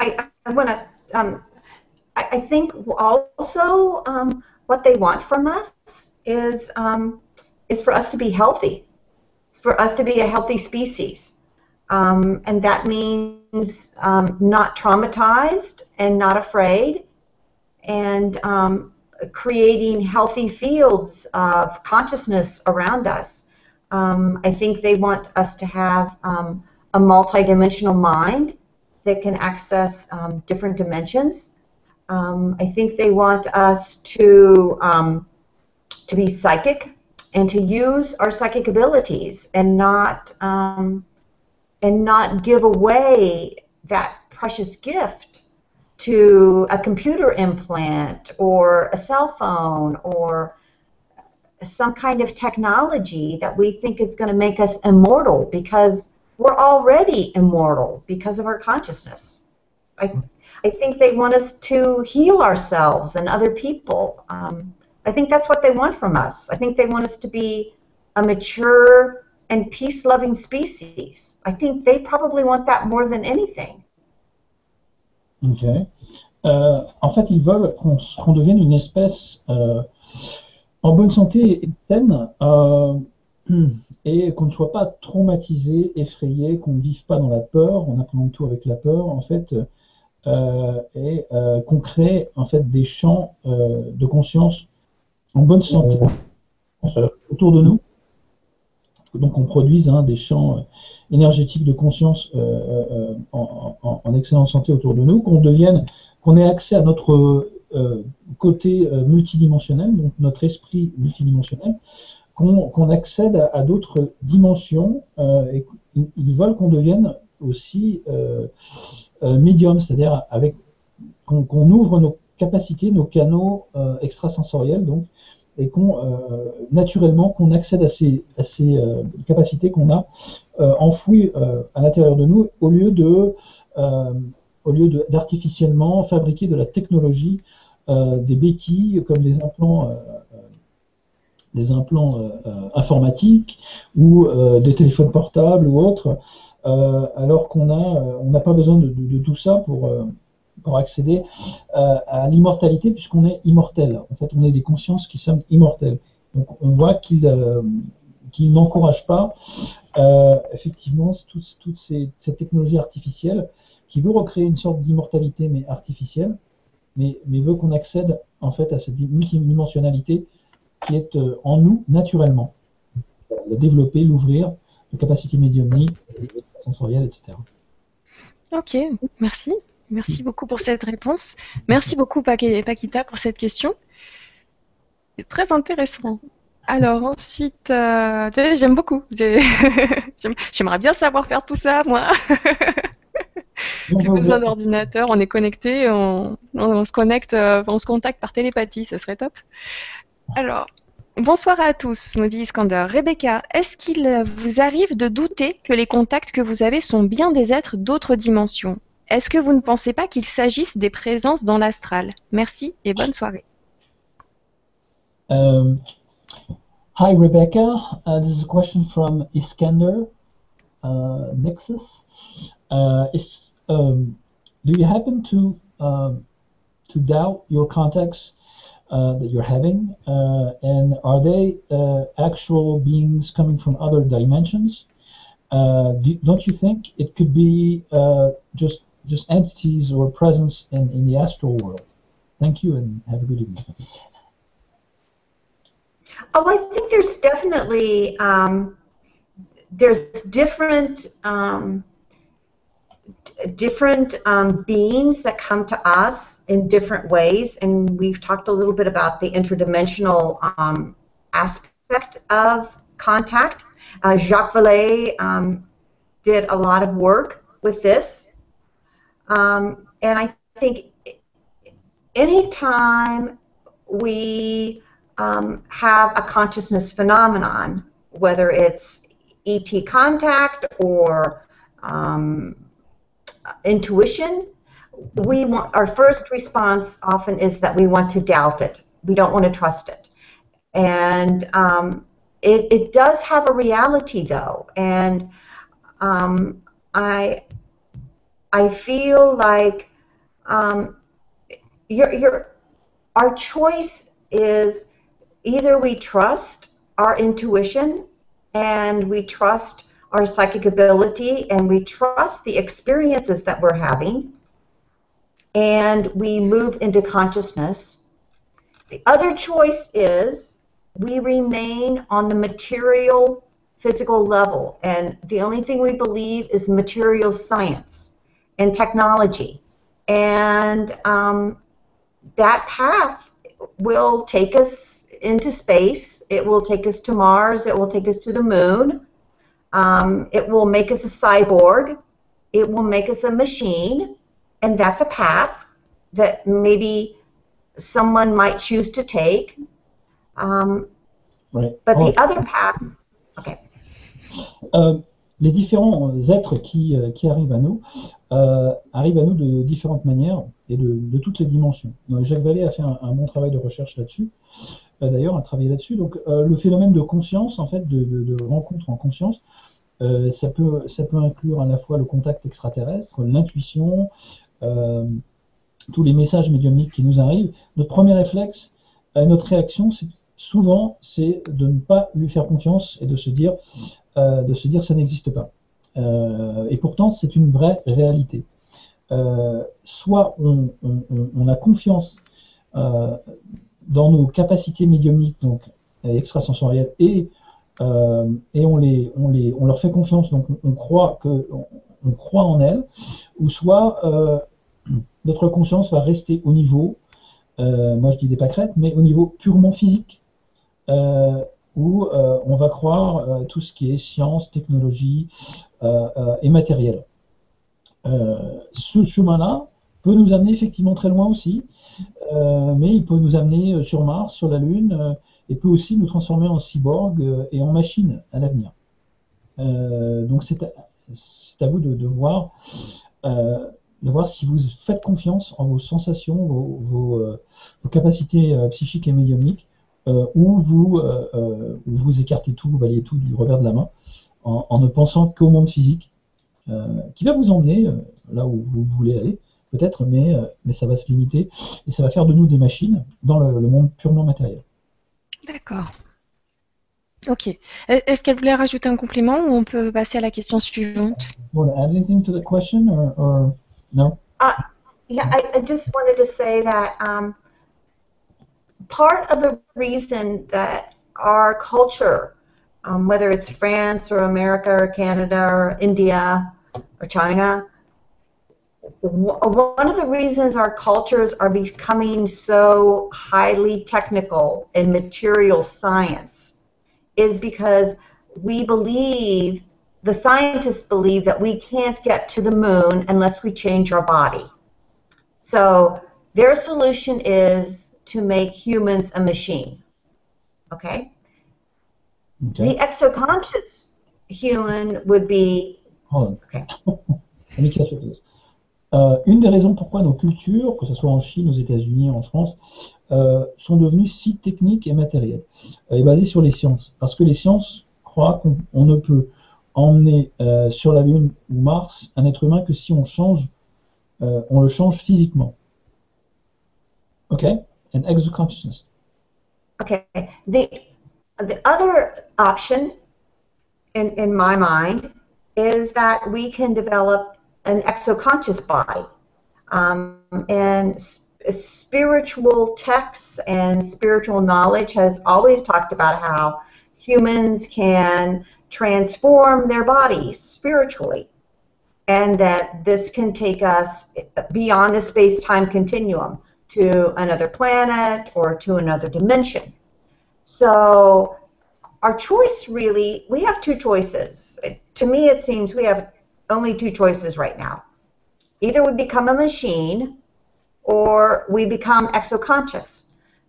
I, I want to. Um, I, I think also um, what they want from us is um, is for us to be healthy, it's for us to be a healthy species, um, and that means um, not traumatized and not afraid, and um, creating healthy fields of consciousness around us. Um, I think they want us to have um, a multidimensional mind that can access um, different dimensions. Um, I think they want us to um, to be psychic and to use our psychic abilities and not and not give away that precious gift to a computer implant or a cell phone or some kind of technology that we think is going to make us immortal because we're already immortal because of our consciousness. I, I think they want us to heal ourselves and other people. Um, I think that's what they want from us. I think they want us to be a mature and peace loving species. I think they probably want that more than anything. Ok. Euh, en fait, ils veulent qu'on qu devienne une espèce euh, en bonne santé et saine euh, et qu'on ne soit pas traumatisé, effrayé, qu'on ne vive pas dans la peur, on appréhende tout avec la peur, en fait, euh, et euh, qu'on crée en fait des champs euh, de conscience en bonne santé autour de nous donc on produise hein, des champs euh, énergétiques de conscience euh, euh, en, en, en, excellente santé autour de nous, qu'on devienne, qu'on ait accès à notre côté multidimensionnel, donc notre esprit multidimensionnel, qu'on qu accède à, d'autres dimensions, et ils veulent qu'on devienne aussi médium, c'est-à-dire avec qu'on qu ouvre nos capacités, nos canaux extrasensoriels, donc et qu'on euh, naturellement qu'on accède à ces, à ces euh, capacités qu'on a euh, enfouies à l'intérieur de nous au lieu de au lieu d'artificiellement fabriquer de la technologie des béquilles comme des implants des implants informatiques ou des téléphones portables ou autres alors qu'on a on n'a pas besoin de, tout ça pour pour accéder euh, à l'immortalité, puisqu'on est immortel. En fait, on est des consciences qui sommes immortelles. Donc, on voit qu'ils euh, n'encourage pas euh, effectivement toute, toute cette technologie artificielle qui veut recréer une sorte d'immortalité mais artificielle, mais, mais veut qu'on accède en fait à cette multidimensionnalité qui est euh, en nous naturellement. La développer, l'ouvrir, de capacité médiumnique, sensorielle, etc. Ok, merci. Merci beaucoup pour cette réponse. Merci beaucoup Paquita pour cette question. Très intéressant. Alors ensuite, euh, j'aime beaucoup. J'aimerais bien savoir faire tout ça, moi. J'ai besoin d'ordinateur, on est connecté, on, se euh, on se contacte par télépathie, ça serait top. Alors, bonsoir à tous, nous dit Iskander. Rebecca, est-ce qu'il vous arrive de douter que les contacts que vous avez sont bien des êtres d'autres dimensions? Est-ce que vous ne pensez pas qu'il s'agisse des présences dans l'astral? Merci et bonne soirée. Um, hi, Rebecca. Uh, this is a question from Iskander uh, Nexus. Uh, is, um, do you happen to um, to doubt your contacts uh, that you're having, uh, and are they uh, actual beings coming from other dimensions? Do, not you think it could be just just entities or presence in, in the astral world? Thank you, and have a good evening. Oh, I think there's definitely um, there's different um, different um, beings that come to us in different ways, and we've talked a little bit about the interdimensional um, aspect of contact. Uh, Jacques Vallée um, did a lot of work with this, um, and I think anytime we um, have a consciousness phenomenon, whether it's ET contact or um, intuition, we want our first response often is that we want to doubt it. We don't want to trust it, and um, it, it does have a reality though, and um, I I feel like um, your your our choice is either we trust our intuition and we trust our psychic ability and we trust the experiences that we're having and we move into consciousness. The other choice is we remain on the material physical level and the only thing we believe is material science and technology and um, that path will take us into space. It will take us to Mars. It will take us to the moon. Um, it will make us a cyborg. It will make us a machine. And that's a path that maybe someone might choose to take. Um, right. But oh. the other path. Okay. Euh, les différents êtres qui, euh, qui arrivent à nous euh, arrivent à nous de différentes manières et de, toutes les dimensions. Jacques Vallée a fait un, bon travail de recherche là-dessus. d'ailleurs à travailler là-dessus. Donc euh, le phénomène de conscience, en fait, de, rencontre en conscience, euh, ça, peut, inclure à la fois le contact extraterrestre, l'intuition, euh, tous les messages médiumniques qui nous arrivent. Notre premier réflexe, notre réaction, c'est souvent, c'est de ne pas lui faire confiance et de se dire, de se dire ça n'existe pas. et pourtant, c'est une vraie réalité. soit on, a confiance dans nos capacités médiumniques, donc extrasensorielles, et, euh, et on, les, on, les, on leur fait confiance, donc on, croit, que, on, croit en elles, ou soit euh, notre conscience va rester au niveau, euh, moi je dis des pâquerettes, mais au niveau purement physique, où on va croire tout ce qui est science, technologie et matériel. ce chemin-là, peut nous amener effectivement très loin aussi, euh, mais il peut nous amener euh, sur Mars, sur la Lune, euh, et peut aussi nous transformer en cyborg et en machine à l'avenir. donc c'est à, vous de, voir, de voir si vous faites confiance en vos sensations, vos, capacités psychiques et médiumniques, ou vous, vous écartez tout, vous balayez tout du revers de la main, en, en ne pensant qu'au monde physique, qui va vous emmener là où vous voulez aller peut-être, mais, euh, mais ça va se limiter et ça va faire de nous des machines dans le, monde purement matériel. D'accord. Ok. Est-ce qu'elle voulait rajouter un complément ou on peut passer à la question suivante? You want to add anything to the question or, or no? Uh, yeah, I, I just wanted to say that um, part of the reason that our culture, um, whether it's France or America or Canada or India or China, one of the reasons our cultures are becoming so highly technical in material science is because we believe, the scientists believe that we can't get to the moon unless we change our body. So their solution is to make humans a machine. Okay? Okay. The exoconscious human would be Hold okay. on. Let me catch up this. Euh, une des raisons pourquoi nos cultures, que ce soit en Chine, aux États-Unis, en France, euh, sont devenues si techniques et matérielles, euh, et basées sur les sciences. Parce que les sciences croient qu'on on ne peut emmener euh, sur la Lune ou Mars un être humain que si on change, on le change physiquement. Ok? And exoconsciousness. Okay. The the other option in in my mind is that we can develop an exoconscious body. Um, and spiritual texts and spiritual knowledge has always talked about how humans can transform their bodies spiritually. And that this can take us beyond the space time continuum to another planet or to another dimension. So, our choice really, we have two choices. To me, it seems we have only two choices right now. Either we become a machine or we become exoconscious.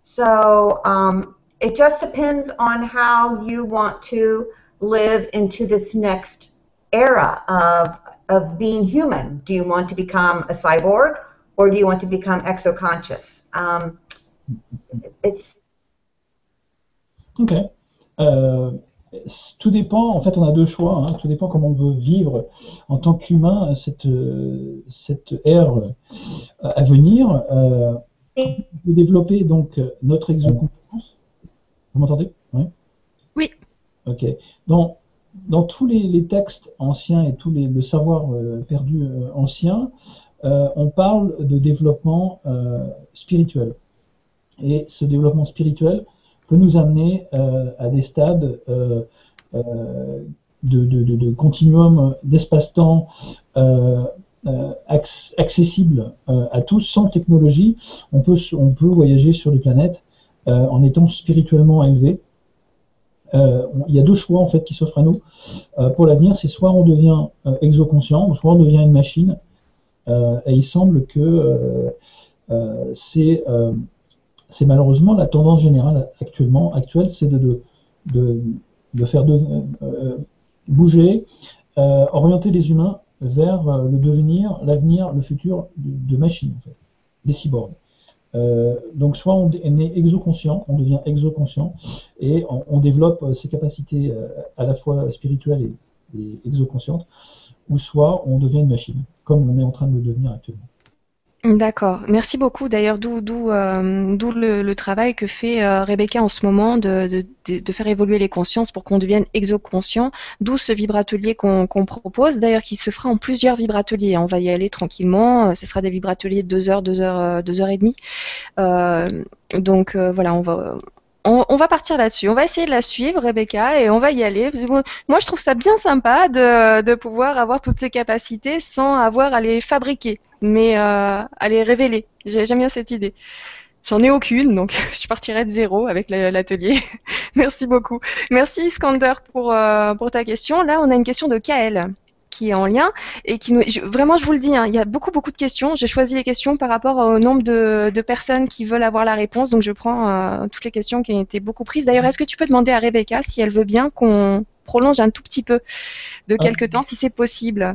So, um, it just depends on how you want to live into this next era of, of being human. Do you want to become a cyborg or do you want to become exoconscious? Um, it's Ok. Euh, tout dépend, en fait, on a deux choix. hein. Tout dépend comment on veut vivre en tant qu'humain cette, cette ère euh, à venir. Euh, on peut développer donc notre exoconscience. Vous m'entendez? Oui. Oui. Ok. Dans, dans tous les, les textes anciens et tout les, le savoir euh, perdu euh, ancien, euh, on parle de développement euh, spirituel. Et ce développement spirituel peut nous amener euh, à des stades de, continuum d'espace-temps acc- accessible à tous sans technologie. On peut, voyager sur les planètes en étant spirituellement élevé. Il y a deux choix en fait qui s'offrent à nous pour l'avenir. C'est soit on devient exoconscient, soit on devient une machine. Euh, et il semble que euh, euh, c'est malheureusement la tendance générale actuellement, actuelle, c'est de, faire de- bouger, orienter les humains vers le devenir, l'avenir, le futur de, machines, des cyborgs. Donc soit on est né exoconscient, on devient exoconscient, et on, développe ses capacités à la fois spirituelles et exoconscientes, ou soit on devient une machine, comme on est en train de le devenir actuellement. D'accord. Merci beaucoup. D'ailleurs, d'où euh, le, le travail que fait euh, Rebecca en ce moment de, de, de, faire évoluer les consciences pour qu'on devienne exoconscient. D'où ce vibratelier qu'on propose. D'ailleurs, qui se fera en plusieurs vibrateliers. On va y aller tranquillement. Euh, Ce sera des vibrateliers de deux heures, deux heures, euh, deux heures et demie. Donc voilà, on va on, on va partir là-dessus. On va essayer de la suivre, Rebecca, et on va y aller. Moi, je trouve ça bien sympa de, de pouvoir avoir toutes ces capacités sans avoir à les fabriquer, mais euh, à les révéler. J'ai- J'aime bien cette idée. J'en ai aucune, donc je partirai de zéro avec la- l'atelier. Merci beaucoup. Merci Skander pour, euh, pour ta question. Là, on a une question de Kael qui est en lien et qui nous... je- vraiment, je vous le dis, hein, il y a beaucoup, beaucoup de questions. J'ai choisi les questions par rapport au nombre de, de personnes qui veulent avoir la réponse, donc je prends euh, toutes les questions qui ont été beaucoup prises. D'ailleurs, est-ce que tu peux demander à Rebecca si elle veut bien qu'on prolonge un tout petit peu de quelques temps, si c'est possible?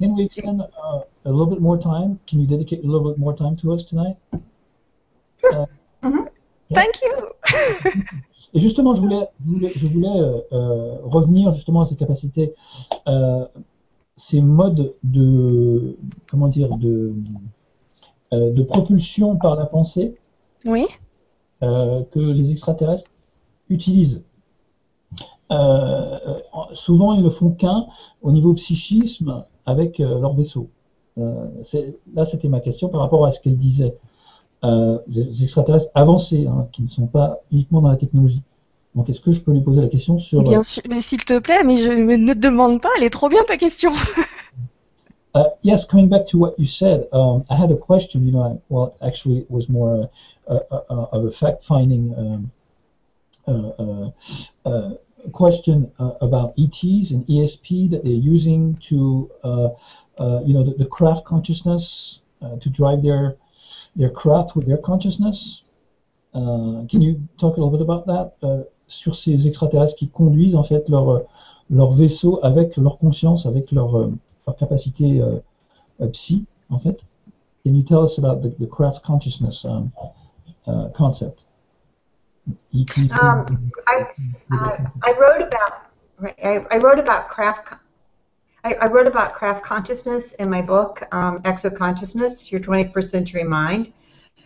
Can we extend uh, a little bit more time? Can you dedicate a little bit more time to us tonight? Uh, Thank you. Et justement, je voulais, je voulais, je voulais, euh, euh, revenir justement à ces capacités, euh, ces modes de, comment dire, de, euh, de propulsion par la pensée Oui. euh, que les extraterrestres utilisent. souvent, ils ne font qu'un au niveau psychisme avec leur vaisseau. là, c'était ma question par rapport à ce qu'elle disait. des extraterrestres avancés, hein, qui ne sont pas uniquement dans la technologie. Donc, est-ce que je peux lui poser la question sur. Bien sûr, mais s'il te plaît, mais je ne te demande pas, elle est trop bien ta question. uh, yes, coming back to what you said, um, I had a question. You know, I, well, actually, it was more uh, uh, uh of a fact-finding um, uh, uh, question about ETs and ESP that they're using to, you know, the, the, craft consciousness to drive their their craft with their consciousness. can you talk a little bit about that? Sur ces extraterrestres qui conduisent en fait leur, leur vaisseau avec leur conscience, avec leur, euh, leur capacité euh, euh, psy, en fait. Can you tell us about the, craft consciousness um, uh, concept? Um, I, uh, I wrote about I, I I, wrote about craft consciousness in my book, um, Exo Consciousness, Your 21st Century Mind.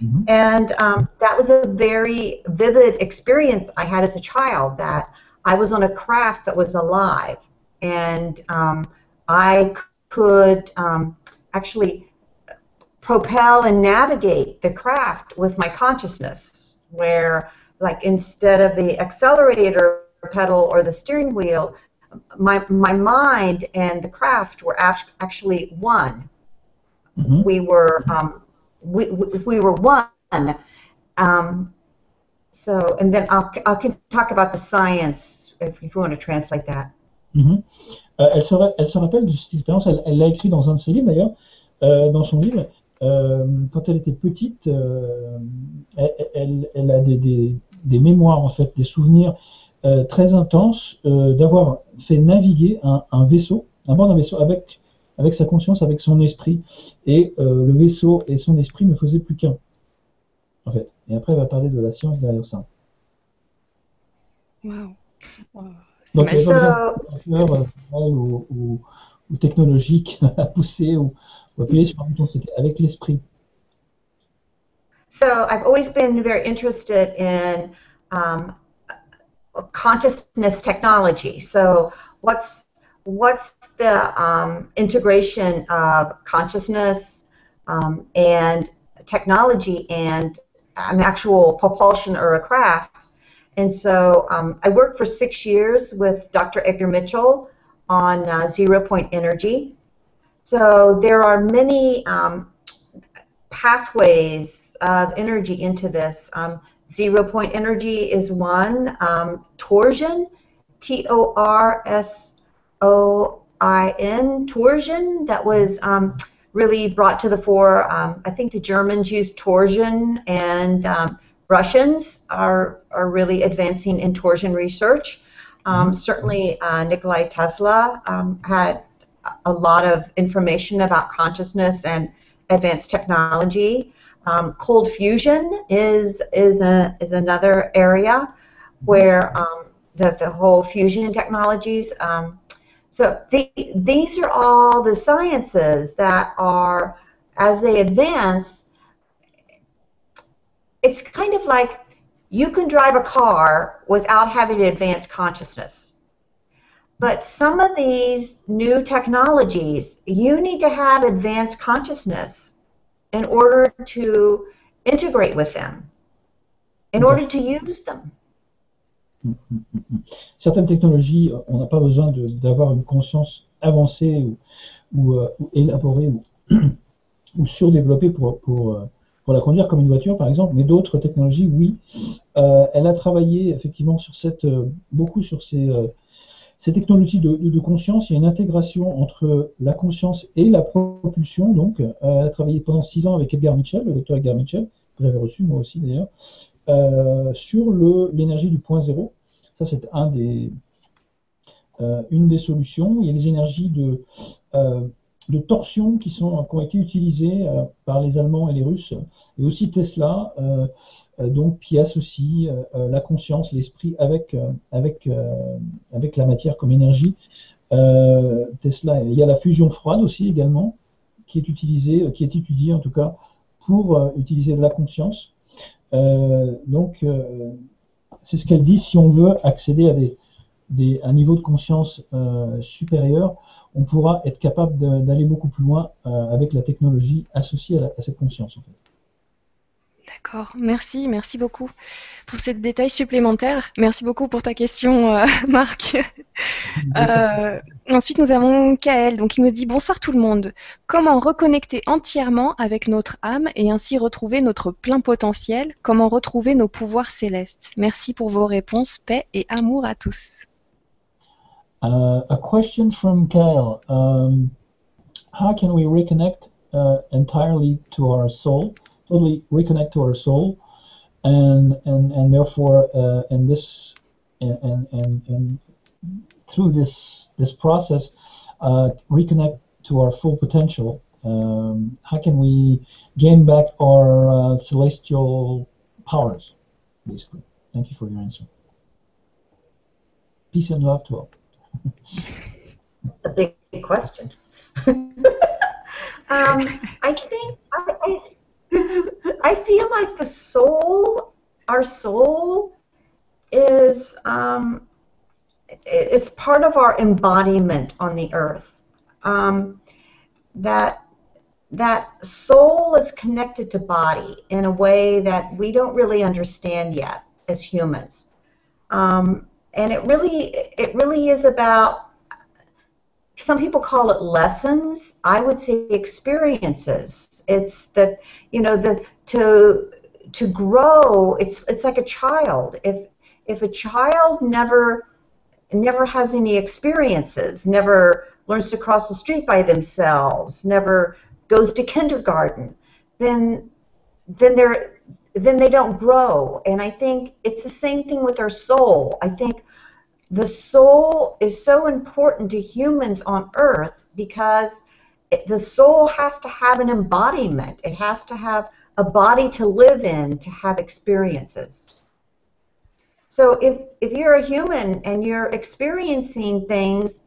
Mm-hmm. And um, that was a very vivid experience I had as a child that I was on a craft that was alive. And um, I could um, actually propel and navigate the craft with my consciousness, where, like, instead of the accelerator pedal or the steering wheel, my, my mind and the craft were actually one. Mm-hmm. We were um, we, we were one. Um, so, and then I'll, I'll talk about the science if, if you want to translate that. Mm -hmm. euh, elle, se, elle, se, rappelle de cette expérience, elle l'a écrit dans un de ses livres d'ailleurs, euh, dans son livre. Euh, quand elle était petite, elle, a des, mémoires, en fait, des souvenirs très intenses d'avoir fait naviguer un, un vaisseau, un bord d'un vaisseau avec avec sa conscience, avec son esprit. Et euh, le vaisseau et son esprit ne faisaient plus qu'un, en fait. Et après, elle va parler de la science derrière ça. Wow. Donc, il n'y a pas de ou, ou, ou, technologique à pousser ou, ou appuyer sur un bouton, c'était avec l'esprit. So I've always been very interested in um, consciousness technology. So what's what's the um, integration of consciousness um, and technology and an actual propulsion or a craft. And so um, I worked for six years with Dr. Edgar Mitchell on uh, zero point energy. So there are many um, pathways of energy into this. Um, zero point energy is one. Um, torsion, T O R S O I N torsion that was um, really brought to the fore. Um, I think the Germans use torsion, and um, Russians are are really advancing in torsion research. Um, mm-hmm. certainly, uh, Nikolai Tesla um, had a lot of information about consciousness and advanced technology. Um, cold fusion is is a is another area mm-hmm. where the the whole fusion technologies. Um, so the, these are all the sciences that are, as they advance, it's kind of like you can drive a car without having advanced consciousness. But some of these new technologies, you need to have advanced consciousness in order to integrate with them, in order to use them. Certaines technologies, on n'a pas besoin d'avoir une conscience avancée ou, euh, élaborée ou, surdéveloppée euh, pour, la conduire comme une voiture, par exemple, mais d'autres technologies, oui. Euh, elle a travaillé effectivement sur beaucoup sur ces, technologies de, de, conscience. Il y a une intégration entre la conscience et la propulsion. Donc, elle a travaillé pendant six ans avec Edgar Mitchell, le docteur Edgar Mitchell, que j'avais reçu moi aussi d'ailleurs, euh, sur l'énergie du point zéro. Ça, c'est euh, une des solutions. Il y a les énergies de, euh, de torsion qui, ont été utilisées par les Allemands et les Russes, et aussi Tesla, donc qui associe la conscience, l'esprit avec, avec, la matière comme énergie. Tesla, il y a la fusion froide aussi également, qui est utilisée, qui est étudiée en tout cas pour utiliser la conscience. Euh, donc, euh, c'est ce qu'elle dit si on veut accéder à un niveau de conscience supérieur, on pourra être capable d'aller beaucoup plus loin avec la technologie associée à, à cette conscience. En fait. D'accord, merci, merci beaucoup pour ces détails supplémentaires. Merci beaucoup pour ta question, euh, Marc. Euh, ensuite, nous avons Kael, donc il nous dit bonsoir tout le monde. Comment reconnecter entièrement avec notre âme et ainsi retrouver notre plein potentiel? Comment retrouver nos pouvoirs célestes? Merci pour vos réponses. Paix et amour à tous. Uh, a question from Kael. Um, how can we reconnect uh, entirely to our soul? Totally reconnect to our soul, and and and therefore, uh, in this and and and through this this process, uh, reconnect to our full potential. Um, how can we gain back our uh, celestial powers? Basically, thank you for your answer. Peace and love to all. a big question. um, I think I, I, I feel like the soul, our soul, is um, is part of our embodiment on the earth. Um, that that soul is connected to body in a way that we don't really understand yet as humans. Um, and it really it really is about some people call it lessons. I would say experiences it's that you know the to to grow. It's it's like a child. If if a child never never has any experiences, never learns to cross the street by themselves, never goes to kindergarten, then then they're then they don't grow. And I think it's the same thing with our soul. I think the soul is so important to humans on earth because the soul has to have an embodiment. It has to have a body to live in to have experiences. So if, if you're a human and you're experiencing things,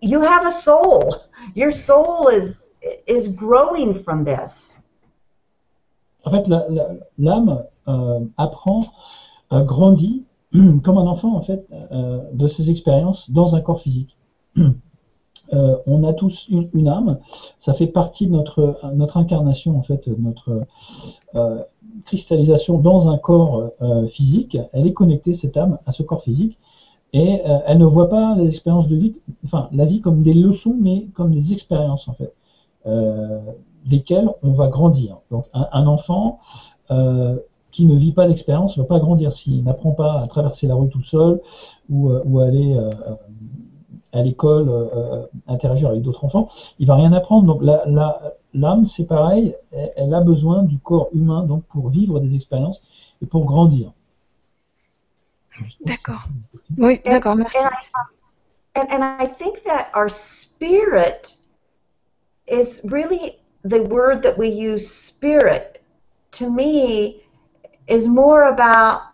you have a soul. Your soul is, is growing from this. En fait, l'âme euh, apprend, euh, grandit comme un enfant en fait euh, de ses expériences dans un corps physique. Euh, on a tous une, âme, ça fait partie de notre, notre incarnation, en fait, notre euh, cristallisation dans un corps euh, physique. Elle est connectée, cette âme, à ce corps physique, et elle ne voit pas les expériences de vie, enfin, la vie comme des leçons, mais comme des expériences, en fait, desquelles on va grandir. Donc, un, enfant qui ne vit pas d'expérience ne va pas grandir s'il n'apprend pas à traverser la rue tout seul ou, ou à aller à l'école, euh, euh, interagir avec d'autres enfants, il va rien apprendre. Donc l'âme, c'est pareil, elle, a besoin du corps humain donc pour vivre des expériences et pour grandir. D'accord. Oui, d'accord, merci. And, and I think that our spirit is really the word that we use, spirit, to me, is more about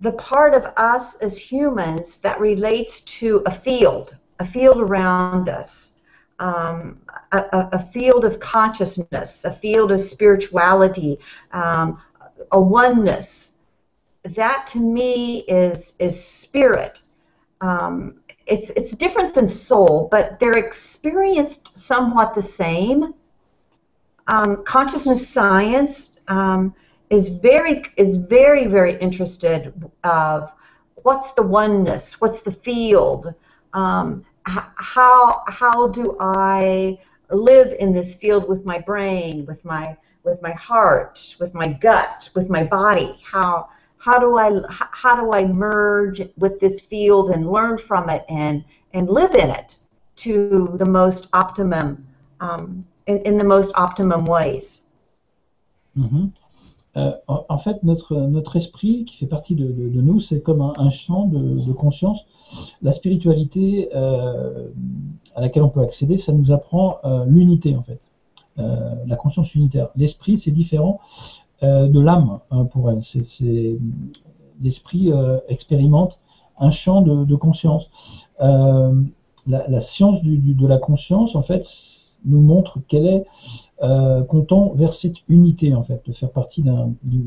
the part of us as humans that relates to a field, a field around us, um, a, a, field of consciousness, a field of spirituality, um, a oneness. That to me is is spirit. Um, it's it's different than soul, but they're experienced somewhat the same. Um, consciousness science um, is very is very very interested of what's the oneness, what's the field, um, how how do I live in this field with my brain, with my with my heart, with my gut, with my body? How how do I how do I merge with this field and learn from it and and live in it to the most optimum um, in, in the most optimum ways? Mm-hmm. Euh, en, fait, notre, esprit, qui fait partie de, nous, c'est comme un, champ de, conscience. La spiritualité euh, à laquelle on peut accéder, ça nous apprend euh, l'unité, en fait, la conscience unitaire. L'esprit, c'est différent de l'âme hein, pour elle. C'est, l'esprit expérimente un champ de, conscience. La, science de la conscience, en fait, nous montre quelle est euh, tend vers cette unité en fait, de faire partie d'un du,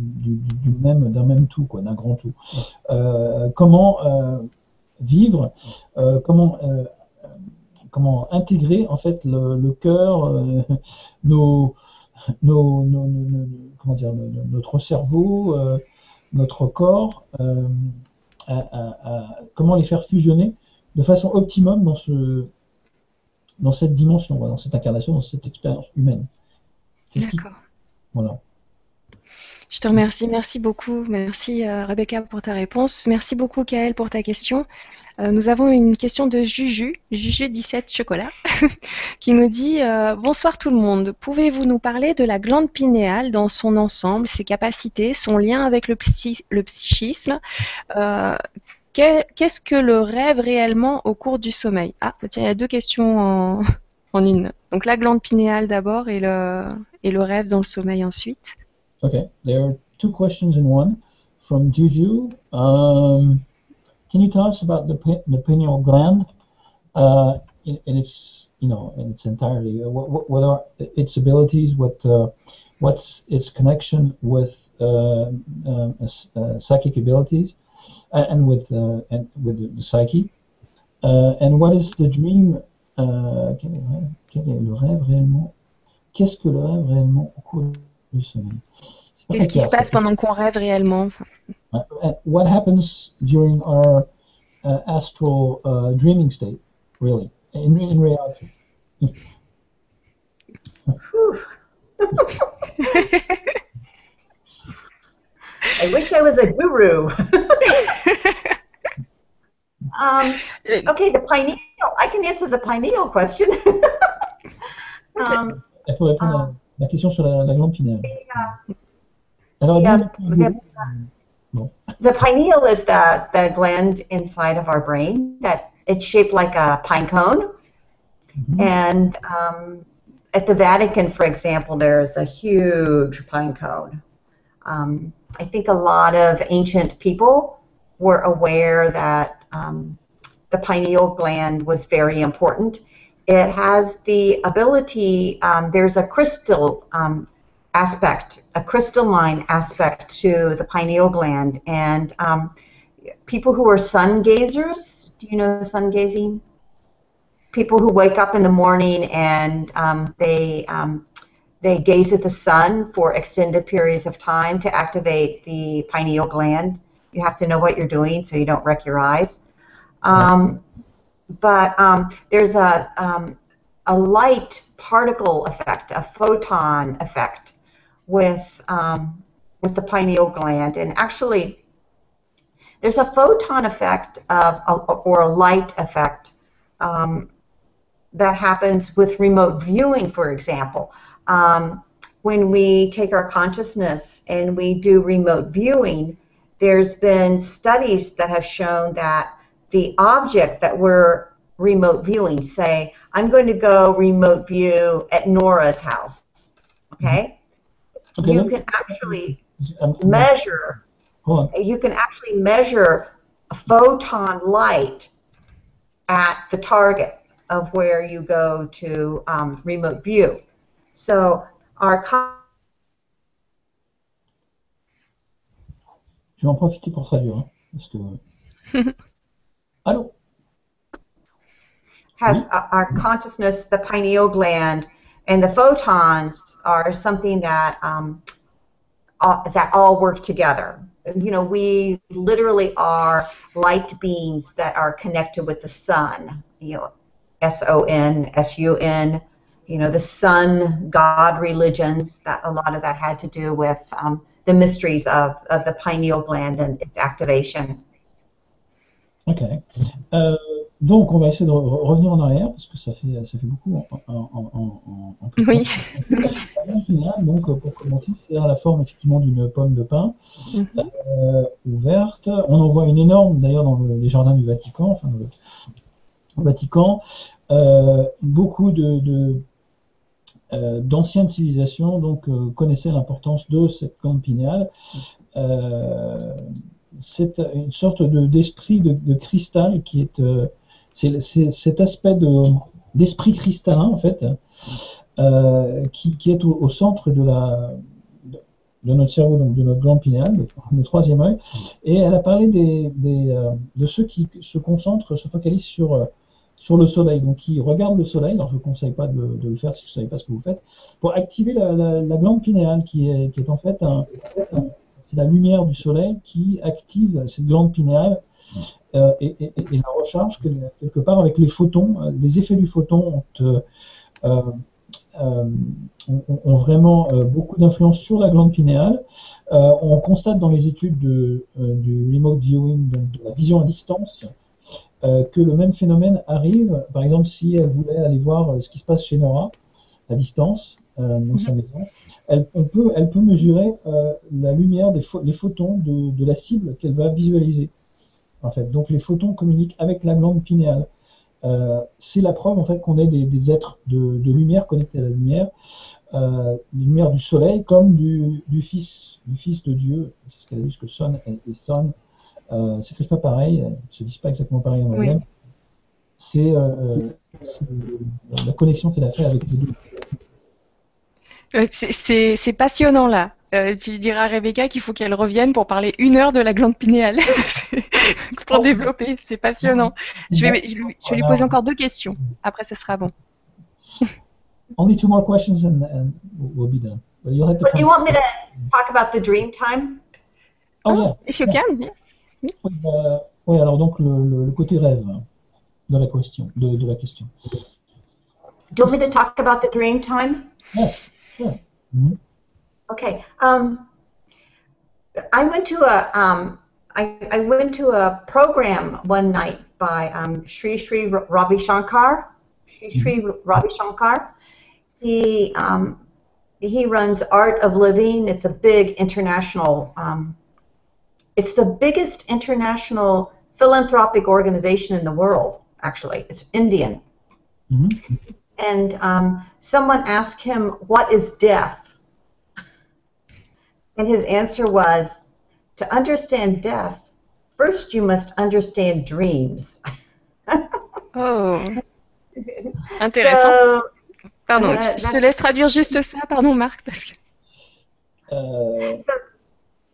même d'un même tout, quoi, d'un grand tout. Euh, comment euh, vivre, euh, comment comment intégrer en fait le, cœur, dire, no- no- notre cerveau, notre corps, comment les faire fusionner de façon optimum dans ce dans cette dimension, dans cette incarnation, dans cette expérience humaine. D'accord. voilà. Je te remercie, merci beaucoup. Merci euh, Rebecca pour ta réponse. Merci beaucoup Kael pour ta question. Euh, nous avons une question de Juju, Juju17 Chocolat, qui nous dit euh, Bonsoir tout le monde. Pouvez-vous nous parler de la glande pinéale dans son ensemble, ses capacités, son lien avec le, psy- le psychisme qu'est- Qu'est-ce que le rêve réellement au cours du sommeil? Ah, tiens, il y a deux questions en, en une. Donc la glande pinéale d'abord et le, et le rêve dans le sommeil ensuite. Okay, there are two questions in one from Juju. Um, can you tell us about the, the pineal gland? Uh, in, in its, you know, in its entirety? Uh, What, what, what are its abilities? What, uh, what's its connection with uh, um, psychic abilities and with and with the, psyche? And what is the dream? Uh, quel, est le rêve, quel est le rêve réellement? Qu'est-ce que le rêve réellement au cours du sommeil? Qu'est-ce qui se passe ça. pendant qu'on rêve réellement what happens during our uh, astral uh, dreaming state, really, in, in reality? I wish I was a guru. um, okay, the pineal. I can answer the pineal question. um, Elle peut répondre à la question sur la, la glande pinéale. yeah. Alors, Yeah, dis-nous- the, the pineal is the, the gland inside of our brain that it's shaped like a pine cone. Mhm. And um, at the Vatican, for example, there's a huge pine cone. Um, I think a lot of ancient people were aware that um, the pineal gland was very important. It has the ability, um, there's a crystal um, aspect, a crystalline aspect to the pineal gland. And um, people who are sun gazers, do you know sun gazing? People who wake up in the morning and um, they um, they gaze at the sun for extended periods of time to activate the pineal gland. You have to know what you're doing so you don't wreck your eyes. Um, but um, there's a um, a light particle effect, a photon effect with um, with the pineal gland, and actually, there's a photon effect of or a light effect um, that happens with remote viewing, for example. Um, when we take our consciousness and we do remote viewing, there's been studies that have shown that the object that we're remote viewing, say, I'm going to go remote view at Nora's house, okay? Okay, You can actually measure hold on. you can actually measure a photon light at the target of where you go to um, remote view. So our Je vais en profiter pour traduire. hein, parce que... Allô has uh, our consciousness, the pineal gland, and the photons are something that um, all, that all work together. You know, we literally are light beings that are connected with the sun. You know, S O N, S U N. You know, the sun god religions. That a lot of that had to do with um, the mysteries of, of the pineal gland and its activation. Ok. Euh, donc, on va essayer de re- revenir en arrière, parce que ça fait, ça fait beaucoup en, en, en, en- Oui. donc, pour commencer, c'est à la forme effectivement d'une pomme de pin Mhm. euh, ouverte. On en voit une énorme, d'ailleurs, dans le- les jardins du Vatican, enfin, le, au Vatican. Euh, beaucoup de, de, euh, d'anciennes civilisations donc euh, connaissaient l'importance de cette glande pinéale. Euh, c'est une sorte de, d'esprit de, de cristal qui est, c'est, cet aspect de, d'esprit cristallin en fait, qui, qui, est au, centre de, la, de notre cerveau, donc de notre glande pinéale, le, troisième œil. Et elle a parlé des, de ceux qui se concentrent, se focalisent sur sur le soleil, donc qui regarde le soleil, alors je ne conseille pas de, le faire si vous ne savez pas ce que vous faites, pour activer la, glande pinéale, qui est, en fait c'est la lumière du soleil qui active cette glande pinéale euh, et, la recharge quelque part avec les photons. Les effets du photon ont, euh, euh, vraiment beaucoup d'influence sur la glande pinéale. on constate dans les études de, du remote viewing, de la vision à distance, euh, que le même phénomène arrive, par exemple, si elle voulait aller voir euh, ce qui se passe chez Nora, à distance, euh, dans sa mhm. maison, elle, on peut, elle peut mesurer la lumière, des les photons de, la cible qu'elle va visualiser. En fait. Donc les photons communiquent avec la glande pinéale. c'est la preuve en fait qu'on est des, êtres de, lumière connectés à la lumière, euh, lumière du soleil comme du, fils, du fils de Dieu. C'est ce qu'elle a dit, que Son et Son euh, s'écrivent pas pareil, ne se disent pas exactement pareil en anglais. C'est euh, euh, la connexion qu'elle a fait avec les deux. C'est passionnant là. tu diras à Rebecca qu'il faut qu'elle revienne pour parler une heure de la glande pinéale pour oh. développer. C'est passionnant. Je vais, je vais, lui poser encore deux questions. Après, ce sera bon. Only two more questions and, and we'll be done. But you'll have to But do you want me to talk about the dream time? Oh, yeah. If you can, yes. Oui, euh, oui, alors donc le, le, côté rêve de la question. De, de, la question. Do you want me to talk about the dream time? Yes. Yeah. Mm -hmm. Okay. Um, I went to a um, I, I went to a program one night by um, Sri Sri Ravi Shankar. Sri Sri mm -hmm. Ravi Shankar. He um, he runs Art of Living. It's a big international um, It's the biggest international philanthropic organization in the world, actually. It's Indian. Mm-hmm. And um, someone asked him, What is death? And his answer was, To understand death, first you must understand dreams. oh, intéressant. So, pardon, uh, je te laisse traduire juste ça, pardon Marc, parce que. Euh,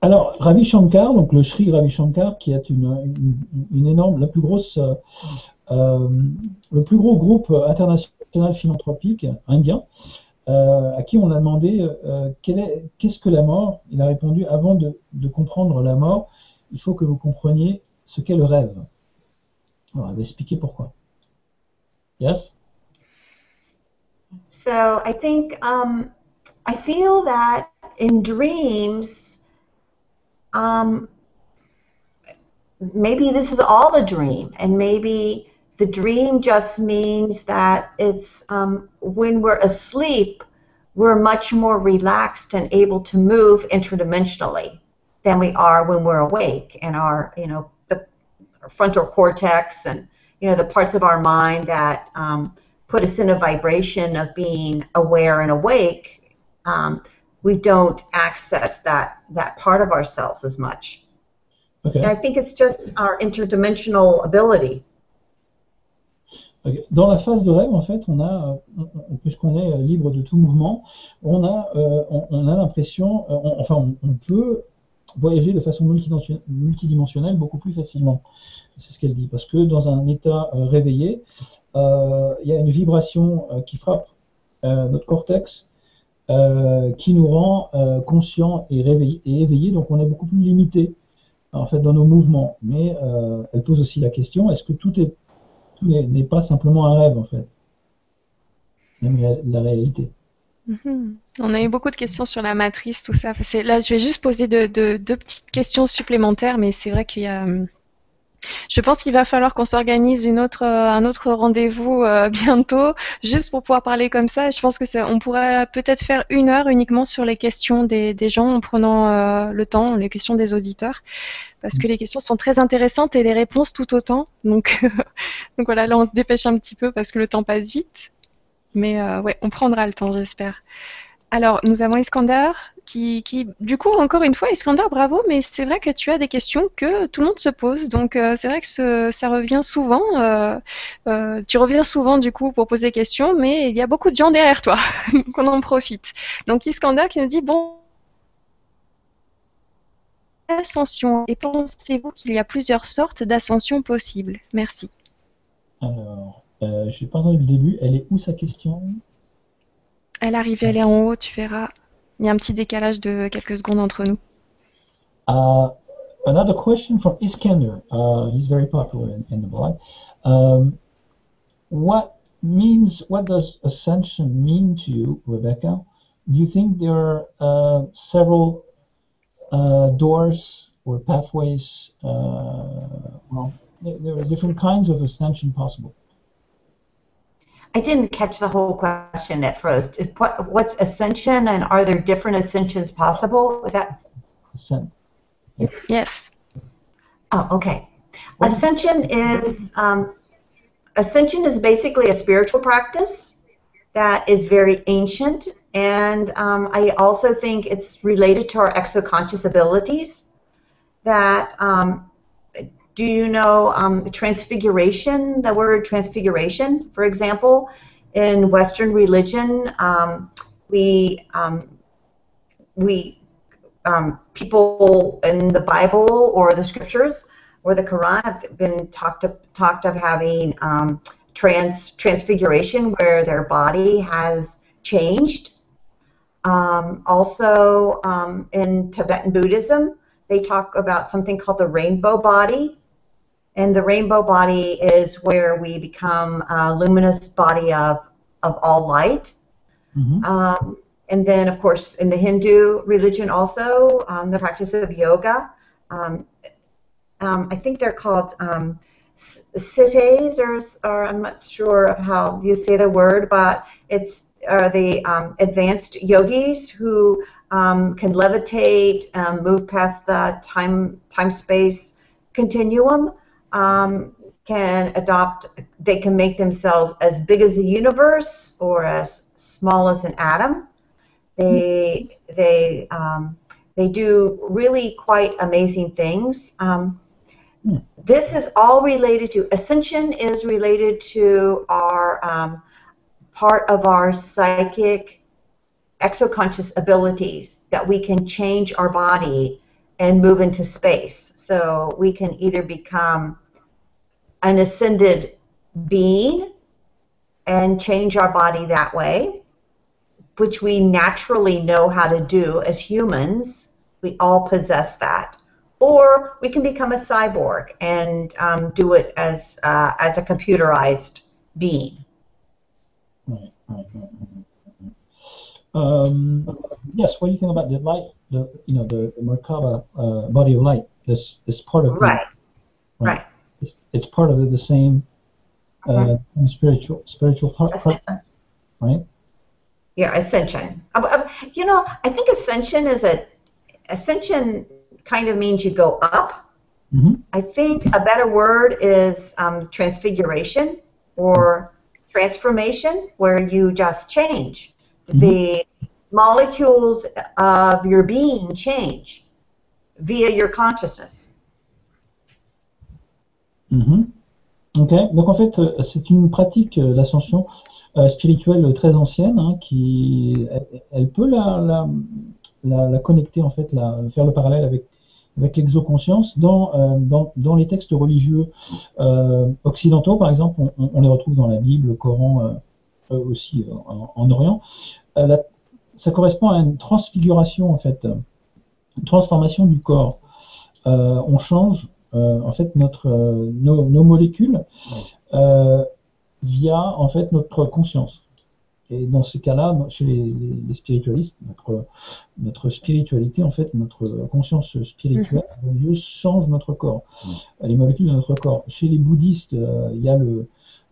alors, Ravi Shankar, donc le Sri Ravi Shankar, qui est une, énorme, la plus grosse, euh, euh, le plus gros groupe international philanthropique indien, euh, à qui on a demandé qu'est-ce que la mort? Il a répondu avant de, de, comprendre la mort, il faut que vous compreniez ce qu'est le rêve. Alors, elle va expliquer pourquoi. Yes? So I think um, I feel that in dreams. Um, maybe this is all a dream, and maybe the dream just means that it's um, when we're asleep, we're much more relaxed and able to move interdimensionally than we are when we're awake, and our you know the frontal cortex and you know the parts of our mind that um, put us in a vibration of being aware and awake. Um, we don't access that that part of ourselves as much. Okay. I think it's just our interdimensional ability. Okay. Dans la phase de rêve, en fait, on a, puisqu'on est libre de tout mouvement, on a, euh, on, on, a l'impression, euh, enfin, on, on, peut voyager de façon multidimensionnelle beaucoup plus facilement. C'est ce qu'elle dit, parce que dans un état euh, réveillé, euh, il y a une vibration euh, qui frappe notre cortex euh, qui nous rend euh, conscients et, éveillés, donc on est beaucoup plus limité en fait dans nos mouvements. Mais euh, elle pose aussi la question est-ce que tout est n'est pas simplement un rêve en fait, même la, réalité. Mm-hmm. On a eu beaucoup de questions sur la matrice, tout ça. Là, je vais juste poser deux petites questions supplémentaires, mais c'est vrai qu'il y a hum, je pense qu'il va falloir qu'on s'organise euh, un autre rendez-vous euh, bientôt, juste pour pouvoir parler comme ça. Je pense que on pourrait peut-être faire une heure uniquement sur les questions des, gens en prenant euh, le temps, les questions des auditeurs, parce que les questions sont très intéressantes et les réponses tout autant. Donc, donc voilà, là on se dépêche un petit peu parce que le temps passe vite. Mais ouais, on prendra le temps, j'espère. Alors, nous avons Iskander qui, du coup, encore une fois, Iskander, bravo, mais c'est vrai que tu as des questions que tout le monde se pose. Donc, euh, c'est vrai que ça revient souvent. euh, euh, tu reviens souvent, du coup, pour poser des questions, mais il y a beaucoup de gens derrière toi. Donc, on en profite. Donc, Iskander qui nous dit, bon, ascension, et pensez-vous qu'il y a plusieurs sortes d'ascension possibles? Merci. Alors, j'ai pas entendu le début. Elle est où sa question? Elle arrive, elle est en haut, tu verras. Il y a un petit décalage de quelques secondes entre nous. Uh, another question from Iskander. Uh, he's very popular in, in the blog. Um, what means, what does ascension mean to you, Rebecca? Do you think there are uh, several uh, doors or pathways? Uh, well, there, there are different kinds of ascension possible? I didn't catch the whole question at first. What, what's ascension, and are there different ascensions possible? Is that? Ascent. Yes. Oh, okay. Ascension is um, ascension is basically a spiritual practice that is very ancient, and um, I also think it's related to our exoconscious abilities. That um, do you know um, transfiguration? The word transfiguration, for example, in Western religion, um, we um, we um, people in the Bible or the scriptures or the Quran have been talked of, talked of having um, trans transfiguration where their body has changed. Um, also, um, in Tibetan Buddhism, they talk about something called the rainbow body, and the rainbow body is where we become a luminous body of of all light. Mhm. Um, and then, of course, in the Hindu religion, also um, the practice of yoga. Um, um, I think they're called um, or, or I'm not sure of how you say the word, but it's are the um, advanced yogis who um, can levitate, um, move past the time time space continuum. Um, can adopt, they can make themselves as big as the universe or as small as an atom. They they um, they do really quite amazing things. Um, Hmm. This is all related to ascension. Is related to our um, part of our psychic exoconscious abilities that we can change our body and move into space. So we can either become an ascended being and change our body that way, which we naturally know how to do as humans. We all possess that. Or we can become a cyborg and um, do it as uh, as a computerized being. Right, right, right, right, right, right. Um, yes, what do you think about the light, the you know the, the Merkaba uh, body of light? This this part of the, Right. Right. It's, it's part of the, same uh, spiritual spiritual part, Ascension. right? Yeah, ascension. Um, um, You know, I think ascension is a ascension kind of means you go up. hmm I think a better word is um, transfiguration or transformation, where you just change. The molecules of your being change via your consciousness. Ok, donc en fait, euh, c'est une pratique, euh, l'ascension euh, spirituelle très ancienne, hein, qui, elle, peut la, la, connecter, en fait, faire le parallèle avec, avec l'exoconscience. Dans, euh, dans, dans les textes religieux occidentaux, par exemple, on, les retrouve dans la Bible, le Coran, aussi en, en Orient. Ça correspond à une transfiguration, en fait, une transformation du corps. On change en fait notre euh, nos, nos molécules euh, via en fait notre conscience. Et dans ces cas-là, chez les, les- les spiritualistes, notre notre spiritualité en fait, notre conscience spirituelle religieuse change notre corps, les molécules de notre corps. Chez les bouddhistes, euh, il y a le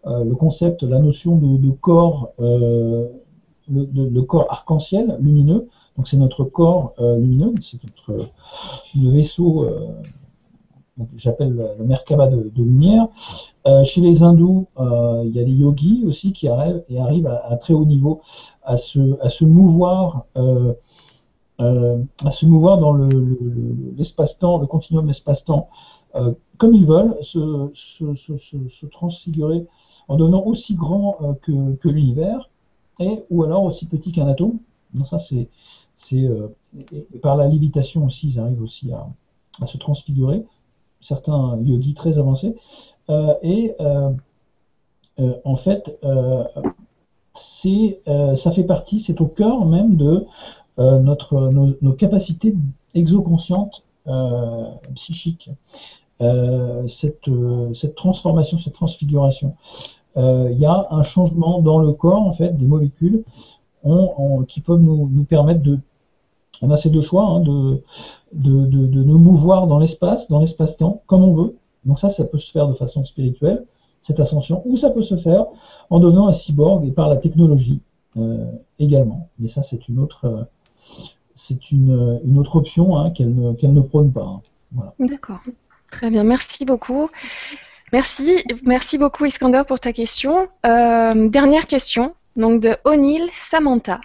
euh, le concept, la notion de, de corps, euh, le, de- le corps arc-en-ciel lumineux. Donc c'est notre corps euh, lumineux, c'est notre le vaisseau euh, j'appelle le, Merkaba de, lumière. chez les hindous, il y a les yogis aussi qui arrivent, arrivent à, très haut niveau à se, à mouvoir. à se mouvoir dans l'espace-temps, le, continuum espace-temps, comme ils veulent, se, transfigurer en devenant aussi grand que, l'univers, ou alors aussi petit qu'un atome. Non, ça c'est euh, par la lévitation aussi, ils arrivent aussi à, se transfigurer. Certains yogis très avancés. Euh, et euh, en fait, c'est, ça fait partie, c'est au cœur même de notre, nos, capacités exoconscientes psychiques. cette, cette transformation, cette transfiguration. Il y a un changement dans le corps, en fait, des molécules qui peuvent nous, permettre de. On a ces deux choix, hein, de, nous mouvoir dans l'espace, dans l'espace-temps, comme on veut. Donc ça, ça peut se faire de façon spirituelle, cette ascension, ou ça peut se faire en devenant un cyborg et par la technologie euh, également. Mais ça, c'est une autre, euh, c'est une, une, autre option hein, qu'elle ne, prône pas. Hein. D'accord. Très bien, merci beaucoup. Merci, merci beaucoup Iskander pour ta question. Euh, dernière question donc de O'Neill Samantha,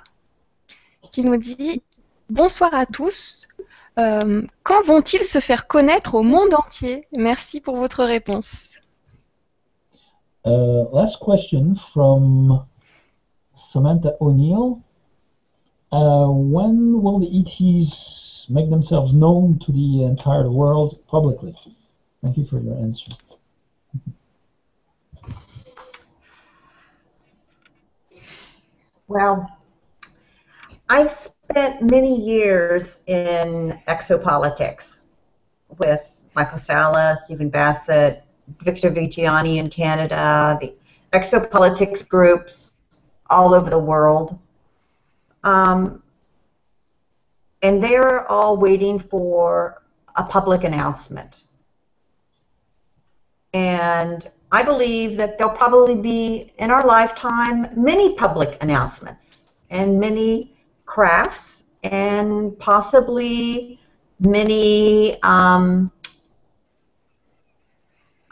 qui nous dit Bonsoir à tous. Euh, quand vont-ils se faire connaître au monde entier? Merci pour votre réponse. Uh, last question from Samantha O'Neill. Uh, when will the ETs make themselves known to the entire world publicly? Thank you for your answer. Well, I've spent many years in exopolitics with Michael Sala, Stephen Bassett, Victor Vigiani in Canada, the exopolitics groups all over the world. Um, and they're all waiting for a public announcement. And I believe that there'll probably be, in our lifetime, many public announcements and many crafts and possibly many um,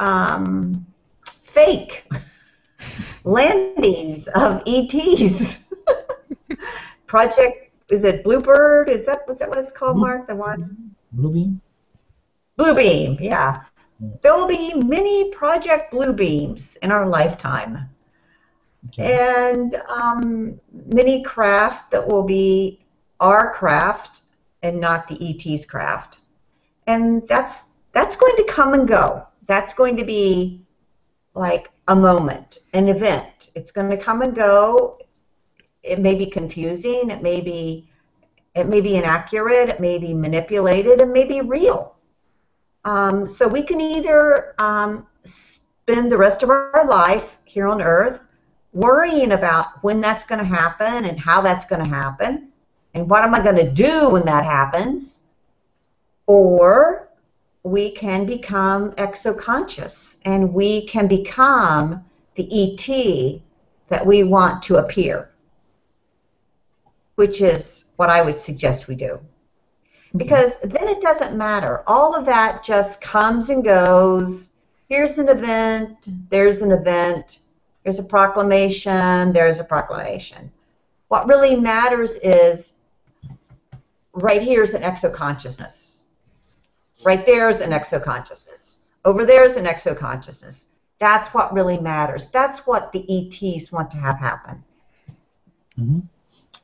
um, fake landings of ETs. Project, is it Bluebird? Is that, is that what it's called, Mark? The one? Bluebeam? Bluebeam, yeah. There will be many Project Bluebeams in our lifetime. Okay. And um, many craft that will be our craft and not the ET's craft. And that's that's going to come and go. That's going to be like a moment, an event. It's going to come and go. It may be confusing. It may be it may be inaccurate. It may be manipulated. It may be real. Um, so we can either um, spend the rest of our life here on earth worrying about when that's going to happen and how that's going to happen and what am I going to do when that happens, or we can become exoconscious and we can become the ET that we want to appear, which is what I would suggest we do mm-hmm. because then it doesn't matter. All of that just comes and goes. Here's an event, there's an event, there's a proclamation, there's a proclamation. What really matters is right here is an exoconsciousness. Right there is an exoconsciousness. Over there is an exoconsciousness. That's what really matters. That's what the ETs want to have happen. Mm-hmm.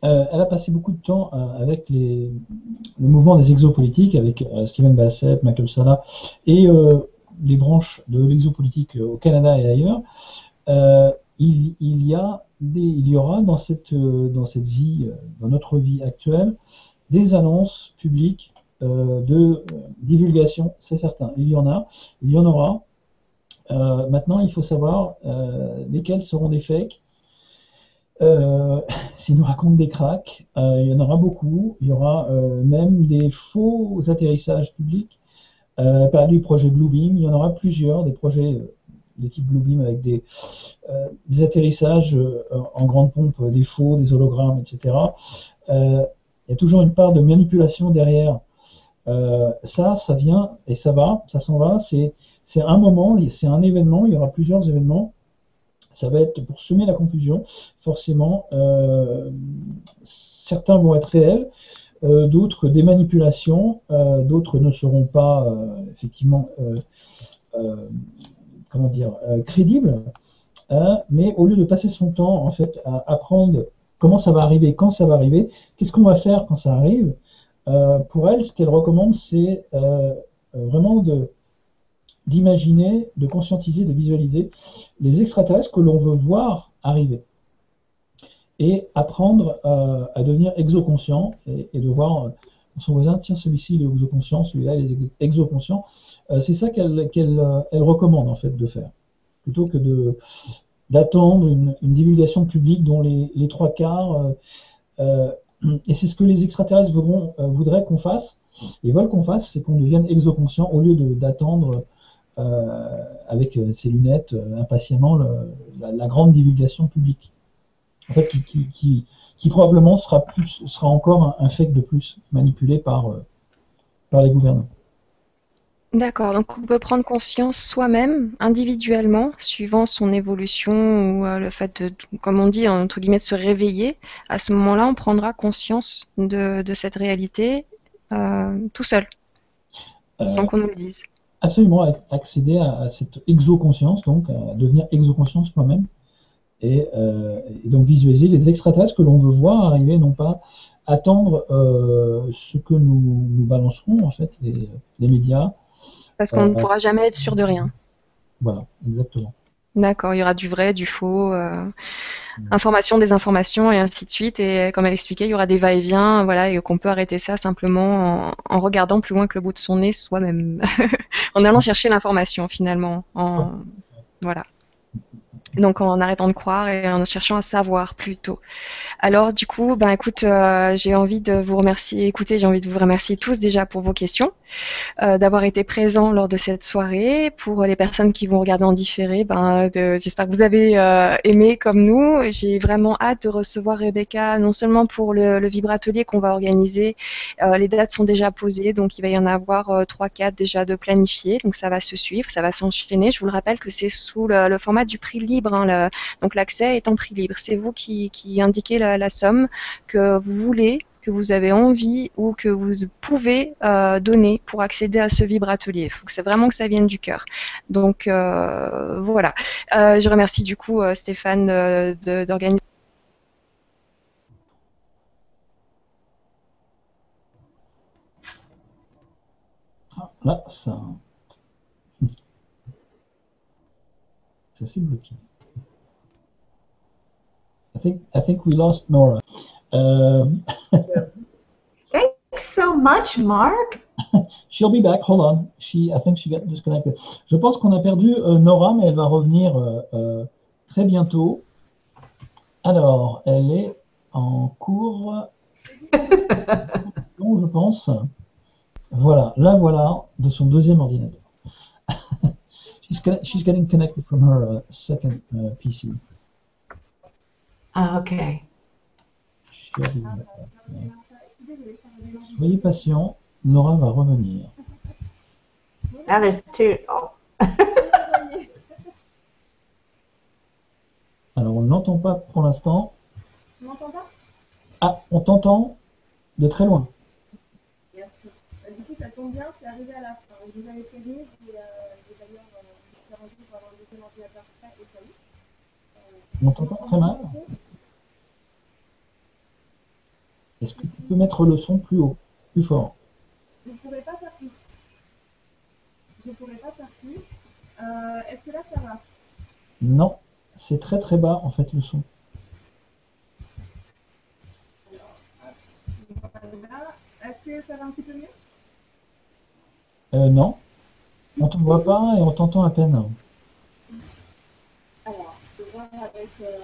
Euh, elle a passé beaucoup de temps euh, avec les, le mouvement des exopolitiques, avec euh, Stephen Bassett, Michael Sala et les branches de l'exopolitique au Canada et ailleurs. Il, il, y aura dans cette, cette vie, dans notre vie actuelle, des annonces publiques de divulgation, c'est certain. Il y en a, il y en aura. maintenant, il faut savoir lesquels seront des fakes euh, nous raconte des cracks, euh, il y en aura beaucoup. Il y aura euh, même des faux atterrissages publics. Euh, par du projet Bluebeam, il y en aura plusieurs, des projets euh, de type Bluebeam avec des, euh, des atterrissages en grande pompe, des faux, des hologrammes, etc. il y a toujours une part de manipulation derrière Euh, ça, ça vient et ça va, ça s'en va. C'est un moment, c'est un événement. Il y aura plusieurs événements. Ça va être pour semer la confusion. Forcément, euh, certains vont être réels, euh, d'autres des manipulations, euh, d'autres ne seront pas euh, effectivement comment dire crédibles. Hein, mais au lieu de passer son temps en fait à apprendre comment ça va arriver, quand ça va arriver, qu'est-ce qu'on va faire quand ça arrive, pour elle, ce qu'elle recommande, c'est vraiment d'imaginer, de conscientiser, de visualiser les extraterrestres que l'on veut voir arriver et apprendre euh, à devenir exoconscient et, et de voir euh, son voisin, tiens, celui-ci il est exoconscient, celui-là il est exoconscient. Euh, c'est ça qu'elle elle recommande en fait de faire, plutôt que d'attendre une, divulgation publique dont les, trois quarts, et c'est ce que les extraterrestres voudraient qu'on fasse, et veulent qu'on fasse, c'est qu'on devienne exoconscient au lieu d'attendre avec ses lunettes impatiemment la, grande divulgation publique. En fait, qui, probablement sera, plus, sera encore un, fait de plus manipulé par, euh, par les gouvernants. D'accord, donc on peut prendre conscience soi-même, individuellement, suivant son évolution ou euh, le fait de, comme on dit, entre guillemets, de se réveiller. À ce moment-là, on prendra conscience de, de cette réalité euh, tout seul, sans qu'on nous le dise. Absolument, accéder à, à cette exoconscience, donc à devenir exoconscience soi-même, euh, et, donc visualiser les extraterrestres que l'on veut voir arriver, non pas attendre euh, ce que nous, nous balancerons, en fait, les, les médias. Parce qu'on ne euh, pourra jamais être sûr de rien. Voilà, exactement. D'accord, il y aura du vrai, du faux, euh, information, désinformation et ainsi de suite. Et comme elle expliquait, il y aura des va-et-vient, voilà, et qu'on peut arrêter ça simplement en, en, regardant plus loin que le bout de son nez soi-même, en allant chercher l'information finalement. En, voilà. Donc en arrêtant de croire et en cherchant à savoir plutôt. Alors du coup, ben écoute, euh, j'ai envie de vous remercier. Écoutez, j'ai envie de vous remercier tous déjà pour vos questions, euh, d'avoir été présents lors de cette soirée. Pour les personnes qui vont regarder en différé, ben j'espère que vous avez euh, aimé comme nous. J'ai vraiment hâte de recevoir Rebecca, non seulement pour le, le vibratelier qu'on va organiser. Les dates sont déjà posées, donc il va y en avoir trois, quatre déjà de planifiés. Donc ça va se suivre, ça va s'enchaîner. Je vous le rappelle que c'est sous le format du prix libre Hein, donc l'accès est en prix libre. C'est vous qui, indiquez la, somme que vous voulez que vous avez envie ou que vous pouvez euh, donner pour accéder à ce vibratelier. Il faut que c'est vraiment que ça vienne du cœur. Donc euh, voilà. Euh, je remercie du coup Stéphane d'organiser. Ah, là, ça. Ça s'est bloqué. I think I think we lost Nora. Um, Thanks so much, Mark. She'll be back. Hold on. She, I think she got disconnected. Je pense qu'on a perdu euh, Nora, mais elle va revenir euh, euh, très bientôt. Alors, elle est en cours. je pense. Voilà, la voilà de son deuxième ordinateur. She's, she's getting connected from her uh, second uh, PC. Ah, ok. Soyez patient, Nora va revenir. Now there's two. Oh. Alors on ne l'entend pas pour l'instant. Tu m'entends pas? Ah, on t'entend de très loin. Merci. Bah, du coup, ça tombe bien, c'est arrivé à la fin. Vous avez prévenu, et. On t'entend très mal. Est-ce que tu peux mettre le son plus haut, plus fort? Je ne pourrais pas faire plus. Je ne pourrais pas faire plus. Euh, Est-ce que là, ça va Non, c'est très très bas en fait le son. Est-ce que ça va un petit peu mieux? Euh, Non, on ne te voit pas et on t'entend à peine. Alors, je vais voir avec, euh,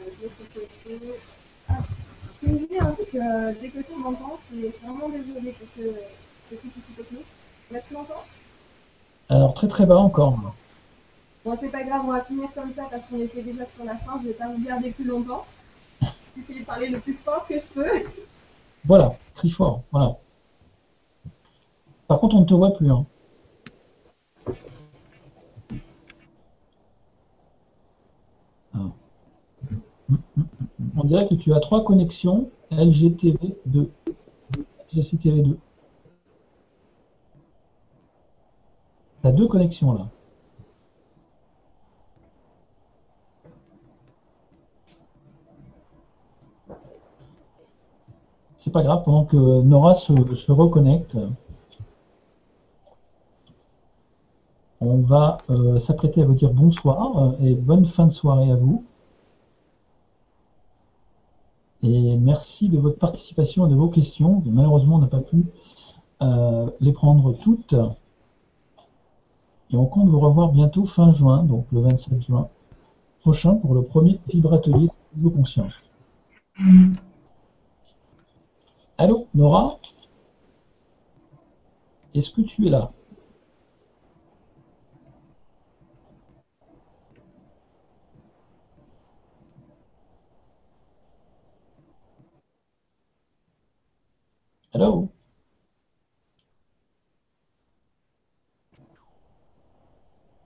avec. Ah. Je me dis hein, que dès que tout m'entend, c'est vraiment désolé pour ce, ce petit technique. Là, tu m'entends? Alors, très très bas encore. Bon, c'est pas grave, on va finir comme ça parce qu'on était déjà sur la fin. Je vais pas vous garder plus longtemps. Je vais parler le plus fort que je peux. Voilà, très fort, voilà. Par contre, on ne te voit plus. Hein. Ah. On dirait que tu as trois connexions LGTV2. LGTV2. Tu as deux connexions là. C'est pas grave, pendant que Nora se, reconnecte, on va euh, s'apprêter à vous dire bonsoir euh, et bonne fin de soirée à vous. Et merci de votre participation et de vos questions. Malheureusement, on n'a pas pu euh, les prendre toutes. Et on compte vous revoir bientôt fin juin, donc le 27 juin prochain, pour le premier vibratelier de vos consciences. Allô, Nora? Est-ce que tu es là? Hello?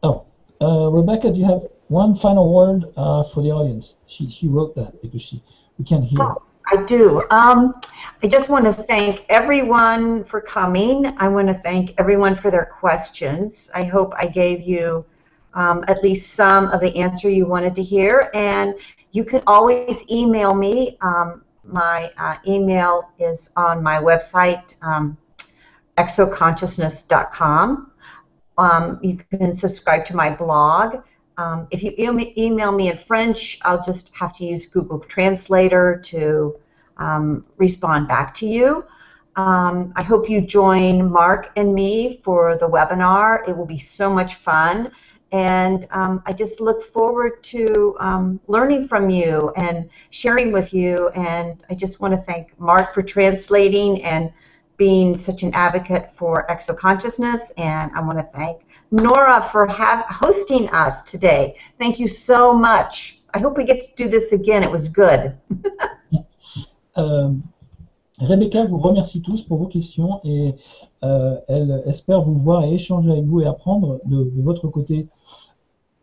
Oh, uh, Rebecca, do you have one final word uh, for the audience? She, she wrote that because she, we can't hear. Oh. I do. Um, I just want to thank everyone for coming. I want to thank everyone for their questions. I hope I gave you um, at least some of the answer you wanted to hear. And you can always email me. Um, my uh, email is on my website, um, exoconsciousness.com. Um, you can subscribe to my blog. Um, if you email me in French, I'll just have to use Google Translator to um, respond back to you. Um, I hope you join Mark and me for the webinar. It will be so much fun. And um, I just look forward to um, learning from you and sharing with you. And I just want to thank Mark for translating and being such an advocate for exoconsciousness. And I want to thank Nora for have, hosting us today. Thank you so much. I hope we get to do this again. It was good. euh, Rebecca vous remercie tous pour vos questions et euh, elle espère vous voir et échanger avec vous et apprendre de, votre côté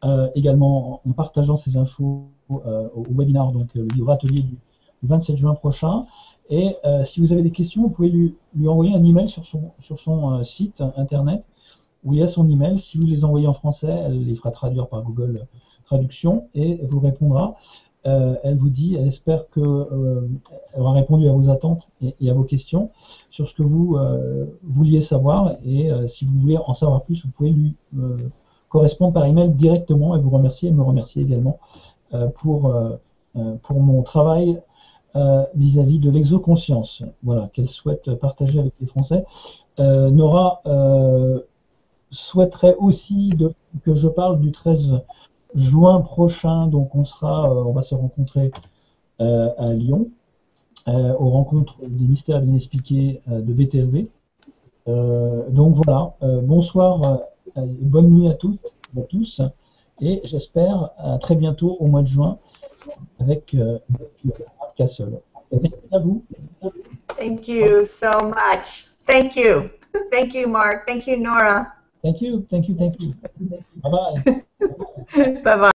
euh, également en partageant ces infos euh, au, webinar, donc le livre atelier du, 27 juin prochain. Et si vous avez des questions, vous pouvez lui, envoyer un email sur sur son site internet où il y a son email. Si vous les envoyez en français, elle les fera traduire par Google Traduction et vous répondra. Euh, elle vous dit, elle espère qu'elle euh, aura répondu à vos attentes et, à vos questions sur ce que vous euh, vouliez savoir. Et si vous voulez en savoir plus, vous pouvez lui correspondre par email directement et vous remercier. Elle me remercie également pour, mon travail vis-à-vis -vis de l'exoconscience, voilà, qu'elle souhaite partager avec les Français. Nora souhaiterait aussi que je parle du 13 juin prochain. Donc on sera, euh, on va se rencontrer euh, à Lyon euh, aux rencontres des mystères inexpliqués de BTLV. donc voilà, bonsoir, bonne nuit à toutes, à tous, et j'espère à très bientôt au mois de juin avec, avec Castle. Merci à vous. Thank you so much. Thank you. Thank you, Mark. Thank you, Nora. Thank you, thank you, thank you. Bye bye. bye bye.